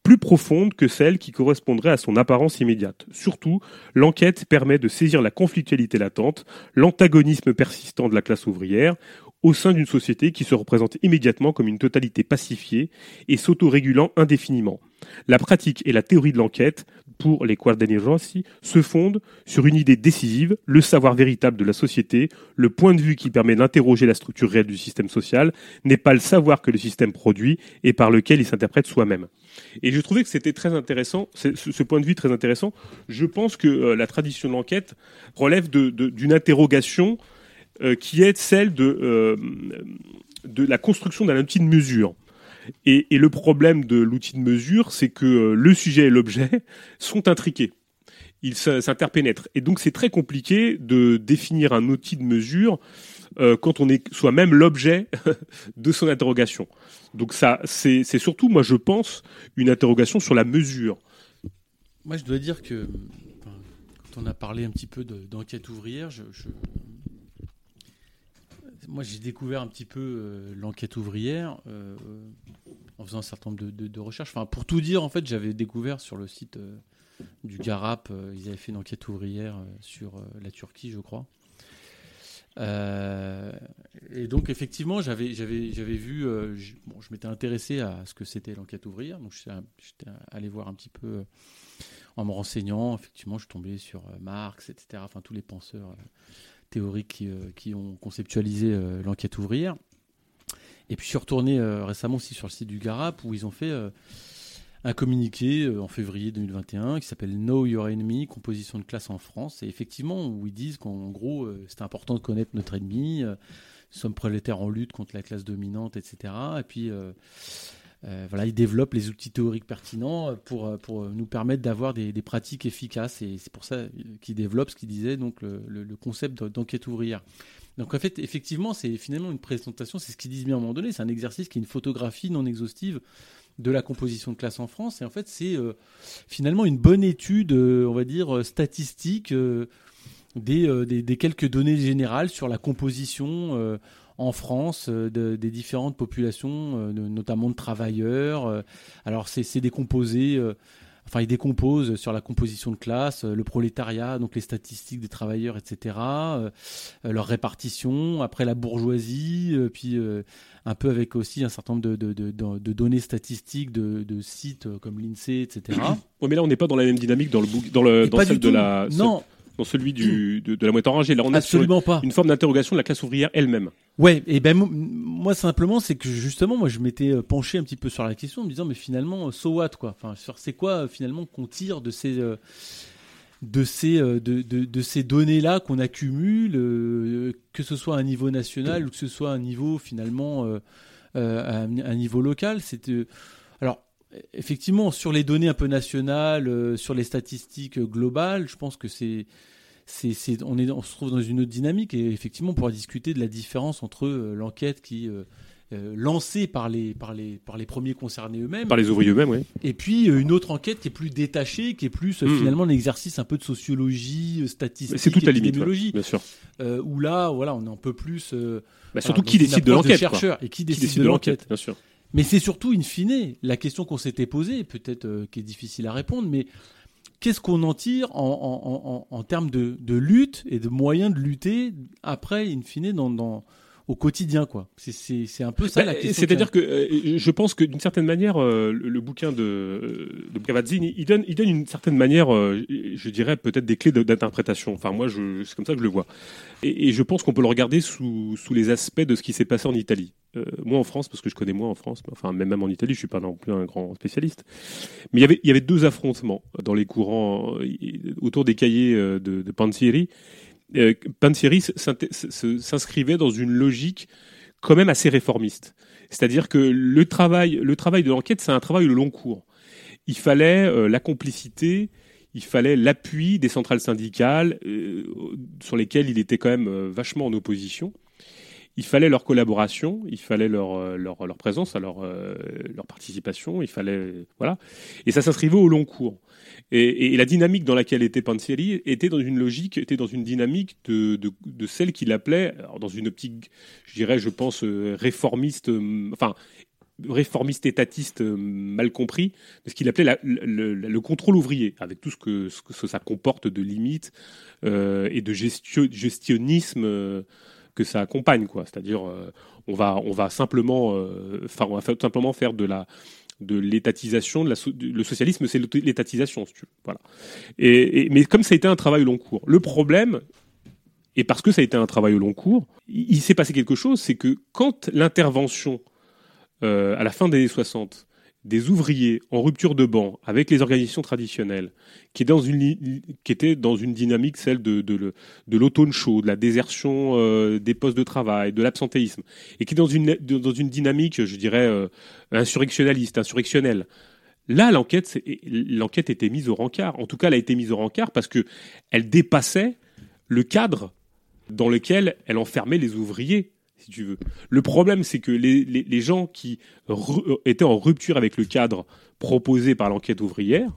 plus profonde que celle qui correspondrait à son apparence immédiate. Surtout, l'enquête permet de saisir la conflictualité latente, l'antagonisme persistant de la classe ouvrière, au sein d'une société qui se représente immédiatement comme une totalité pacifiée et s'autorégulant indéfiniment. La pratique et la théorie de l'enquête, pour les Rossi, se fondent sur une idée décisive, le savoir véritable de la société, le point de vue qui permet d'interroger la structure réelle du système social, n'est pas le savoir que le système produit et par lequel il s'interprète soi-même. Et je trouvais que c'était très intéressant, ce, point de vue très intéressant. Je pense que euh, la tradition de l'enquête relève d'une interrogation qui est celle de, euh, de la construction d'un outil de mesure. Et, le problème de l'outil de mesure, c'est que le sujet et l'objet sont intriqués. Ils s'interpénètrent. Et donc c'est très compliqué de définir un outil de mesure quand on est soi-même l'objet de son interrogation. Donc ça, c'est surtout, moi, je pense, une interrogation sur la mesure. Moi, je dois dire que quand on a parlé un petit peu d'enquête ouvrière, je, moi, j'ai découvert un petit peu euh, l'enquête ouvrière euh, en faisant un certain nombre de, recherches. Enfin, pour tout dire, en fait, j'avais découvert sur le site euh, du Garap, ils avaient fait une enquête ouvrière sur la Turquie, je crois. Euh, et donc effectivement, j'avais vu, euh, je, bon, je m'étais intéressé à ce que c'était l'enquête ouvrière, donc j'étais allé voir un petit peu euh, en me renseignant. Effectivement, je suis tombé sur Marx, etc. Enfin tous les penseurs théoriques qui, qui, ont conceptualisé l'enquête ouvrière. Et puis je suis retourné récemment aussi sur le site du Garap où ils ont fait un communiqué euh, en février 2021 qui s'appelle Know Your Enemy, composition de classe en France. Et effectivement, où ils disent qu'en gros, euh, c'est important de connaître notre ennemi, euh, sommes prolétaires en lutte contre la classe dominante, etc. Et puis, voilà, ils développent les outils théoriques pertinents pour, pour nous permettre d'avoir des, pratiques efficaces. Et c'est pour ça qu'ils développent ce qu'ils disaient, donc le, le concept d'enquête ouvrière. Donc en fait, effectivement, c'est finalement une présentation, c'est ce qu'ils disent bien à un moment donné, c'est un exercice qui est une photographie non exhaustive de la composition de classe en France. Et en fait, c'est euh, finalement une bonne étude, euh, on va dire, euh, statistique des, des, quelques données générales sur la composition en France des différentes populations, notamment de travailleurs. alors, c'est décomposé. Enfin, ils décomposent sur la composition de classe, le prolétariat, donc les statistiques des travailleurs, etc., leur répartition, après la bourgeoisie, puis un peu avec aussi un certain nombre de, de, de, données statistiques de, sites comme l'INSEE, etc. Oui, mais là, on n'est pas dans la même dynamique dans, le dans, le, dans celle de la. Non. Dans celui du, de, la moitié orangée. Là, on Absolument pas. une forme d'interrogation de la classe ouvrière elle-même. Ouais, et ben moi simplement, c'est que justement, moi je m'étais euh, penché un petit peu sur la question en me disant, mais finalement, so what quoi? Enfin, c'est quoi euh, finalement qu'on tire de ces euh, de ces, euh, de, de, ces données-là qu'on accumule, euh, que ce soit à un niveau national ou que ce soit à un niveau finalement euh, à un niveau local? C'est effectivement sur les données un peu nationales, sur les statistiques globales, je pense que c'est c'est, on, est, on se trouve dans une autre dynamique et effectivement on pourra discuter de la différence entre l'enquête qui euh, lancée par les, par, les, par les premiers concernés eux-mêmes. Par les ouvriers eux-mêmes, oui. Et puis euh, une autre enquête qui est plus détachée, qui est plus euh, hmm. finalement un exercice un peu de sociologie, statistique, c'est toute la limite, bien sûr. où là, voilà, on est un peu plus. Bah, surtout qui décide de l'enquête. et qui décide, de, l'enquête, bien sûr. Mais c'est surtout, in fine, la question qu'on s'était posée, peut-être qui est difficile à répondre, mais qu'est-ce qu'on en tire en, termes de, lutte et de moyens de lutter après, in fine, dans au quotidien, quoi. C'est un peu ça la bah, question. C'est-à-dire que euh, je pense que d'une certaine manière, euh, le, bouquin de, euh, de Cavazzini, il donne, il donne une certaine manière, je dirais peut-être des clés d'interprétation. Enfin, moi, c'est comme ça que je le vois. Et, je pense qu'on peut le regarder sous, sous les aspects de ce qui s'est passé en Italie. moi en France, parce que je connais moins en France, enfin même, même en Italie, je suis pas non plus un grand spécialiste. Mais il y avait, il y avait deux affrontements dans les courants autour des cahiers de, de euh, Pansieri s'inscrivait dans une logique quand même assez réformiste. C'est-à-dire que le travail, le travail de l'enquête, c'est un travail de long cours. Il fallait euh, la complicité, il fallait l'appui des centrales syndicales euh, sur lesquelles il était quand même vachement en opposition. il fallait leur collaboration, il fallait leur, euh, présence, leur, euh, leur participation, il fallait. Voilà. Et ça s'inscrivait au long cours. Et, la dynamique dans laquelle était Panzieri était dans une logique, était dans une dynamique de, celle qu'il appelait, dans une optique, je dirais, je pense, euh, réformiste, enfin, réformiste étatiste mal compris, de ce qu'il appelait la, le, le, contrôle ouvrier, avec tout ce que, ça comporte de limites euh, et de gestio, gestionnisme que ça accompagne, quoi. C'est-à-dire, euh, on va, simplement, euh, enfin, on va simplement faire de la de l'étatisation, le socialisme, c'est l'étatisation, si tu veux. Voilà. Mais comme ça a été un travail au long cours, le problème, et parce que ça a été un travail au long cours, il, il s'est passé quelque chose, c'est que quand l'intervention euh, à la fin des années 60 des ouvriers en rupture de banc avec les organisations traditionnelles, qui, est dans une, dynamique, celle de, l'autone chaud, de la désertion euh, des postes de travail, de l'absentéisme, et qui est dans une, dynamique, je dirais, euh, insurrectionnaliste, insurrectionnelle. Là, l'enquête, l'enquête était mise au rencard. En tout cas, elle a été mise au rencard parce que elle dépassait le cadre dans lequel elle enfermait les ouvriers tu veux. Le problème, c'est que les, gens qui étaient en rupture avec le cadre proposé par l'enquête ouvrière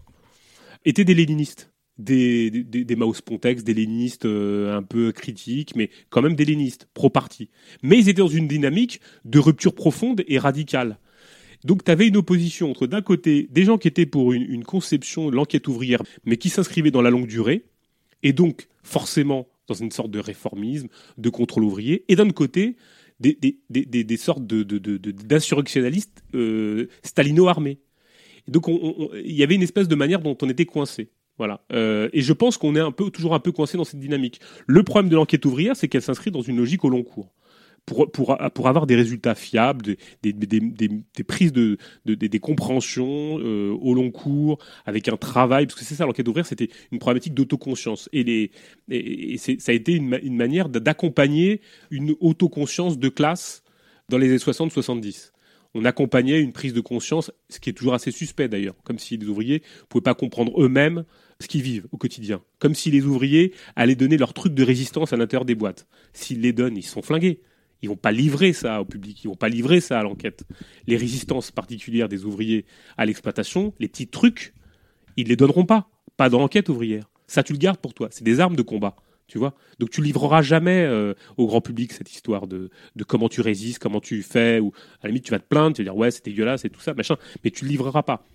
étaient des léninistes, des, des, des Maus Pontex, des léninistes euh, un peu critiques, mais quand même des léninistes, pro-parti. Mais ils étaient dans une dynamique de rupture profonde et radicale. Donc tu avais une opposition entre d'un côté des gens qui étaient pour une, une conception de l'enquête ouvrière, mais qui s'inscrivaient dans la longue durée, et donc forcément dans une sorte de réformisme, de contrôle ouvrier, et d'un côté, des, sortes d'insurrectionnalistes de, euh, stalino-armés. Donc il y avait une espèce de manière dont on était coincé. Voilà. Euh, et je pense qu'on est un peu, toujours un peu coincé dans cette dynamique. Le problème de l'enquête ouvrière, c'est qu'elle s'inscrit dans une logique au long cours pour, avoir des résultats fiables, des, prises de, de, des compréhensions euh, au long cours, avec un travail, parce que c'est ça l'enquête ouvrière, c'était une problématique d'autoconscience. Et ça a été une, une manière d'accompagner une autoconscience de classe dans les années 60-70 on accompagnait une prise de conscience, ce qui est toujours assez suspect d'ailleurs, comme si les ouvriers ne pouvaient pas comprendre eux-mêmes ce qu'ils vivent au quotidien, comme si les ouvriers allaient donner leur truc de résistance à l'intérieur des boîtes. S'ils les donnent, ils sont flingués. Ils vont pas livrer ça au public, ils vont pas livrer ça à l'enquête. Les résistances particulières des ouvriers à l'exploitation, les petits trucs, ils les donneront pas, pas dans l'enquête ouvrière. Ça, tu le gardes pour toi. C'est des armes de combat, tu vois. Donc tu livreras jamais euh, au grand public cette histoire de, de comment tu résistes, comment tu fais, ou à la limite tu vas te plaindre, tu vas dire ouais c'est dégueulasse et tout ça, machin, mais tu le livreras pas.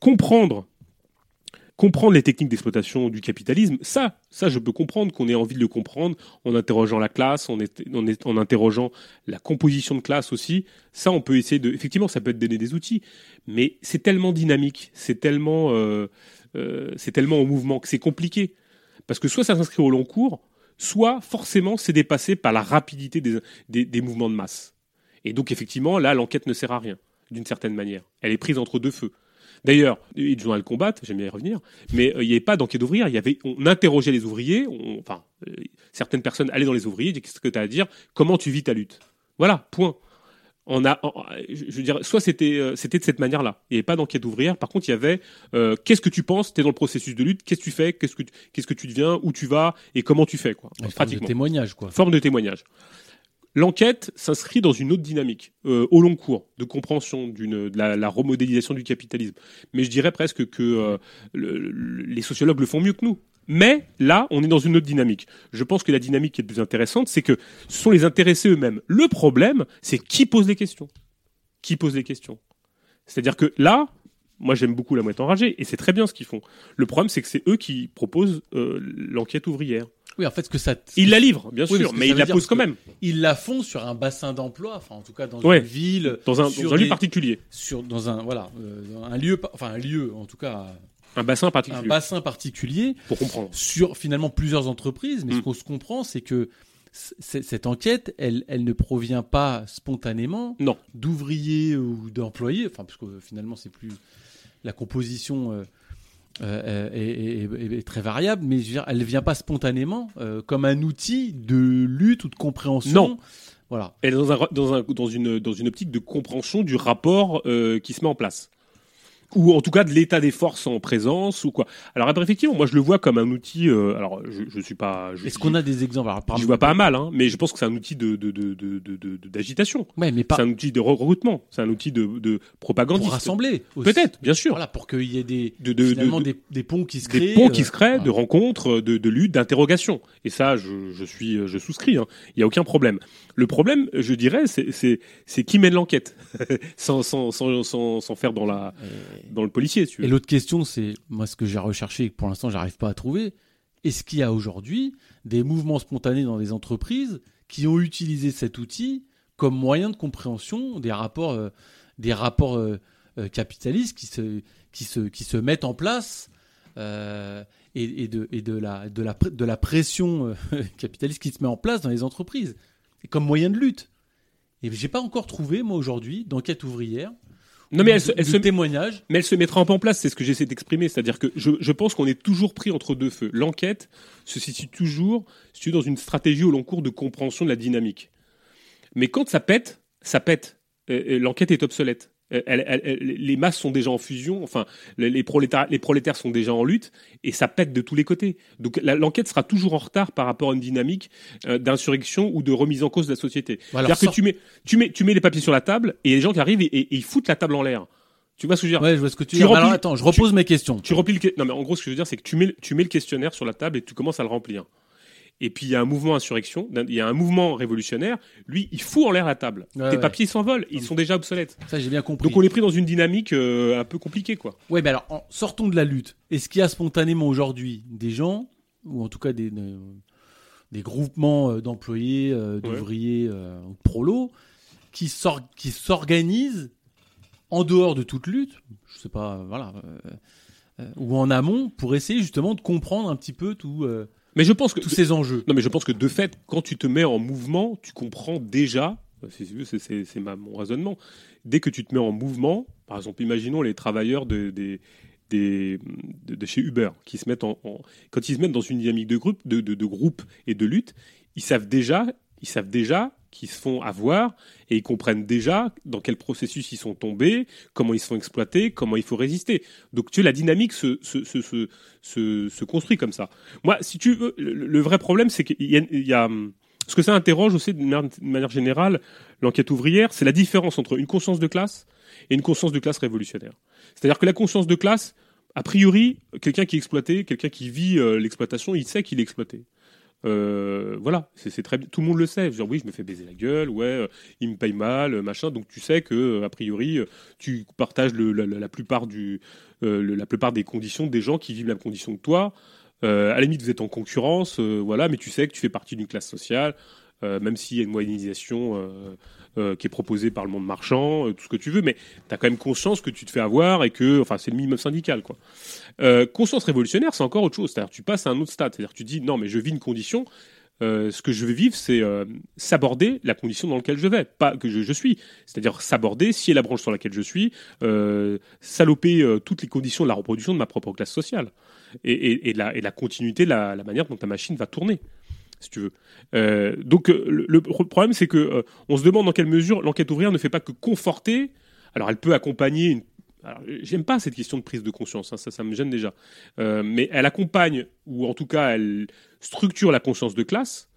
Comprendre comprendre les techniques d'exploitation du capitalisme, ça, ça, je peux comprendre qu'on ait envie de le comprendre en interrogeant la classe, en, en, en, interrogeant la composition de classe aussi. Ça, on peut essayer de. Effectivement, ça peut être donner des outils, mais c'est tellement dynamique, c'est tellement, euh, euh, c'est tellement en mouvement que c'est compliqué. Parce que soit ça s'inscrit au long cours, soit forcément c'est dépassé par la rapidité des, des mouvements de masse. Et donc, effectivement, là, l'enquête ne sert à rien, d'une certaine manière. Elle est prise entre deux feux. D'ailleurs, le journal Combat, j'aime bien y revenir, mais euh, il n'y avait pas d'enquête d'ouvrière. Il y avait, on interrogeait les ouvriers, on, enfin, euh, certaines personnes allaient dans les ouvriers, qu'est-ce que tu as à dire Comment tu vis ta lutte? Voilà, point. On a, je veux dire, soit c'était euh, c'était de cette manière-là. Il n'y avait pas d'enquête ouvrière. Par contre, il y avait qu'est-ce que tu penses Tu es dans le processus de lutte. Qu'est-ce que tu fais Qu'est-ce que qu'est-ce que tu deviens Où tu vas Et comment tu fais quoi Forme de témoignage quoi. Forme de témoignage. L'enquête s'inscrit dans une autre dynamique, euh, au long cours, de compréhension de la, la, remodélisation du capitalisme. Mais je dirais presque que euh, le, le, les sociologues le font mieux que nous. Mais là, on est dans une autre dynamique. Je pense que la dynamique qui est plus intéressante, c'est que ce sont les intéressés eux-mêmes. Le problème, c'est qui pose les questions. Qui pose les questions. C'est-à-dire que là, moi j'aime beaucoup la moitié enragée, et c'est très bien ce qu'ils font. Le problème, c'est que c'est eux qui proposent euh, l'enquête ouvrière. Oui, en fait, ce que ça. Ils la livrent, bien oui, sûr, mais, ils la posent quand même. Ils la font sur un bassin d'emploi, enfin, en tout cas, dans ouais, une ville. Dans un, dans un des, lieu particulier. Sur, dans un, voilà, euh, un lieu, enfin, un lieu, en tout cas. Un bassin particulier. Un bassin particulier. Pour comprendre. Sur, finalement, plusieurs entreprises, mais mm. ce qu'on se comprend, c'est que cette enquête, elle, elle ne provient pas spontanément non. d'ouvriers ou d'employés, enfin, parce que finalement, c'est plus la composition. Euh, euh, est, est, est, très variable, mais je veux dire, elle ne vient pas spontanément euh, comme un outil de lutte ou de compréhension. Non. Voilà. Elle est dans, un, dans, un, dans, une, dans une optique de compréhension du rapport euh, qui se met en place. Ou en tout cas de l'état des forces en présence ou quoi. Alors après, effectivement, moi je le vois comme un outil. euh, alors je, je suis pas. je Est-ce qu'on a des exemples? Alors, par- Je vois pas mal, hein, mais je pense que c'est un outil de de- de- de- de- de- d'agitation. Ouais, mais pas C'est un outil de recrutement. C'est un outil de, de propagande. pour rassembler. Peut-être, bien sûr. Voilà, pour qu'il y ait des, De, de, de- finalement de- des, des ponts qui se créent. des ponts qui euh, se créent, de rencontres, de, de luttes, d'interrogations. Et ça, je, je suis, je souscris. hein. Il n'y a aucun problème. Le problème, je dirais, c'est, c'est, c'est qui mène l'enquête, sans, sans, sans, sans, sans faire dans la, dans le policier. Si tu veux. Et l'autre question, c'est moi ce que j'ai recherché et que pour l'instant j'arrive pas à trouver. Est-ce qu'il y a aujourd'hui des mouvements spontanés dans les entreprises qui ont utilisé cet outil comme moyen de compréhension des rapports, euh, des rapports euh, euh, capitalistes qui se, qui se, qui se mettent en place euh, et, et de, et de la, de la, de la pression euh, capitaliste qui se met en place dans les entreprises et comme moyen de lutte. Et j'ai pas encore trouvé moi aujourd'hui d'enquête ouvrière. Non, mais elle, se, elle se, témoignage mais elle se mettra en place. C'est ce que j'essaie d'exprimer. C'est-à-dire que je, je pense qu'on est toujours pris entre deux feux. L'enquête se situe toujours, situe dans une stratégie au long cours de compréhension de la dynamique. Mais quand ça pète, ça pète. Euh, euh, L'enquête est obsolète. Euh, elle- elle- elle- les masses sont déjà en fusion, enfin, les, les prolétaires, les prolétaires sont déjà en lutte, et ça pète de tous les côtés. Donc l'enquête sera toujours en retard par rapport à une dynamique euh, d'insurrection ou de remise en cause de la société. Voilà, C'est-à-dire que tu mets, tu, mets, tu mets les papiers sur la table, et les gens qui arrivent et, ils foutent la table en l'air. Tu vois ce que je veux dire? Ouais, je vois ce que tu remplis- Alors attends, je repose mes questions. tu remplis le non mais en gros ce que je veux dire c'est que tu mets tu mets le questionnaire sur la table et tu commences à le remplir. Et puis il y a un mouvement insurrection, il y a un mouvement révolutionnaire, lui il fout en l'air la table. Ouais, Tes ouais. papiers s'envolent, ils sont déjà obsolètes. Ça, j'ai bien compris. Donc on est pris dans une dynamique euh, un peu compliquée quoi. Ouais, mais alors, en- sortons de la lutte. Est-ce qu'il y a spontanément aujourd'hui des gens, ou en tout cas des, des, des groupements euh, d'employés, euh, d'ouvriers euh, prolos, qui s'or- qui s'organisent en dehors de toute lutte, je sais pas, euh, voilà, ou en amont, pour essayer justement de comprendre un petit peu tout, Mais je pense que tous ces enjeux non mais je pense que de fait quand tu te mets en mouvement, tu comprends déjà c'est mon raisonnement. Dès que tu te mets en mouvement, par exemple, imaginons les travailleurs de, des, des- de, de chez Uber qui se mettent en, en- quand ils se mettent dans une dynamique de groupe, de, de, de groupe et de lutte, ils savent déjà, ils savent déjà qu'ils se font avoir et ils comprennent déjà dans quel processus ils sont tombés, comment ils se font exploiter, comment il faut résister. Donc tu sais, la dynamique se, se, se, se, se, construit comme ça. Moi, si tu veux, le, vrai problème, c'est qu'il y a, il y a, ce que ça interroge aussi d'une manière générale, l'enquête ouvrière, c'est la différence entre une conscience de classe et une conscience de classe révolutionnaire. C'est-à-dire que la conscience de classe, a priori, quelqu'un qui est exploité, quelqu'un qui vit euh, l'exploitation, il sait qu'il est exploité. Euh, voilà, c'est très. Tout le monde le sait. Dire, oui, je me fais baiser la gueule, ouais, euh, il me paye mal, euh, machin. Donc tu sais que a priori, tu partages la, plupart du, la plupart des conditions des gens qui vivent la condition que toi. À la limite, vous êtes en concurrence, voilà, mais tu sais que tu fais partie d'une classe sociale, même s'il y a une moyennisation euh, qui est proposée par le monde marchand, euh, tout ce que tu veux, mais tu as quand même conscience que tu te fais avoir et que, enfin, c'est le minimum syndical, quoi. Euh, conscience révolutionnaire, c'est encore autre chose. C'est-à-dire, tu passes à un autre stade. C'est-à-dire, tu dis, non, mais je vis une condition. ce que je veux vivre, c'est s'aborder la condition dans laquelle je vais, pas que je, suis. C'est-à-dire s'aborder, scier la branche sur laquelle je suis, saloper toutes les conditions de la reproduction de ma propre classe sociale et, et, et, la, et continuité de la, la manière dont ta machine va tourner, si tu veux. Euh, donc euh, le, problème, c'est que euh, on se demande dans quelle mesure l'enquête ouvrière ne fait pas que conforter. Alors, elle peut accompagner une j'aime pas cette question de prise de conscience, hein, ça, ça me gêne déjà. Mais elle accompagne, ou en tout cas, elle structure la conscience de classe,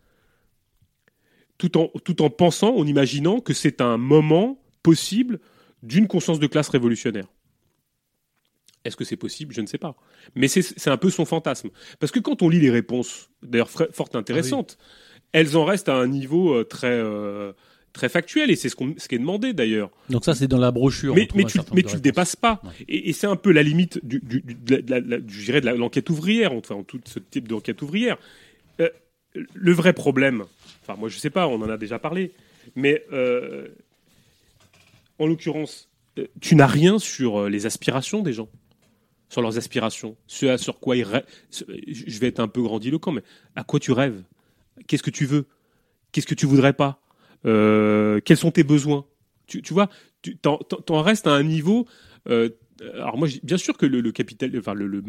tout en, tout en pensant, en imaginant que c'est un moment possible d'une conscience de classe révolutionnaire. Est-ce que c'est possible? Je ne sais pas. Mais c'est- un peu son fantasme. Parce que quand on lit les réponses, d'ailleurs fort intéressantes, elles en restent à un niveau euh, très, euh, très factuel, et c'est ce, qu'on- ce qui est demandé d'ailleurs Donc ça, c'est dans la brochure. mais, mais tu, de le dépasses pas. Ouais. Et, et c'est un peu la limite du, du, du- de l'enquête ouvrière, enfin, en tout ce type d'enquête ouvrière. Euh, le vrai problème, enfin, moi je sais pas, on en a déjà parlé, mais euh, en l'occurrence, tu n'as rien sur les aspirations des gens, sur leurs aspirations, ce à sur quoi ils rêvent. Je vais être un peu grandiloquent, mais à quoi tu rêves? Qu'est-ce que tu veux? Qu'est-ce que tu voudrais pas? Euh, Quels sont tes besoins? Tu, tu vois, tu t'en, t'en- restes à un niveau. euh, alors moi, bien sûr que le, capital, enfin le,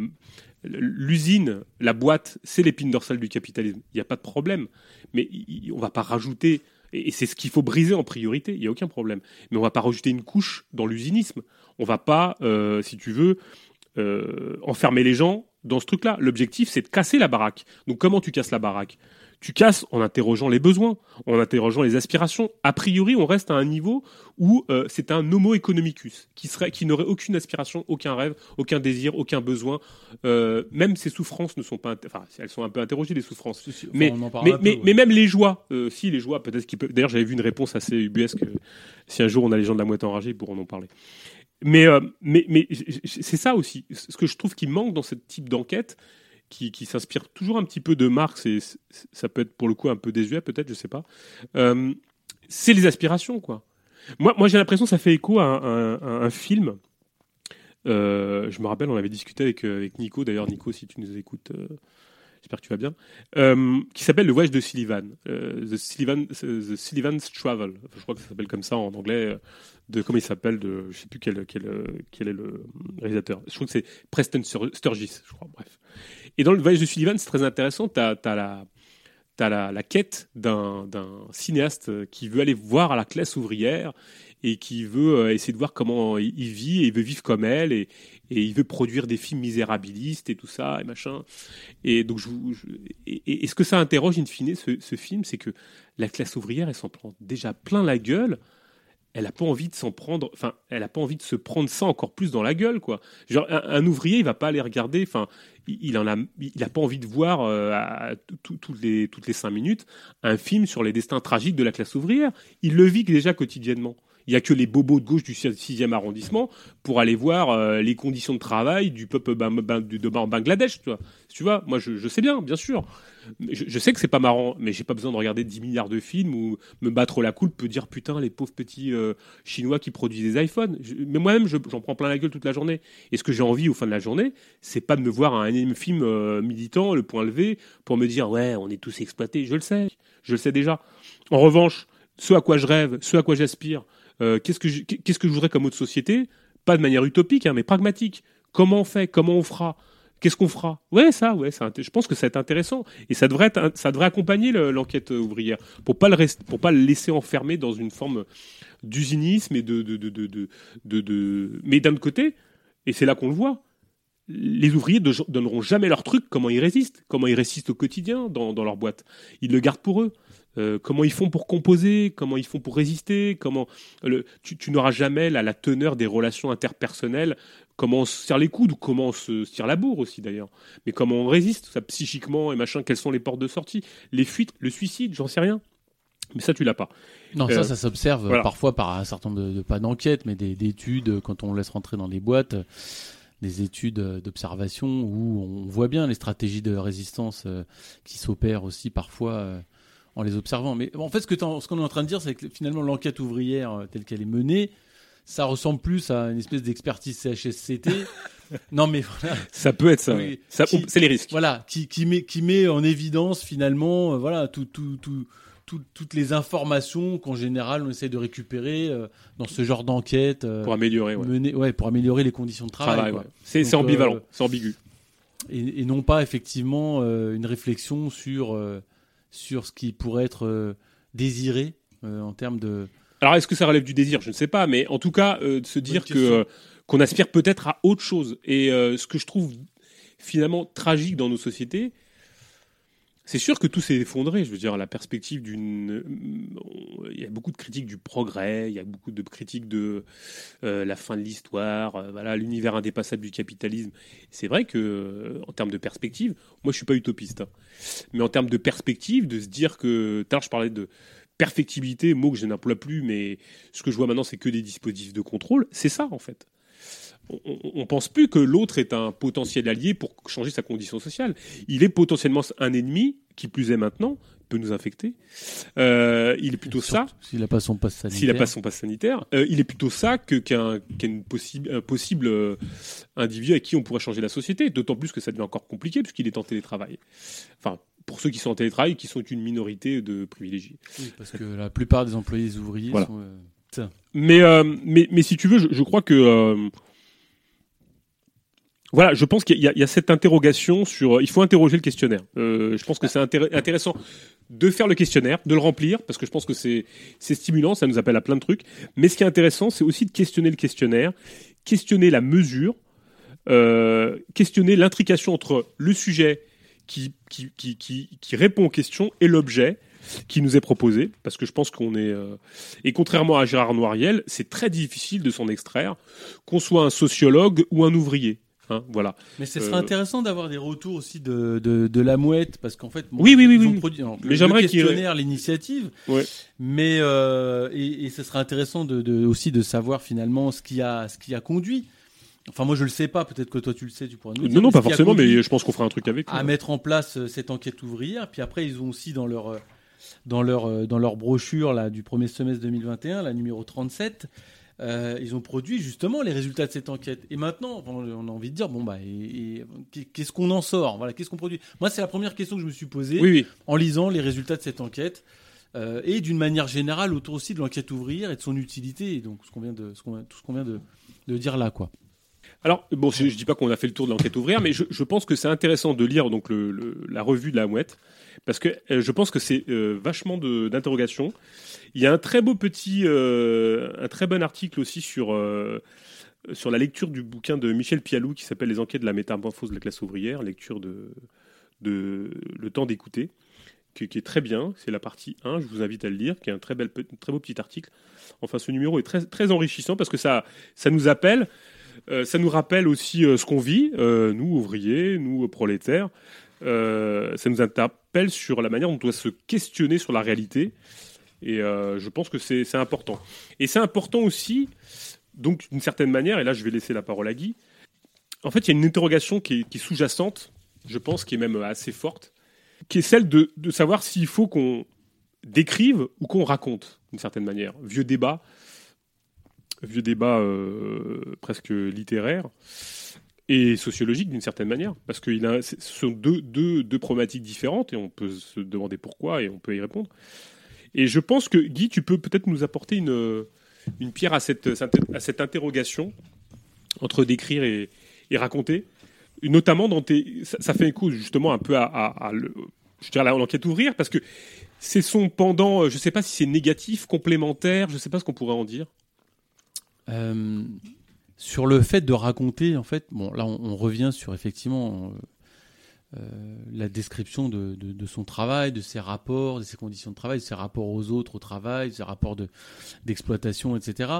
l'usine, la boîte, c'est l'épine dorsale du capitalisme. Il n'y a pas de problème. Mais il- on va pas rajouter. Et, et c'est ce qu'il faut briser en priorité, il n'y a aucun problème. Mais on va pas rajouter une couche dans l'usinisme. On va pas, euh, si tu veux, euh, enfermer les gens dans ce truc-là. L'objectif, c'est de casser la baraque. Donc comment tu casses la baraque? Tu casses en interrogeant les besoins, en interrogeant les aspirations. A priori, on reste à un niveau où euh, c'est un homo economicus, qui, serait, qui n'aurait aucune aspiration, aucun rêve, aucun désir, aucun besoin. Euh, même ses souffrances ne sont pas... Enfin, elles sont un peu interrogées, les souffrances. Mais, mais, peu, mais, ouais. mais même les joies, si les joies, peut-être qu'ils peuvent. D'ailleurs, j'avais vu une réponse assez ubuesque. si un jour on a les gens de la moitié enragés, ils pourront en parler. Mais, euh, mais, mais j- c'est ça aussi. Ce que je trouve qui manque dans ce type d'enquête, qui, qui s'inspire toujours un petit peu de Marx, et ça peut être pour le coup un peu désuet, peut-être, je sais pas. euh, c'est les aspirations, quoi. Moi, moi j'ai l'impression que ça fait écho à un, film. Euh, je me rappelle, on avait discuté avec, avec Nico. D'ailleurs, Nico, si tu nous écoutes, j'espère que tu vas bien. Euh, qui s'appelle Le Voyage de Sullivan. Euh, The, Sullivan The Sullivan's Travel. Je crois que ça s'appelle comme ça en anglais. euh, De comment il s'appelle de, Je sais plus quel, quel, quel est le réalisateur. Je crois que c'est Preston Stur- Sturgis, je crois. Bref. Et dans Le Voyage de Sullivan, c'est très intéressant. Tu as, la T'as la, la quête d'un cinéaste qui veut aller voir la classe ouvrière et qui veut essayer de voir comment il vit et il veut vivre comme elle et, et il veut produire des films misérabilistes et tout ça et machin. Et donc, je, et, ce que ça interroge in fine, ce, film, c'est que la classe ouvrière, elle s'en prend déjà plein la gueule. Elle a pas envie de s'en prendre, enfin, elle a pas envie de se prendre ça encore plus dans la gueule, quoi. Genre, un, ouvrier, il va pas aller regarder, enfin, il, il en a, il a pas envie de voir euh, à les toutes les cinq minutes un film sur les destins tragiques de la classe ouvrière. Il le vit déjà quotidiennement. Il y a que les bobos de gauche du 6e arrondissement pour aller voir euh, les conditions de travail du peuple de Bangladesh. Tu vois, tu vois moi je, sais bien, bien sûr. Je, sais que c'est pas marrant, mais j'ai pas besoin de regarder 10 milliards de films ou me battre la coule, peut dire putain les pauvres petits euh, chinois qui produisent des iPhones. Mais moi-même je- j'en prends plein la gueule toute la journée. Et ce que j'ai envie au fin de la journée, c'est pas de me voir un film euh, militant, le point levé, pour me dire ouais on est tous exploités. Je le sais, je le sais déjà. En revanche, ce à quoi je rêve, ce à quoi j'aspire, euh, qu'est-ce que je, qu'est-ce que je voudrais comme autre société? Pas de manière utopique, hein, mais pragmatique. Comment on fait? Comment on fera? Qu'est-ce qu'on fera? Ouais, ça, ouais, ça, je pense que ça va être intéressant et ça devrait, accompagner le- l'enquête ouvrière pour pas le rest- pour pas le laisser enfermer dans une forme d'usinisme et de, de, de, mais d'un côté, et c'est là qu'on le voit, les ouvriers ne donneront jamais leur truc, comment ils résistent, comment ils résistent au quotidien dans leur boîte. Ils le gardent pour eux. Euh, comment ils font pour composer, comment ils font pour résister, comment le, tu, tu n'auras jamais la, la teneur des relations interpersonnelles, comment on se serre les coudes ou comment on se tire la bourre aussi d'ailleurs. Mais comment on résiste, ça psychiquement et machin, quelles sont les portes de sortie, les fuites, le suicide, j'en sais rien. Mais ça tu l'as pas. Non, Euh, ça, ça s'observe euh, voilà. parfois par un certain nombre de, de- pas d'enquêtes, mais des- d'études quand on laisse rentrer dans les boîtes, des études d'observation où on voit bien les stratégies de résistance qui s'opèrent aussi parfois en les observant. Mais en fait, ce qu'on est en train de dire, c'est que finalement l'enquête ouvrière euh, telle qu'elle est menée, ça ressemble plus à une espèce d'expertise CHSCT. non, mais voilà. Ça peut être ça. Oui. Ça- c'est les risques. Voilà, qui, qui, met, qui met en évidence finalement euh, voilà, tout, tout, tout, tout- toutes les informations qu'en général on essaie de récupérer euh, dans ce genre d'enquête. euh, Pour améliorer. Ouais. mener- ouais, pour améliorer les conditions de travail. Travail, ouais. C'est ambivalent, c'est ambigu. et, et non pas effectivement une réflexion sur, sur ce qui pourrait être euh, désiré euh, en termes de. Alors, est-ce que ça relève du désir? Je ne sais pas, mais en tout cas, euh, de se dire que qu'on aspire peut-être à autre chose. Et euh, ce que je trouve finalement tragique dans nos sociétés, c'est sûr que tout s'est effondré. Je veux dire, la perspective d'une, euh, il y a beaucoup de critiques du progrès, il y a beaucoup de critiques de euh, la fin de l'histoire, euh, voilà, l'univers indépassable du capitalisme. C'est vrai que, en termes de perspective, moi, je suis pas utopiste, hein. mais en termes de perspective, de se dire que, tout à l'heure, je parlais de perfectibilité, mot que je n'emploie plus, mais ce que je vois maintenant, c'est que des dispositifs de contrôle. C'est ça, en fait. On, on pense plus que l'autre est un potentiel allié pour changer sa condition sociale. Il est potentiellement un ennemi, qui plus est maintenant, peut nous infecter. Euh, il est plutôt ça. S'il n'a pas son passe sanitaire. S'il n'a pas son passe sanitaire, euh, il est plutôt ça que qu'un possible, un possible euh, individu à qui on pourrait changer la société. D'autant plus que ça devient encore compliqué puisqu'il est en télétravail. Enfin, pour ceux qui sont en télétravail, qui sont une minorité de privilégiés. Oui, parce que la plupart des employés ouvriers Voilà. sont. Mais, mais, mais si tu veux, je, je crois que. Voilà, je pense qu'il y, a- cette interrogation sur. Il faut interroger le questionnaire. Euh, je pense que c'est intér- intéressant de faire le questionnaire, de le remplir, parce que je pense que c'est stimulant, ça nous appelle à plein de trucs. Mais ce qui est intéressant, c'est aussi de questionner le questionnaire, questionner la mesure, euh, questionner l'intrication entre le sujet qui, qui, qui, qui, qui répond aux questions et l'objet qui nous est proposé, parce que je pense qu'on est... euh, Et contrairement à Gérard Noiriel, c'est très difficile de s'en extraire, qu'on soit un sociologue ou un ouvrier. Hein, voilà. Mais ce serait Euh, intéressant d'avoir des retours aussi de, de, de la mouette, parce qu'en fait, bon, Oui, oui, oui, ils ont oui. produit Mais le, l'initiative, Ouais. mais euh, et, et ce serait intéressant de, de- aussi de savoir finalement ce qui a ce qui a conduit. Enfin, moi je le sais pas, peut-être que toi tu le sais, tu pourras nous dire. Non, non, pas forcément, mais je pense qu'on fera un truc avec. à mettre en place euh, cette enquête ouvrière. Puis après, ils ont aussi dans leur dans leur dans leur brochure là du premier semestre 2021, la numéro 37. Euh, ils ont produit justement les résultats de cette enquête. Et maintenant, on a envie de dire bon bah et, et qu'est-ce qu'on en sort? Voilà, qu'est-ce qu'on produit? Moi, c'est la première question que je me suis posée Oui, oui. en lisant les résultats de cette enquête euh, et d'une manière générale autour aussi de l'enquête ouvrière et de son utilité. Et donc ce qu'on vient de ce qu'on tout ce qu'on vient de, de dire là quoi. Alors, bon, je, je dis pas qu'on a fait le tour de l'enquête ouvrière, mais je, je pense que c'est intéressant de lire donc le, le- la revue de la mouette, parce que euh, je pense que c'est euh, vachement d'interrogations. Il y a un très beau petit, euh, un très bon article aussi sur sur la lecture du bouquin de Michel Pialou qui s'appelle Les enquêtes de la métamorphose de la classe ouvrière, lecture de de Le temps d'écouter, qui, est très bien. C'est la partie 1, je vous invite à le lire, qui est un très, bel, très beau petit article. Enfin, ce numéro est très, très enrichissant parce que ça, ça nous appelle, ça nous rappelle aussi ce qu'on vit, nous ouvriers, nous prolétaires. Euh, ça nous interpelle sur la manière dont on doit se questionner sur la réalité. Et euh, je pense que c'est important. Et c'est important aussi, donc d'une certaine manière, et là je vais laisser la parole à Guy, en fait il y a une interrogation qui est, sous-jacente, je pense, qui est même assez forte, qui est celle de, de savoir s'il faut qu'on décrive ou qu'on raconte, d'une certaine manière. Vieux débat, vieux débat euh, presque littéraire et sociologique d'une certaine manière, parce que ce sont deux, deux, deux problématiques différentes et on peut se demander pourquoi et on peut y répondre. Et je pense que Guy, tu peux peut-être nous apporter une, une pierre à cette, à cette interrogation entre décrire et, et raconter, notamment dans tes, ça, fait écho justement un peu à, je dirais l'enquête ouvrière, parce que c'est son pendant, je ne sais pas si c'est négatif, complémentaire, je ne sais pas ce qu'on pourrait en dire. Euh, sur le fait de raconter, en fait, bon, là, on, on revient sur effectivement euh, euh, la description de, de- de son travail, de ses rapports, de ses conditions de travail, de ses rapports aux autres au travail, de ses rapports de- d'exploitation, etc.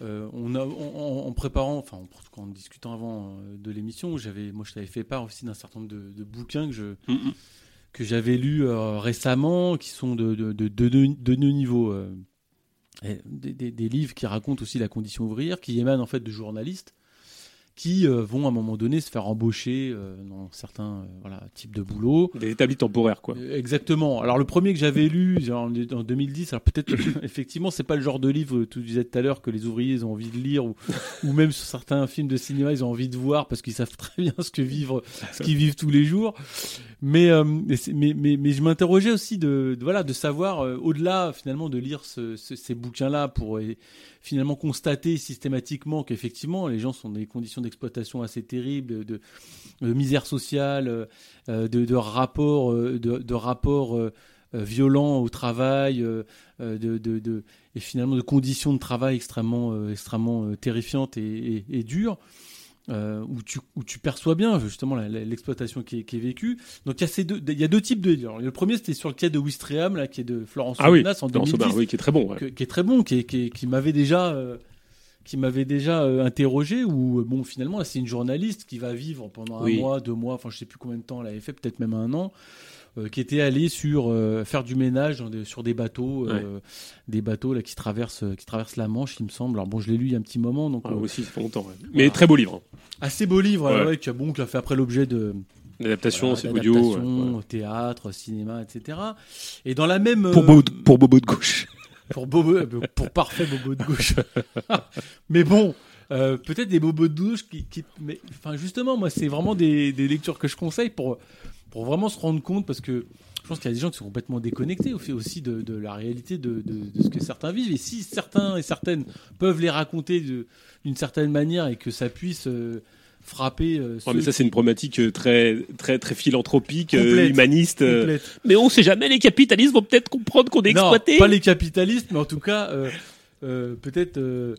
Euh, on a, en, en préparant, enfin, en, en discutant avant euh, de l'émission, j'avais, moi, je t'avais fait part aussi d'un certain nombre de, bouquins que je que j'avais lus euh, récemment, qui sont de, de, de, de, de- de deux niveaux. Des- des livres qui racontent aussi la condition ouvrière, qui émanent en fait de journalistes qui euh, vont à un moment donné se faire embaucher euh, dans certains euh, voilà, types de boulot. Des établis temporaires, quoi. Exactement. Alors le premier que j'avais lu genre, en en 2010, alors peut-être effectivement c'est pas le genre de livre, tu disais tout à l'heure que les ouvriers ils ont envie de lire ou, ou même sur certains films de cinéma ils ont envie de voir parce qu'ils savent très bien ce que vivre, ce qu'ils vivent tous les jours. Mais mais, mais, mais, je m'interrogeais aussi de, de- voilà de savoir au-delà finalement de lire ce- ce- ces bouquins-là pour euh, finalement constater systématiquement qu'effectivement les gens sont dans des conditions d'exploitation assez terribles, de, misère sociale, euh, de, rapports, euh, euh, violents au travail, et finalement de conditions de travail extrêmement, extrêmement terrifiantes et dures. Euh, où, tu, où tu perçois bien justement l'exploitation qui est, qui est vécue. Donc il y a ces deux, il y a deux types de. le premier c'était sur le cas de Ouistreham là, qui est de Florence Ah oui, en dans 2010 Sobar, oui, qui est très bon. ouais. que- qui est très bon, qui, m'avait déjà, euh, qui m'avait déjà euh, interrogé. Où bon, finalement, c'est une journaliste qui va vivre pendant un Oui. mois, deux mois, enfin, je sais plus combien de temps elle avait fait, peut-être même un an. Euh, qui était allée sur euh, faire du ménage dans des- sur des bateaux, euh, des bateaux là qui traversent qui traversent la Manche, il me semble. Alors bon, je l'ai lu il y a un petit moment, donc Ah, euh, aussi, ça fait longtemps. ouais. Mais très beau livre. hein. assez beau livre, Ouais. qui a bon, qui a fait après l'objet de L'adaptation, voilà, c'est audio. ouais, d'adaptations, ouais. théâtre, cinéma, etc. Et dans la même Pour, euh, Bobo, pour Bobo de gauche. pour bobo, pour parfait bobo de gauche. mais bon, euh, peut-être des bobos de gauche qui, qui- mais enfin justement, moi, c'est vraiment des, des lectures que je conseille pour pour vraiment se rendre compte parce que je pense qu'il y a des gens qui sont complètement déconnectés au fait aussi de, de la réalité de, de- de ce que certains vivent. Et si certains et certaines peuvent les raconter d'une certaine manière et que ça puisse euh, frapper. euh, Ouais, mais ça, c'est une problématique euh, très, très, très philanthropique, euh, Complète. humaniste. Mais on sait jamais, les capitalistes vont peut-être comprendre qu'on est Non, exploité. pas les capitalistes, mais en tout cas, euh, euh, peut-être euh,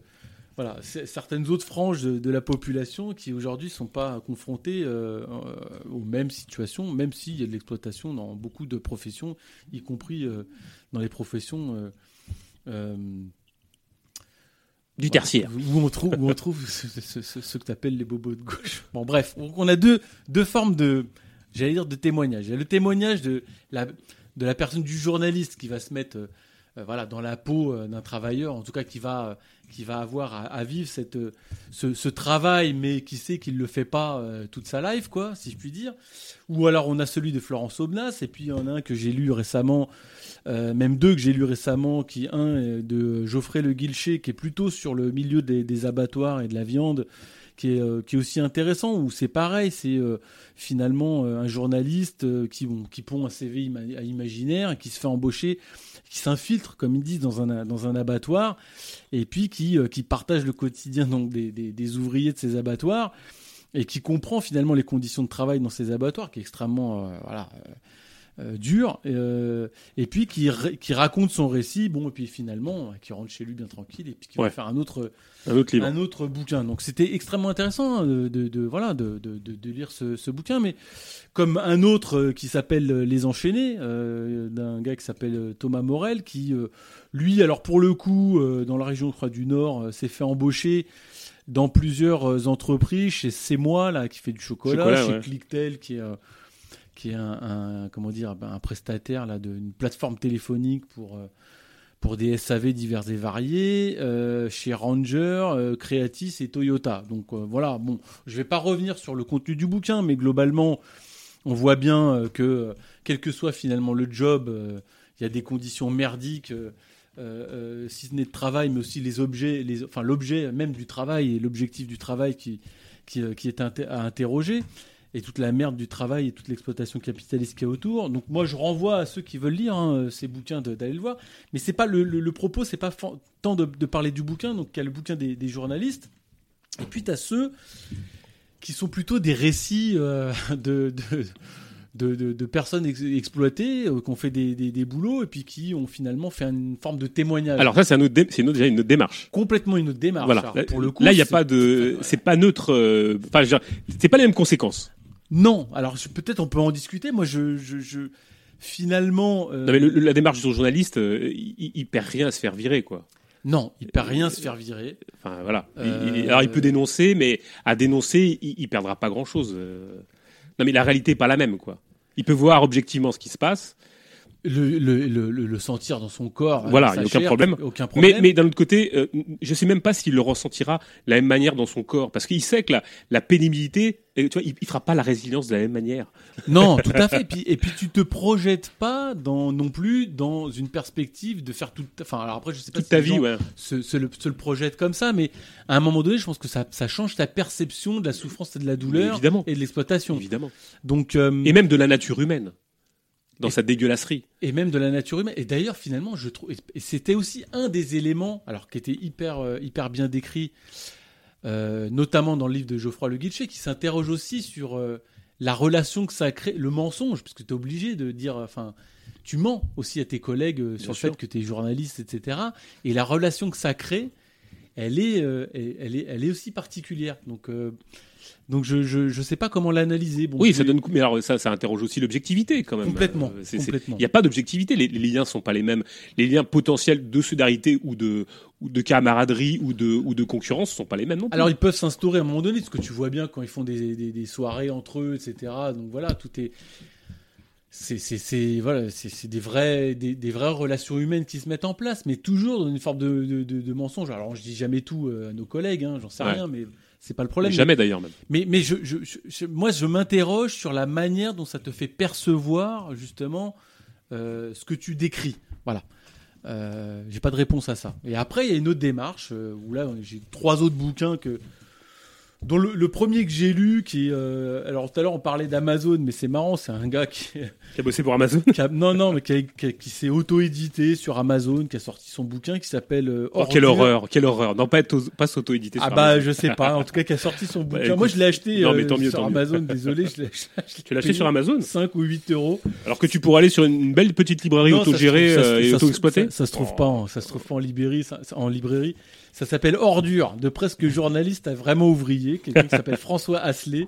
voilà, certaines autres franges de, de la population qui aujourd'hui sont pas confrontées euh, euh, aux mêmes situations, même s'il y a de l'exploitation dans beaucoup de professions, y compris euh, dans les professions. euh, Du tertiaire. Où on trouve, où on trouve ce, ce- ce- ce que tu appelles les bobos de gauche. Bon, bref, on a deux, deux formes de, j'allais dire, de témoignage. Il y a le témoignage de la, de la personne, du journaliste qui va se mettre voilà, dans la peau d'un travailleur, en tout cas qui va, qui va avoir à, vivre cette, euh, ce, travail, mais qui sait qu'il ne le fait pas euh, toute sa life, quoi, si je puis dire. Ou alors on a celui de Florence Aubenas, et puis il y en a un que j'ai lu récemment, euh, même deux que j'ai lu récemment, qui un de Geoffrey Le Guilcher, qui est plutôt sur le milieu des abattoirs et de la viande, qui est, euh, qui est aussi intéressant, où c'est pareil, c'est euh, finalement euh, un journaliste qui, bon, qui pond un CV à imaginaire, qui se fait embaucher, qui s'infiltre, comme ils disent, dans un, dans un abattoir, et puis qui, qui partage le quotidien donc, des, des, ouvriers de ces abattoirs, et qui comprend finalement les conditions de travail dans ces abattoirs, qui est extrêmement voilà, euh, dur, euh, et puis qui, qui raconte son récit, bon, et puis finalement, euh, qui rentre chez lui bien tranquille, et puis qui Ouais. va faire un autre, Un autre livre. un autre bouquin. Donc c'était extrêmement intéressant hein, de, de, de- voilà, de, de, lire ce, ce bouquin, mais comme un autre euh, qui s'appelle euh, Les Enchaînés, euh, d'un gars qui s'appelle euh, Thomas Morel, qui, euh, lui, alors pour le coup, euh, dans la région je crois, du Nord, euh, s'est fait embaucher dans plusieurs euh, entreprises, chez C'est moi, là, qui fait du chocolat, Chocolat, chez ouais. Clicktel, qui est, euh, qui est un, comment dire, ben, un prestataire là, d'une plateforme téléphonique pour... euh, pour des SAV divers et variés, euh, chez Ranger, euh, Creatis et Toyota. Donc voilà, bon, je vais pas revenir sur le contenu du bouquin, mais globalement, on voit bien que quel que soit finalement le job, il y a des conditions merdiques, si ce n'est de travail, mais aussi les objets, les, enfin l'objet même du travail et l'objectif du travail qui, qui, qui est à interroger et toute la merde du travail et toute l'exploitation capitaliste qui est autour. Donc moi je renvoie à ceux qui veulent lire hein, ces bouquins d'aller le voir. Mais c'est pas le, le- le propos, c'est pas tant de, de parler du bouquin, donc il y a le bouquin des, des journalistes. Et puis tu as ceux qui sont plutôt des récits euh, de, de, de, de- de personnes ex- exploitées, euh, qui ont fait des, des, des boulots et puis qui ont finalement fait une forme de témoignage. Alors ça, c'est un autre dé- c'est une autre- déjà une autre démarche. complètement une autre démarche. Voilà. Alors, Là, pour le coup, là, il n'y a pas de, c'est- c'est pas neutre. euh, Enfin, dire, c'est pas les mêmes conséquences. Non, alors peut-être on peut en discuter. Moi, je, je, je- finalement, euh, Non, mais le- le- la démarche du journaliste, euh, il, il perd rien à se faire virer, quoi. non, il perd rien à se faire virer. Enfin, voilà. Il- Euh, il- alors, il peut dénoncer, mais à dénoncer, il, il perdra pas grand-chose. Non, mais la réalité est pas la même, quoi. Il peut voir objectivement ce qui se passe, Le, le, le, le- sentir dans son corps. Voilà, avec il y a aucun chair, problème. Aucun problème. Mais, mais d'un autre côté, euh, je sais même pas s'il le ressentira de la même manière dans son corps, parce qu'il sait que la, la pénibilité, euh, tu vois, il, il fera pas la résilience de la même manière. Non, tout à fait. Et puis, et puis tu te projettes pas dans, non plus dans une perspective de faire toute. Enfin, alors après, je sais pas Toute si ta vie, ouais. se, se le, se le projettent comme ça, mais à un moment donné, je pense que ça, ça change ta perception de la souffrance et de la douleur Évidemment. et de l'exploitation. Évidemment. Donc, euh, Et même de la nature humaine, dans Et- sa dégueulasserie. et même de la nature humaine. Et d'ailleurs, finalement, je trouve, et c'était aussi un des éléments, alors qui était hyper, euh, hyper bien décrit, euh, notamment dans le livre de Geoffroy Le Guilcher, qui s'interroge aussi sur euh, la relation que ça crée, le mensonge, parce que tu es obligé de dire, enfin, tu mens aussi à tes collègues sur Bien le sûr. fait que tu es journaliste, etc. Et la relation que ça crée, elle est, elle, est, elle est aussi particulière. Donc, donc je, je, je sais pas comment l'analyser. Bon, oui, ça donne. Mais alors, ça, ça interroge aussi l'objectivité, quand même. Complètement, Euh. Il n'y a pas d'objectivité. Les, les liens sont pas les mêmes. Les liens potentiels de solidarité ou de, ou de camaraderie ou de, ou de concurrence sont pas les mêmes non plus. Alors ils peuvent s'instaurer à un moment donné, ce que tu vois bien quand ils font des, des, des soirées entre eux, etc. Donc voilà, tout est. C'est voilà, c'est c'est des, vrais, des, des vraies relations humaines qui se mettent en place, mais toujours dans une forme de, de, de- de mensonge. Alors je dis jamais tout euh, à nos collègues, hein, j'en sais Ouais. rien, mais c'est pas le problème. Jamais d'ailleurs même. Mais, mais je, je- je- je- moi, je m'interroge sur la manière dont ça te fait percevoir, justement, euh, ce que tu décris. Voilà. Euh, j'ai pas de réponse à ça. Et après, il y a une autre démarche, euh, où là, j'ai trois autres bouquins que, dont le, le premier que j'ai lu, qui est, euh, alors tout à l'heure on parlait d'Amazon, mais c'est marrant, c'est un gars qui, Qui a bossé pour Amazon. qui a- non non, mais qui, a- qui a- qui s'est auto-édité sur Amazon, qui a sorti son bouquin qui s'appelle euh, Oh, quelle horreur, quelle horreur. Non, pas, être- pas s'auto-éditer Ah sur bah Amazon. je sais pas, en tout cas qui a sorti son bouquin. écoute, Moi je l'ai acheté non, mais euh, tant mieux, sur tant mieux. Amazon, désolé, je l'ai Tu l'as acheté sur Amazon? 5 ou 8 euros. Alors que tu pourrais aller sur une belle petite librairie autogérée euh, et auto-exploitée Ça, se trouve Oh. pas, ça se trouve pas librairie. En librairie, ça s'appelle Ordure, de presque journaliste à vraiment ouvrier, quelqu'un qui s'appelle François Asselet.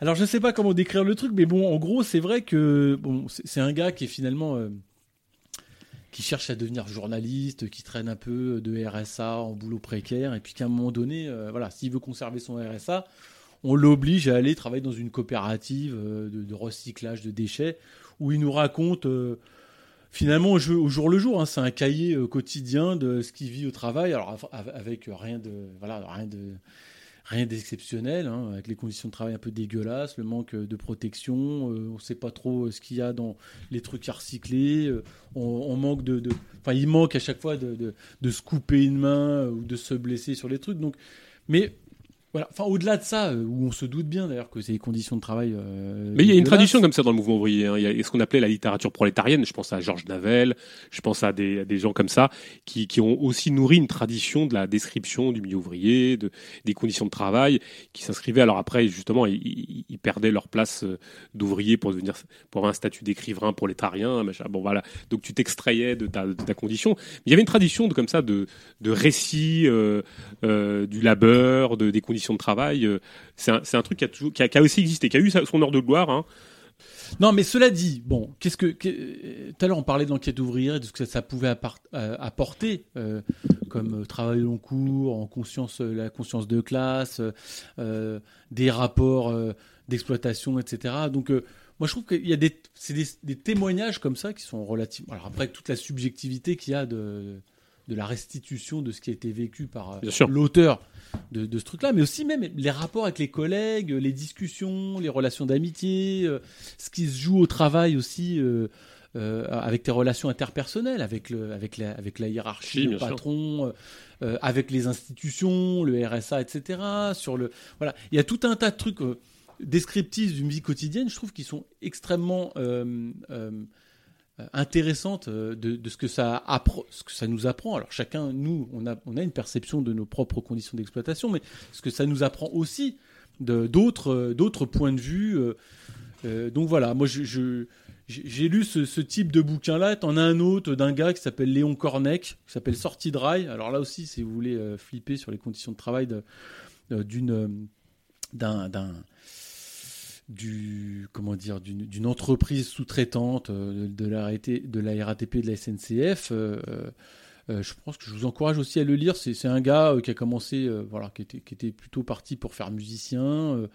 Alors je sais pas comment décrire le truc, mais bon, en gros, c'est vrai que bon, c'est un gars qui est finalement euh, qui cherche à devenir journaliste, qui traîne un peu de RSA en boulot précaire, et puis qu'à un moment donné, euh, voilà, s'il veut conserver son RSA, on l'oblige à aller travailler dans une coopérative euh, de, recyclage de déchets, où il nous raconte finalement au, jour le jour. hein, c'est un cahier euh, quotidien de ce qu'il vit au travail, alors av- av- avec rien de voilà rien de rien d'exceptionnel, hein, avec les conditions de travail un peu dégueulasses, le manque euh, de protection, euh, on ne sait pas trop euh, ce qu'il y a dans les trucs à recycler, euh, on, manque de, il manque à chaque fois de, de, se couper une main euh, ou de se blesser sur les trucs. Donc, mais voilà, enfin au-delà de ça, euh, où on se doute bien d'ailleurs que c'est les conditions de travail. euh, Mais il y a une tradition comme ça dans le mouvement ouvrier. hein. Il y a ce qu'on appelait la littérature prolétarienne. Je pense à Georges Navel, je pense à des, à des gens comme ça qui, qui ont aussi nourri une tradition de la description du milieu ouvrier, de, des conditions de travail, qui s'inscrivaient. Alors après, justement, ils, ils- ils perdaient leur place euh, d'ouvrier pour devenir, pour avoir un statut d'écrivain prolétarien. Machin. Bon voilà. Donc tu t'extrayais de ta, de ta condition. Mais il y avait une tradition de comme ça de, de récits euh, du labeur, de, des conditions de travail. euh, c'est un, truc qui a, aussi existé, qui a eu son heure de gloire. Hein. Non, mais cela dit, bon, qu'est-ce que tout à l'heure on parlait de l'enquête ouvrière et de ce que ça pouvait euh, apporter euh, comme travail long cours, en conscience, la conscience de classe, des rapports d'exploitation, etc. Donc moi je trouve qu'il y a des, des témoignages comme ça qui sont relativement. Alors après toute la subjectivité qu'il y a de de la restitution de ce qui a été vécu par euh, l'auteur de, de ce truc-là, mais aussi même les rapports avec les collègues, les discussions, les relations d'amitié, euh, ce qui se joue au travail aussi, euh, avec tes relations interpersonnelles, avec, le, avec, la, avec la hiérarchie, Oui, le patron, euh, avec les institutions, le RSA, etc. Sur le, voilà. Il y a tout un tas de trucs euh, descriptifs d'une vie quotidienne, je trouve, qui sont extrêmement euh, euh, euh, de, ce, que ça ce que ça nous apprend. Alors chacun, nous, on a, on a une perception de nos propres conditions d'exploitation, mais ce que ça nous apprend aussi euh, d'autres points de vue. donc voilà, moi j'ai lu ce, type de bouquin-là. T'en as un autre d'un gars qui s'appelle Léon Cornec, qui s'appelle Sortie de rail. Alors là aussi, si vous voulez flipper sur les conditions de travail d'une d'un d'un du comment dire d'une entreprise sous-traitante euh, de la RAT de la RATP de la SNCF euh, euh, je pense que je vous encourage aussi à le lire. C'est un gars qui a commencé voilà qui était qui était plutôt parti pour faire musicien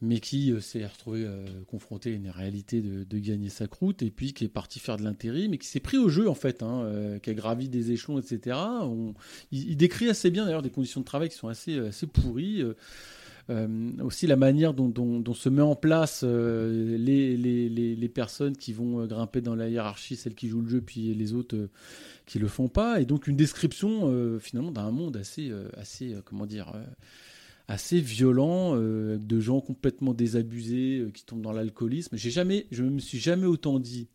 mais qui s'est retrouvé confronté à une réalité de, de gagner sa croûte et puis qui est parti faire de l'intérim mais qui s'est pris au jeu en fait hein, qui a gravi des échelons etc il, il décrit assez bien d'ailleurs des conditions de travail qui sont assez assez pourries aussi la manière dont, se met en place euh, les, les, les, personnes qui vont euh, grimper dans la hiérarchie, celles qui jouent le jeu, puis les autres euh, qui le font pas, et donc une description euh, finalement d'un monde assez, euh, assez euh, comment dire, euh, assez violent, euh, de gens complètement désabusés euh, qui tombent dans l'alcoolisme. J'ai jamais, je me suis jamais autant dit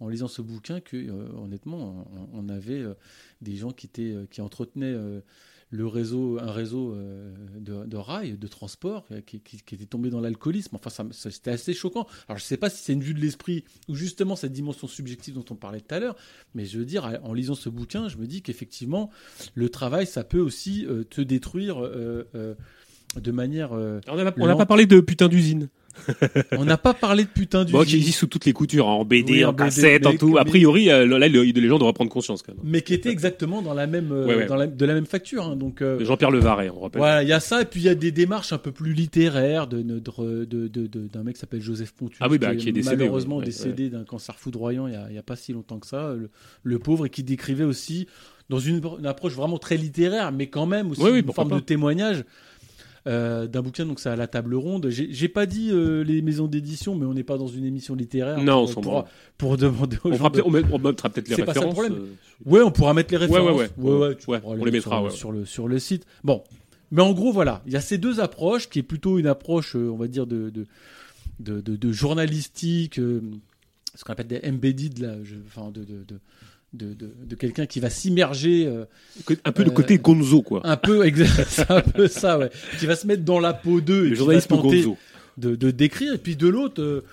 en lisant ce bouquin que euh, honnêtement, on, on avait euh, des gens qui étaient, euh, qui entretenaient euh, le réseau, un réseau euh, de, de rails, de transport, euh, qui, qui- qui était tombé dans l'alcoolisme. Enfin, ça, me- ça- c'était assez choquant. Alors, je ne sais pas si c'est une vue de l'esprit ou justement cette dimension subjective dont on parlait tout à l'heure, mais je veux dire, en lisant ce bouquin, je me dis qu'effectivement, le travail, ça peut aussi euh, te détruire euh, euh, de manière. On n'a pas parlé de putain d'usine. On n'a pas parlé de putain du. Bon, qui existe sous toutes les coutures, hein, en BD, Oui, en, en BD, cassette, en mais- tout. A priori, euh, là, le- les gens devraient prendre conscience quand même. mais qui était exactement dans la même, euh, Ouais, ouais. Dans la, de la même facture. hein. donc, euh, Jean-Pierre Levaret, on rappelle. Voilà, il y a ça, et puis il y a des démarches un peu plus littéraires de d'un mec qui s'appelle Joseph Pontus, Ah oui, bah, qui est décédé, malheureusement. Ouais, décédé d'un cancer foudroyant il y a, pas si longtemps que ça, le, le pauvre, et qui décrivait aussi, dans une, une approche vraiment très littéraire, mais quand même aussi Oui, oui, une forme pas. de témoignage. Euh, d'un bouquin, donc c'est à la table ronde. J'ai pas dit euh, les maisons d'édition, mais on n'est pas dans une émission littéraire. Non, on pour, s'en pour, demander aux On, gens. fera de- peut-être- on, met- on mettra peut-être les C'est pas ça le références. problème. euh, Ouais, on pourra mettre les ouais, références. ouais. Ouais, pourras on les mettra, sur, ouais. sur le sur le site. Bon, Mais en gros, voilà, il y a ces deux approches, qui est plutôt une approche, on va dire, de, de, de, de- journalistique, ce qu'on appelle des embedded, là, je- enfin, de, de, de, de, de- de quelqu'un qui va s'immerger euh, Un peu Euh, côté gonzo, quoi. un peu, exact, un peu ça, ouais, qui va se mettre dans la peau d'eux Le tenter gonzo. de, de décrire, et puis de l'autre, euh,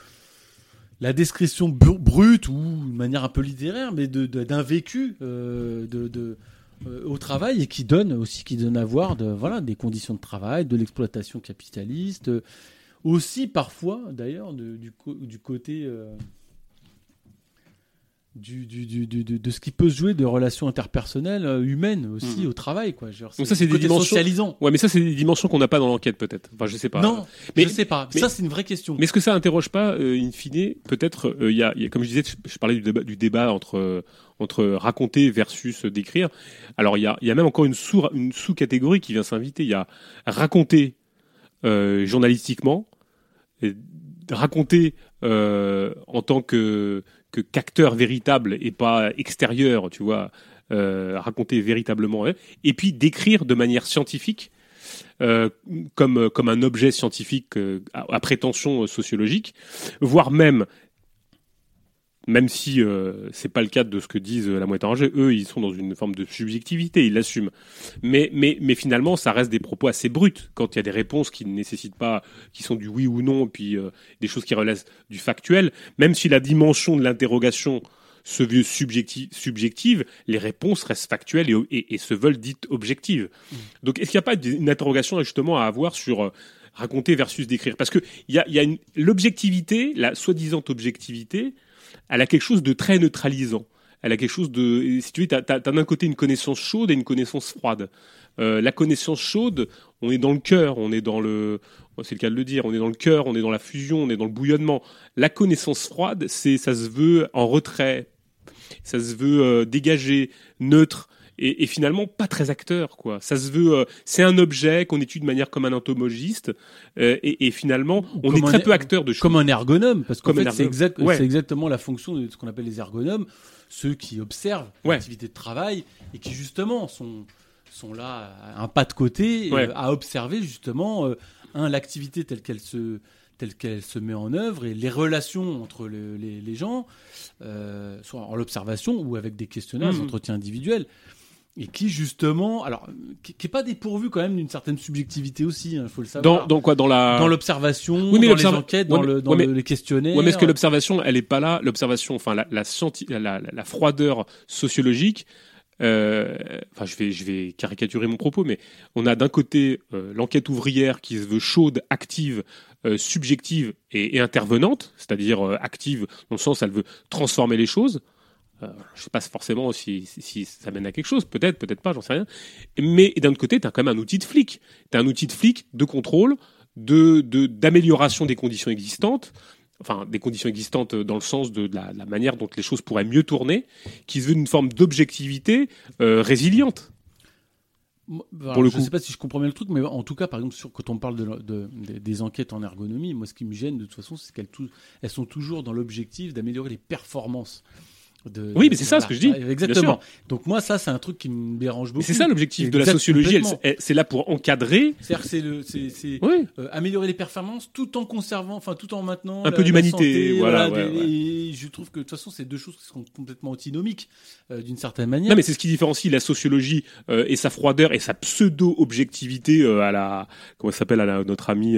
la description br- brute ou de manière un peu littéraire, mais de- de- d'un vécu euh, de, de, euh, au travail et qui donne aussi, qui donne à voir de, voilà, des conditions de travail, de l'exploitation capitaliste, euh, aussi parfois d'ailleurs de- du, côté euh, du, du, du- du- du- de ce qui peut se jouer de relations interpersonnelles euh, humaines aussi Mhm. au travail. Quoi. Veux dire, ça, c'est des dimensions- socialisant. Ouais, mais ça, c'est des dimensions qu'on n'a pas dans l'enquête, peut-être. Enfin, je sais pas. non, mais- je sais pas. mais- ça, c'est une vraie question. Mais est-ce que ça interroge pas, euh, in fine, peut-être, euh, il y, a, il y a- comme je disais, je, parlais du débat, du débat entre, euh, entre raconter versus décrire. Alors, il y a, y a même encore une sous- une sous-catégorie qui vient s'inviter. Il y a raconter journalistiquement, et raconter en tant que que qu'acteur véritable et pas extérieur, tu vois, euh, raconter véritablement, et puis décrire de manière scientifique euh, comme, comme un objet scientifique euh, à, prétention sociologique, voire même, même si euh, c'est pas le cas de ce que disent euh, la moitié rangée, eux ils sont dans une forme de subjectivité, ils l'assument. Mais, mais, mais finalement, ça reste des propos assez bruts quand il y a des réponses qui ne nécessitent pas, qui sont du oui ou non, puis euh, des choses qui relèvent du factuel, même si la dimension de l'interrogation se veut subjective, subjective, les réponses restent factuelles et, et- et se veulent dites objectives. Donc, est-ce qu'il n'y a pas une interrogation justement à avoir sur euh, raconter versus décrire? Parce que il y a, il y a l'objectivité, la soi-disant objectivité, elle a quelque chose de très neutralisant. Elle a quelque chose de, si tu veux, t'as d'un côté une connaissance chaude et une connaissance froide. Euh, la connaissance chaude, on est dans le cœur, on est dans le, c'est le cas de le dire, on est dans le cœur, on est dans la fusion, on est dans le bouillonnement. La connaissance froide, c'est, ça se veut en retrait, ça se veut euh, dégagé, neutre. Et, et finalement pas très acteur quoi. Ça se veut, euh, c'est un objet qu'on étudie de manière comme un entomologiste euh, et, et finalement on Comme est très er- peu acteur de choses. Comme un ergonome, parce qu'en fait, c'est exact, Ouais. exactement la fonction de ce qu'on appelle les ergonomes, ceux qui observent Ouais. l'activité de travail et qui justement sont, sont là un pas de côté Ouais. euh, à observer justement un l'activité telle qu'elle se telle qu'elle se met en œuvre et les relations entre le- les, les gens, soit en l'observation ou avec des questionnaires, des Mhm. entretiens individuels, et qui justement, alors, qui, qui est pas dépourvu quand même d'une certaine subjectivité aussi, il faut le savoir. Dans, dans quoi Dans la. Dans l'observation, Oui, mais dans les enquêtes, Ouais, dans, le, dans ouais, mais- le- les questionnaires. Ouais, mais est-ce que l'observation, elle est pas là L'observation, enfin la, la, scienti- la, la- la froideur sociologique. euh, Enfin, je vais, je vais caricaturer mon propos, mais on a d'un côté euh, l'enquête ouvrière qui se veut chaude, active, euh, subjective et, et intervenante, c'est-à-dire active dans le sens elle veut transformer les choses. Euh, je sais pas forcément si, si, si ça mène à quelque chose, peut-être, peut-être pas, j'en sais rien. Mais d'un autre côté, tu as quand même un outil de flic. Tu as un outil de flic de contrôle, de de- d'amélioration des conditions existantes, enfin des conditions existantes dans le sens de, de la, de la manière dont les choses pourraient mieux tourner, qui se veut une forme d'objectivité euh, résiliente. Pour le je coup. sais pas si je comprends bien le truc, mais en tout cas, par exemple, sur, quand on parle de, de- de- des enquêtes en ergonomie, moi, ce qui me gêne de toute façon, c'est qu'elles elles sont toujours dans l'objectif d'améliorer les performances. De, Oui, mais c'est ça voilà. ce que je dis, Ouais, Exactement. Donc moi, ça, c'est un truc qui me dérange beaucoup. c'est ça l'objectif de la sociologie, c'est là pour encadrer. C'est-à-dire que c'est le, c'est, Oui. euh, améliorer les performances tout en conservant, enfin tout en maintenant Un la- peu d'humanité, voilà, des- ouais, ouais. Et je trouve que de toute façon, c'est deux choses qui sont complètement antinomiques euh, d'une certaine manière. Non, mais c'est ce qui différencie la sociologie euh, et sa froideur et sa pseudo-objectivité à la comment ça s'appelle à la- notre ami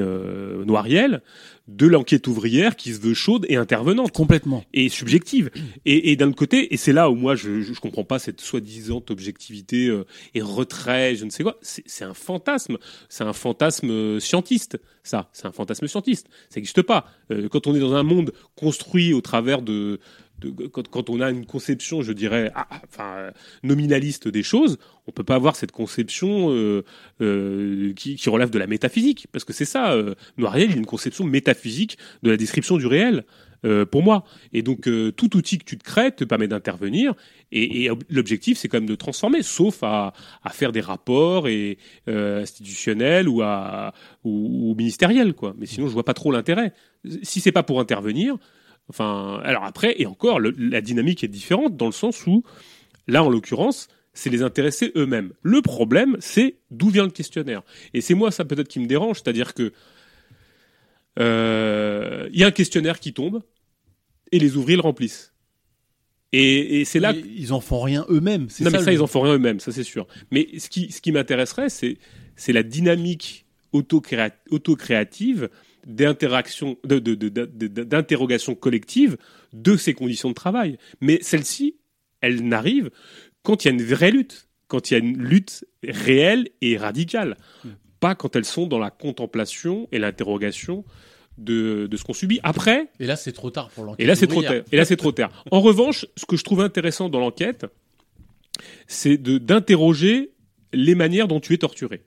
Noiriel de l'enquête ouvrière qui se veut chaude et intervenante complètement. et subjective. Et, et d'un autre côté, et c'est là où moi je, je, je comprends pas cette soi-disant objectivité euh, et retrait, je ne sais quoi. C'est c'est un fantasme, c'est un fantasme euh, scientiste. Ça, c'est un fantasme scientiste. Ça n'existe pas. Euh, quand on est dans un monde construit au travers de, quand, on a une conception, je dirais, ah, ah, enfin nominaliste des choses, on peut pas avoir cette conception euh, euh, qui, qui relève de la métaphysique, parce que c'est ça. Euh, Noiriel, il a une conception métaphysique de la description du réel. euh, pour moi. Et donc, euh, tout outil que tu te crées te permet d'intervenir. Et, et ob- l'objectif, c'est quand même de transformer, sauf à, à faire des rapports et, euh, institutionnels ou, à, ou, ou ministériels. Quoi. Mais sinon, je vois pas trop l'intérêt. Si c'est pas pour intervenir, enfin, alors après, et encore, le- la dynamique est différente dans le sens où, là, en l'occurrence, c'est les intéressés eux-mêmes. Le problème, c'est d'où vient le questionnaire. Et c'est moi ça peut-être qui me dérange, c'est-à-dire que euh, il y a un questionnaire qui tombe et les ouvriers le remplissent. Et, et c'est là. Mais Ils en font rien eux-mêmes. c'est Non, mais le- ça, ils en font rien eux-mêmes, ça c'est sûr. Mais ce qui, ce qui m'intéresserait, c'est, c'est la dynamique autocréa- autocréative d'interaction, d'interrogation collective de ces conditions de travail. Mais celle-ci, elle n'arrive quand il y a une vraie lutte, quand il y a une lutte réelle et radicale, pas quand elles sont dans la contemplation et l'interrogation de, de ce qu'on subit. Après, Et là, c'est trop tard pour l'enquête. et là, c'est trop tard. Et là, c'est trop tard. En revanche, ce que je trouve intéressant dans l'enquête, c'est de d'interroger les manières dont tu es torturé,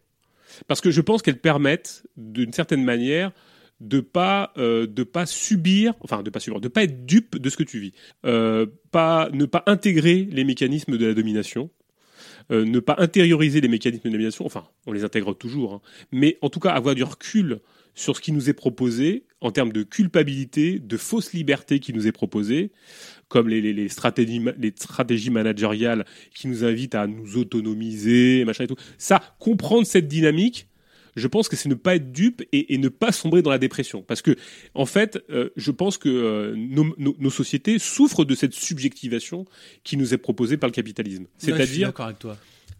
parce que je pense qu'elles permettent, d'une certaine manière, de pas euh, de pas subir, enfin de pas subir, de pas être dupe de ce que tu vis, euh, pas ne pas intégrer les mécanismes de la domination. euh, ne pas intérioriser les mécanismes de domination, enfin, on les intègre toujours, hein, mais en tout cas avoir du recul sur ce qui nous est proposé en termes de culpabilité, de fausse liberté qui nous est proposée, comme les, les- stratégies, les stratégies managériales qui nous invitent à nous autonomiser, machin et tout. Ça, comprendre cette dynamique, je pense que c'est ne pas être dupe et, et ne pas sombrer dans la dépression. Parce que, en fait, euh, je pense que euh, nos, nos- nos sociétés souffrent de cette subjectivation qui nous est proposée par le capitalisme. Ouais, je suis C'est-à-dire, d'accord avec toi.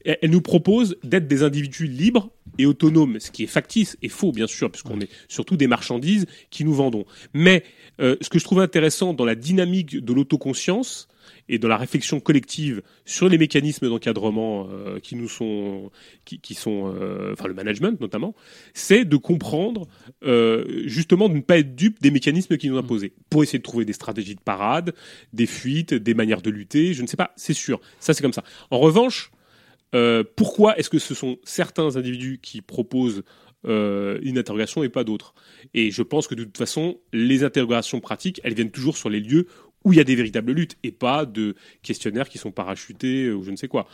Elle nous propose d'être des individus libres et autonomes, ce qui est factice et faux, bien sûr, puisqu'on est surtout des marchandises qui nous vendons. Mais euh, ce que je trouve intéressant dans la dynamique de l'autoconscience et dans la réflexion collective sur les mécanismes d'encadrement euh, qui nous sont, qui, sont, euh, enfin le management notamment, c'est de comprendre justement de ne pas être dupe des mécanismes qui nous imposés, pour essayer de trouver des stratégies de parade, des fuites, des manières de lutter. Je ne sais pas, c'est sûr, ça c'est comme ça. En revanche, euh, pourquoi est-ce que ce sont certains individus qui proposent euh, une interrogation et pas d'autres? Et je pense que de toute façon, les interrogations pratiques, elles viennent toujours sur les lieux où il y a des véritables luttes et pas de questionnaires qui sont parachutés ou je ne sais quoi.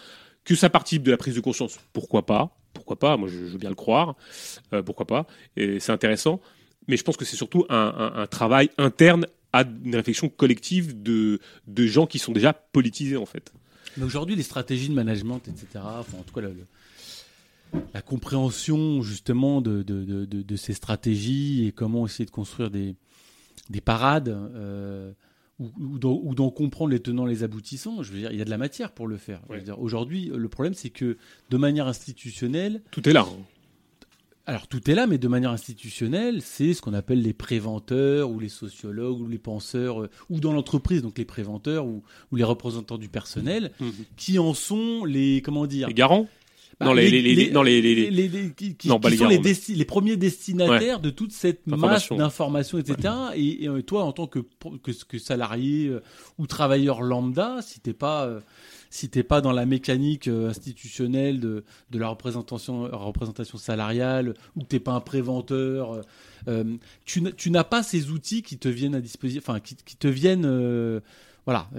Que ça participe de la prise de conscience, pourquoi pas? Pourquoi pas? Moi, je, veux bien le croire. Euh, pourquoi pas? C'est intéressant. Mais je pense que c'est surtout un, travail interne à une réflexion collective de gens qui sont déjà politisés, en fait. Mais aujourd'hui, les stratégies de management, etc., enfin, en tout cas, le- le- la compréhension justement de, de, de, de- de ces stratégies et comment essayer de construire des, des parades euh, ou, ou d'en- comprendre les tenants, les aboutissants, je veux dire, il y a de la matière pour le faire. Ouais. Aujourd'hui, le problème, c'est que de manière institutionnelle, Tout est là. hein. Alors tout est là, mais de manière institutionnelle, c'est ce qu'on appelle les préventeurs ou les sociologues ou les penseurs, euh, ou dans l'entreprise, donc les préventeurs ou, ou les représentants du personnel, Mhm. qui en sont les comment dire Les garants bah, Non, les- les- les- non, les- qui, qui- Non, qui pas les sont les, garants, mais- desti- les premiers destinataires de toute cette masse Information. d'informations, etc. Et, et, euh, toi, en tant que, que, que salarié euh, ou travailleur lambda, si t'es pas euh, si t'es pas dans la mécanique euh, institutionnelle de, la représentation, représentation salariale, ou que t'es pas un préventeur, euh, euh, tu, n'as- pas ces outils qui te viennent à disposition, enfin qui, te viennent, voilà,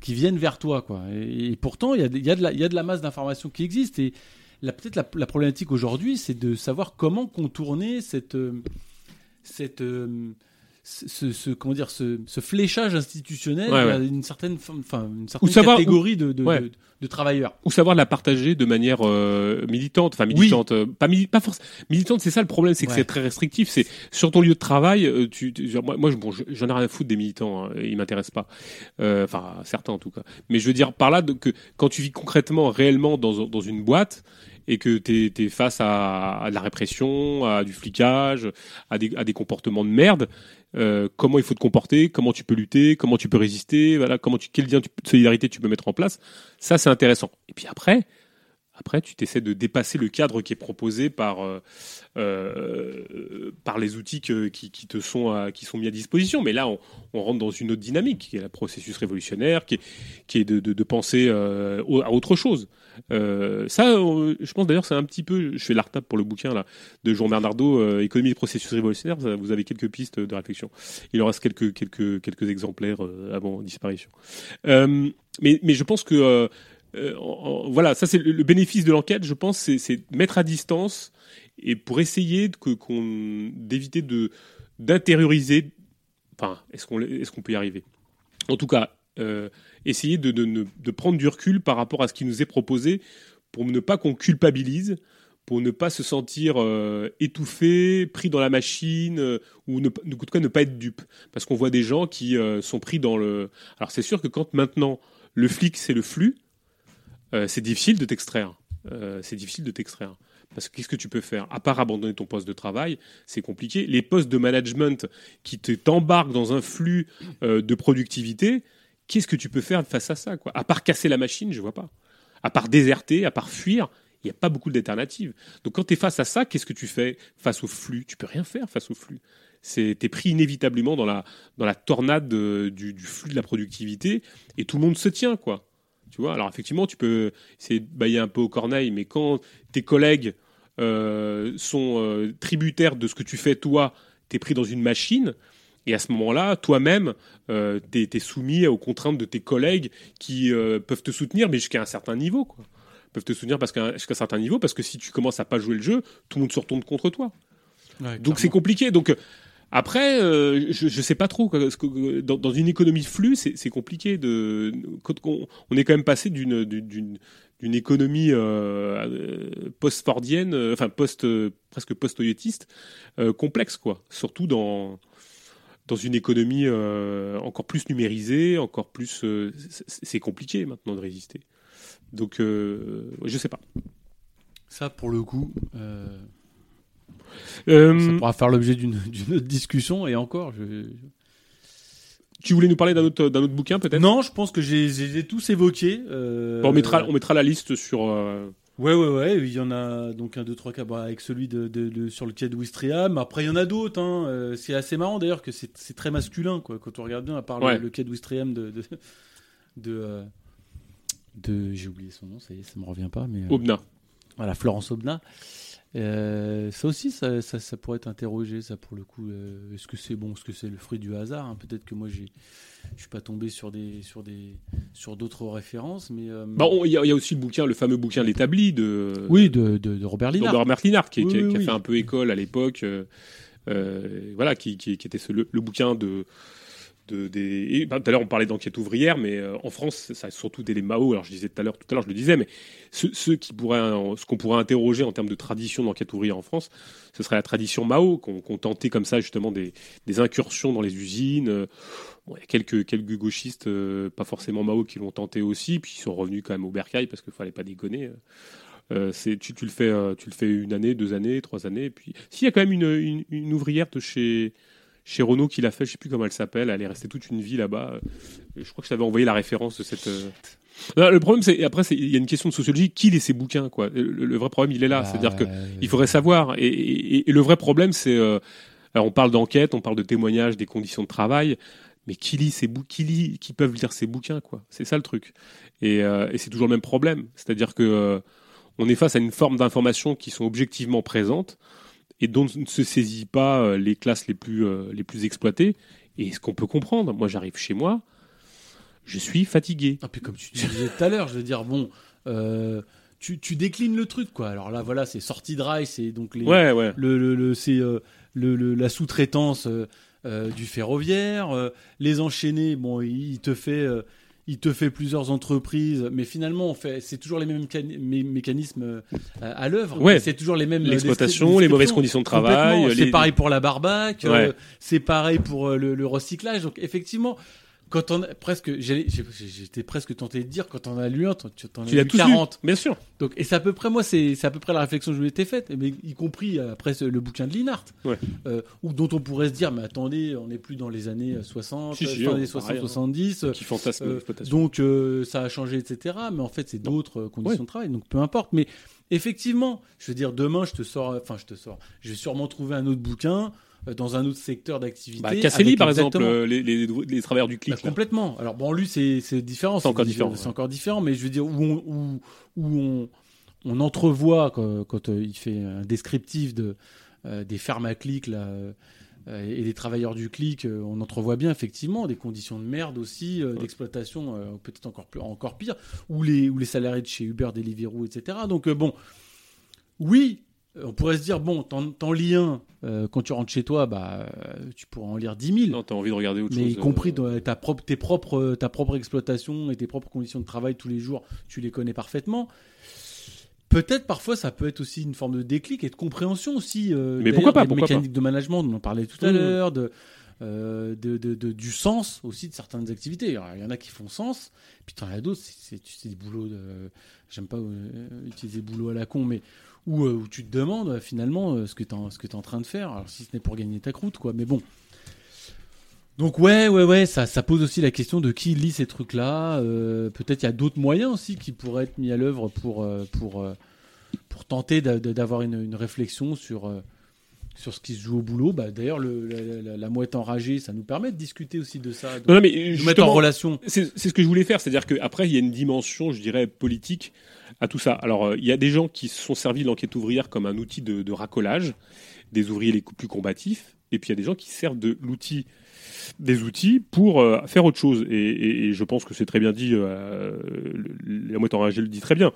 qui viennent vers toi, quoi. Et, pourtant, il y a, y, a de la- masse d'informations qui existe. Et peut-être la, la problématique aujourd'hui, c'est de savoir comment contourner cette, cette, ce, ce- comment dire, ce, ce fléchage institutionnel Ouais, ouais. vers une certaine, enfin, une certaine savoir catégorie de, de, ouais. de- de travailleurs. ou savoir la partager de manière euh, militante, enfin militante, euh, pas mili- pas forcément militante. C'est ça le problème, c'est que c'est très restrictif. C'est sur ton lieu de travail, euh, tu, tu- moi, bon, je- j'en ai rien à foutre des militants, hein, ils m'intéressent pas, Euh, enfin certains en tout cas. Mais je veux dire par là que quand tu vis concrètement, réellement dans, dans une boîte et que tu es, face à, à de la répression, à du flicage, à des, à des comportements de merde. Euh, comment il faut te comporter, comment tu peux lutter, comment tu peux résister, voilà, comment tu, quel lien de solidarité tu peux mettre en place. Ça, c'est intéressant. Et puis après, après, tu t'essaies de dépasser le cadre qui est proposé par, euh, euh, par les outils qui, qui te sont, qui sont mis à disposition. Mais là, on, rentre dans une autre dynamique, qui est le processus révolutionnaire, qui est, qui est de, de- penser à autre chose. Euh, ça, je pense d'ailleurs, c'est un petit peu. Je fais l'artable pour le bouquin là de Jean Bernardo, euh, Économie des processus révolutionnaires. Vous avez quelques pistes de réflexion. Il en reste quelques quelques quelques exemplaires euh, avant disparition. Mais mais je pense que voilà, ça c'est le, le bénéfice de l'enquête. Je pense c'est mettre à distance et pour essayer que qu'on d'éviter de d'intérioriser. Enfin, est-ce qu'on est-ce qu'on peut y arriver? En tout cas, euh, essayer de, de, de- prendre du recul par rapport à ce qui nous est proposé pour ne pas qu'on culpabilise, pour ne pas se sentir euh, étouffé, pris dans la machine, euh, ou ne, en tout cas ne pas être dupe. Parce qu'on voit des gens qui sont pris dans le... Alors c'est sûr que quand maintenant le flic c'est le flux, c'est difficile de t'extraire. C'est difficile de t'extraire. Parce que qu'est-ce que tu peux faire? À part abandonner ton poste de travail, c'est compliqué. Les postes de management qui te t'embarquent dans un flux de productivité, qu'est-ce que tu peux faire face à ça quoi? À part casser la machine, je vois pas. À part déserter, à part fuir, il n'y a pas beaucoup d'alternatives. Donc quand tu es face à ça, qu'est-ce que tu fais face au flux? Tu peux rien faire face au flux. C'est t'es pris inévitablement dans la dans la tornade de- du, flux de la productivité et tout le monde se tient quoi. Tu vois? Alors effectivement, tu peux c'est bailler un peu au corneille, mais quand tes collègues euh, sont euh, tributaires de ce que tu fais toi, tu es pris dans une machine. Et à ce moment-là, toi-même, euh, tu es, soumis aux contraintes de tes collègues qui euh, peuvent te soutenir, mais jusqu'à un certain niveau. Quoi. peuvent te soutenir jusqu'à un certain niveau, parce que si tu commences à pas jouer le jeu, tout le monde se retourne contre toi. Donc c'est compliqué. Donc euh, après, euh, je, je sais pas trop. quoi, parce que, dans, dans une économie de flux, c'est compliqué. De, on, on est quand même passé d'une d'une économie euh, post-fordienne, euh, enfin post euh, presque post-toyotiste, complexe quoi. Surtout dans dans une économie euh, encore plus numérisée, encore plus, euh, c'est compliqué maintenant de résister. Donc euh, je sais pas. Ça, pour le coup, euh, ça pourra faire l'objet d'une autre discussion. Et encore, je... tu voulais nous parler d'un autre d'un autre bouquin peut-être? Non, je pense que j'ai tous évoqués. Bon, on mettra on mettra la liste sur. Ouais, ouais, ouais. Il y en a donc un, deux, trois cas bah, avec celui de, de- de- sur le quai de Ouistreham. Après, il y en a d'autres. Hein. Euh, c'est assez marrant d'ailleurs que c'est très masculin, quoi. Quand on regarde bien, à part le- Ouais. le, quai de Ouistreham de de, de, euh, de- j'ai oublié son nom, ça y est, ça me revient pas, mais euh, Aubenas. voilà, Florence Aubenas. Euh, ça aussi, ça, ça, ça pourrait être interrogé, ça pour le coup. euh, est-ce que c'est bon, est-ce que c'est le fruit du hasard hein? Peut-être que moi, je suis pas tombé sur des, sur des, sur d'autres références, mais euh, Bah, il y, a il y a aussi le bouquin, le fameux bouquin l'établi de. oui, de, de, de Robert de Linard. Robert Linard, qui, Oui, qui- oui, qui a fait un peu école à l'époque. voilà, qui, qui- qui était ce- le, le bouquin de. De des, bah, tout à l'heure, on parlait d'enquête ouvrière, mais euh, en France, ça surtout des les Mao. Alors, je disais tout à l'heure, tout à l'heure, je le disais, mais ceux qui pourraient, ce qu'on pourrait interroger en termes de tradition d'enquête ouvrière en France, ce serait la tradition Mao, qu'on tentait comme ça justement des, des incursions dans les usines. euh, Bon, il y a quelques, quelques gauchistes, euh, pas forcément Mao, qui l'ont tenté aussi, puis ils sont revenus quand même au bercail parce qu'il fallait pas déconner. tu, le fais tu le fais une année deux années trois années puis s'il y a quand même une, une ouvrière de chez chez Renault qui l'a fait je sais plus comment elle s'appelle elle est restée toute une vie là-bas Euh, je crois que je t'avais envoyé la référence de cette euh, Non, le problème c'est après c'est- il y a une question de sociologie qui lit ces bouquins quoi? Le, le vrai problème il est là c'est-à-dire que euh, il faudrait savoir. Et, et- et le vrai problème, c'est. euh, alors, on parle d'enquête, on parle de témoignages, des conditions de travail, mais qui lit ces bouquins, qui, lit, qui peuvent lire ces bouquins, quoi? C'est ça le truc. Et, euh, et c'est toujours le même problème. C'est-à-dire que on est face à une forme d'informations qui sont objectivement présentes et dont ne se saisit pas euh, les classes les plus, euh, les plus exploitées. Et ce qu'on peut comprendre, moi j'arrive chez moi, je suis fatigué. Ah, puis comme tu disais tout à l'heure, je veux dire, bon, euh, tu, tu déclines le truc, quoi. Alors là, voilà, c'est sortie de rail, c'est donc les, Ouais, ouais. le, le, le- c'est euh, le, le- la sous-traitance euh, du ferroviaire, les enchaînés, bon, il, il te fait. Euh, il te fait plusieurs entreprises, mais finalement, on fait, c'est toujours les mêmes mécani- mé- mécanismes euh, à, l'œuvre. Ouais. C'est toujours les mêmes. euh, L'exploitation, les mauvaises conditions de travail. Complètement. C'est pareil pour la barbaque, euh, Ouais. c'est pareil pour euh, le, le recyclage. Donc effectivement, quand on a presque, j'étais presque tenté de dire quand on a lu un, t'en- tu as lu tous lu, 40. bien sûr. Donc et c'est à peu près moi, c'est c'est à peu près la réflexion que je m'étais faite, mais y compris euh, après le bouquin de Linhart, Ouais. euh, ou dont on pourrait se dire, mais attendez, on n'est plus dans les années 60, Si, si, fin on- des pareil, 60, hein. 70. Qui fantasme Euh, l'exploitation. donc euh, ça a changé, etc. Mais en fait, c'est d'autres euh, conditions Ouais. de travail, donc peu importe. Mais effectivement, je veux dire, demain, je te sors, enfin, je te sors, je vais sûrement trouver un autre bouquin euh, dans un autre secteur d'activité. Bah, Casselli, par exemple, exactement- euh, les, les, les travailleurs du Bah, clic. là. complètement. Alors bon, lui, c'est différent. C'est encore diff- différent, C'est ouais. encore différent, mais je veux dire où on, où, où on, on entrevoit quand, quand, euh, il fait un descriptif de euh, des fermes à clic là. euh, euh, et des travailleurs du clic, euh, on entrevoit bien effectivement des conditions de merde aussi, euh, d'exploitation euh, peut-être encore encore pire, ou les ou les salariés de chez Uber, Deliveroo, etc. Donc euh, bon, oui, on pourrait se dire, bon, t'en, lis un, euh, quand tu rentres chez toi, bah, euh, tu pourras en lire 10 000. Non, t'as envie de regarder autre mais chose. y compris euh, ta propre, tes propres, ta propre exploitation et tes propres conditions de travail tous les jours, tu les connais parfaitement. Peut-être parfois ça peut être aussi une forme de déclic et de compréhension aussi. euh, Mais pourquoi pas, pourquoi mécaniques de management, on en parlait tout à Mmh. l'heure, de, euh, de, de- de- du sens aussi de certaines activités. Il y en a qui font sens, puis t'en as d'autres, c'est, des boulots de, j'aime pas euh, utiliser boulot à la con, mais où, euh, où tu te demandes euh, finalement euh, ce que tu es en train de faire, alors si ce n'est pour gagner ta croûte, quoi. Mais bon. Donc ouais, ouais, ouais, ça, ça pose aussi la question de qui lit ces trucs-là. Euh, Peut-être il y a d'autres moyens aussi qui pourraient être mis à l'œuvre pour, pour, pour tenter d'avoir une, une réflexion sur, sur ce qui se joue au boulot. Bah, D'ailleurs, le- la, la- la mouette enragée, ça nous permet de discuter aussi de ça, de, Non, non, mais de mettre en relation. c'est ce que je voulais faire, c'est-à-dire qu'après, il y a une dimension, je dirais, politique à tout ça. Alors, euh, il y a des gens qui se sont servis de l'enquête ouvrière comme un outil de, racolage, des ouvriers les plus combatifs, et puis il y a des gens qui servent de l'outil des outils pour euh, faire autre chose. Et, je pense que c'est très bien dit, euh, la mouette enragée le dit très bien.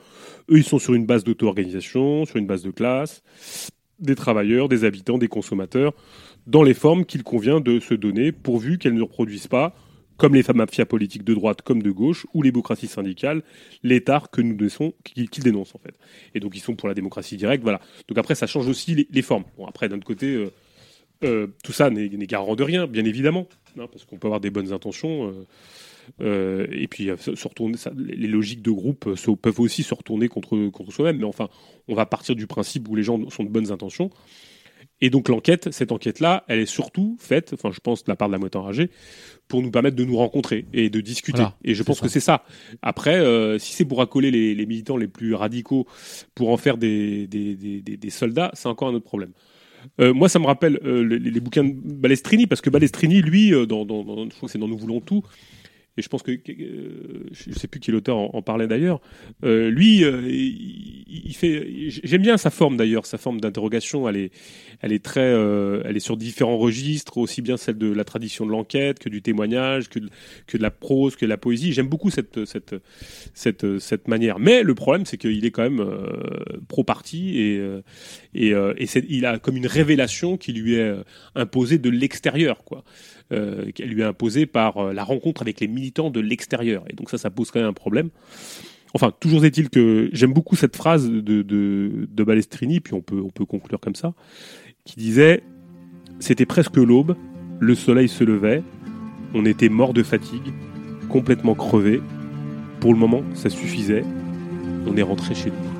Eux, ils sont sur une base d'auto-organisation, sur une base de classe, des travailleurs, des habitants, des consommateurs, dans les formes qu'il convient de se donner, pourvu qu'elles ne reproduisent pas, comme les mafias politiques de droite comme de gauche, ou les bureaucraties syndicales, l'état que nous qu'ils dénoncent en fait. Et donc ils sont pour la démocratie directe, voilà. Donc après, ça change aussi les, formes. Bon, après, d'un autre côté, euh, euh, tout ça n'est garant de rien, bien évidemment, hein, parce qu'on peut avoir des bonnes intentions. euh, et puis se retourner, les logiques de groupe peuvent aussi se retourner contre, contre soi-même. Mais enfin, on va partir du principe où les gens sont de bonnes intentions. Et donc l'enquête, cette enquête-là, elle est surtout faite, enfin je pense de la part de la moitié enragée, pour nous permettre de nous rencontrer et de discuter. Voilà, et je pense ça. que c'est ça. Après, euh, si c'est pour accoler les, les militants les plus radicaux pour en faire des, des, des, des- des soldats, c'est encore un autre problème. Euh, moi, ça me rappelle euh, les, les bouquins de Balestrini, parce que Balestrini, lui, dans, dans, dans- je crois que c'est dans Nous voulons tout, et je pense que, euh, je sais plus qui l'auteur en, parlait d'ailleurs. euh, lui, euh, il, fait. J'aime bien sa forme d'ailleurs, sa forme d'interrogation. Elle est, elle est très, euh, elle est sur différents registres, aussi bien celle de la tradition de l'enquête que du témoignage, que de, que de la prose, que de la poésie. J'aime beaucoup cette, cette, cette, cette manière. Mais le problème, c'est qu'il est quand même euh, pro parti et, et, et il a comme une révélation qui lui est imposée de l'extérieur, quoi. Euh, qu'elle lui est imposée par euh, la rencontre avec les militants de l'extérieur. Et donc ça, ça pose quand même un problème. Enfin, toujours est-il que j'aime beaucoup cette phrase de, de, de Balestrini, puis on peut, on peut conclure comme ça, qui disait C'était presque l'aube, le soleil se levait, on était mort de fatigue, complètement crevé. Pour le moment, ça suffisait, on est rentré chez nous.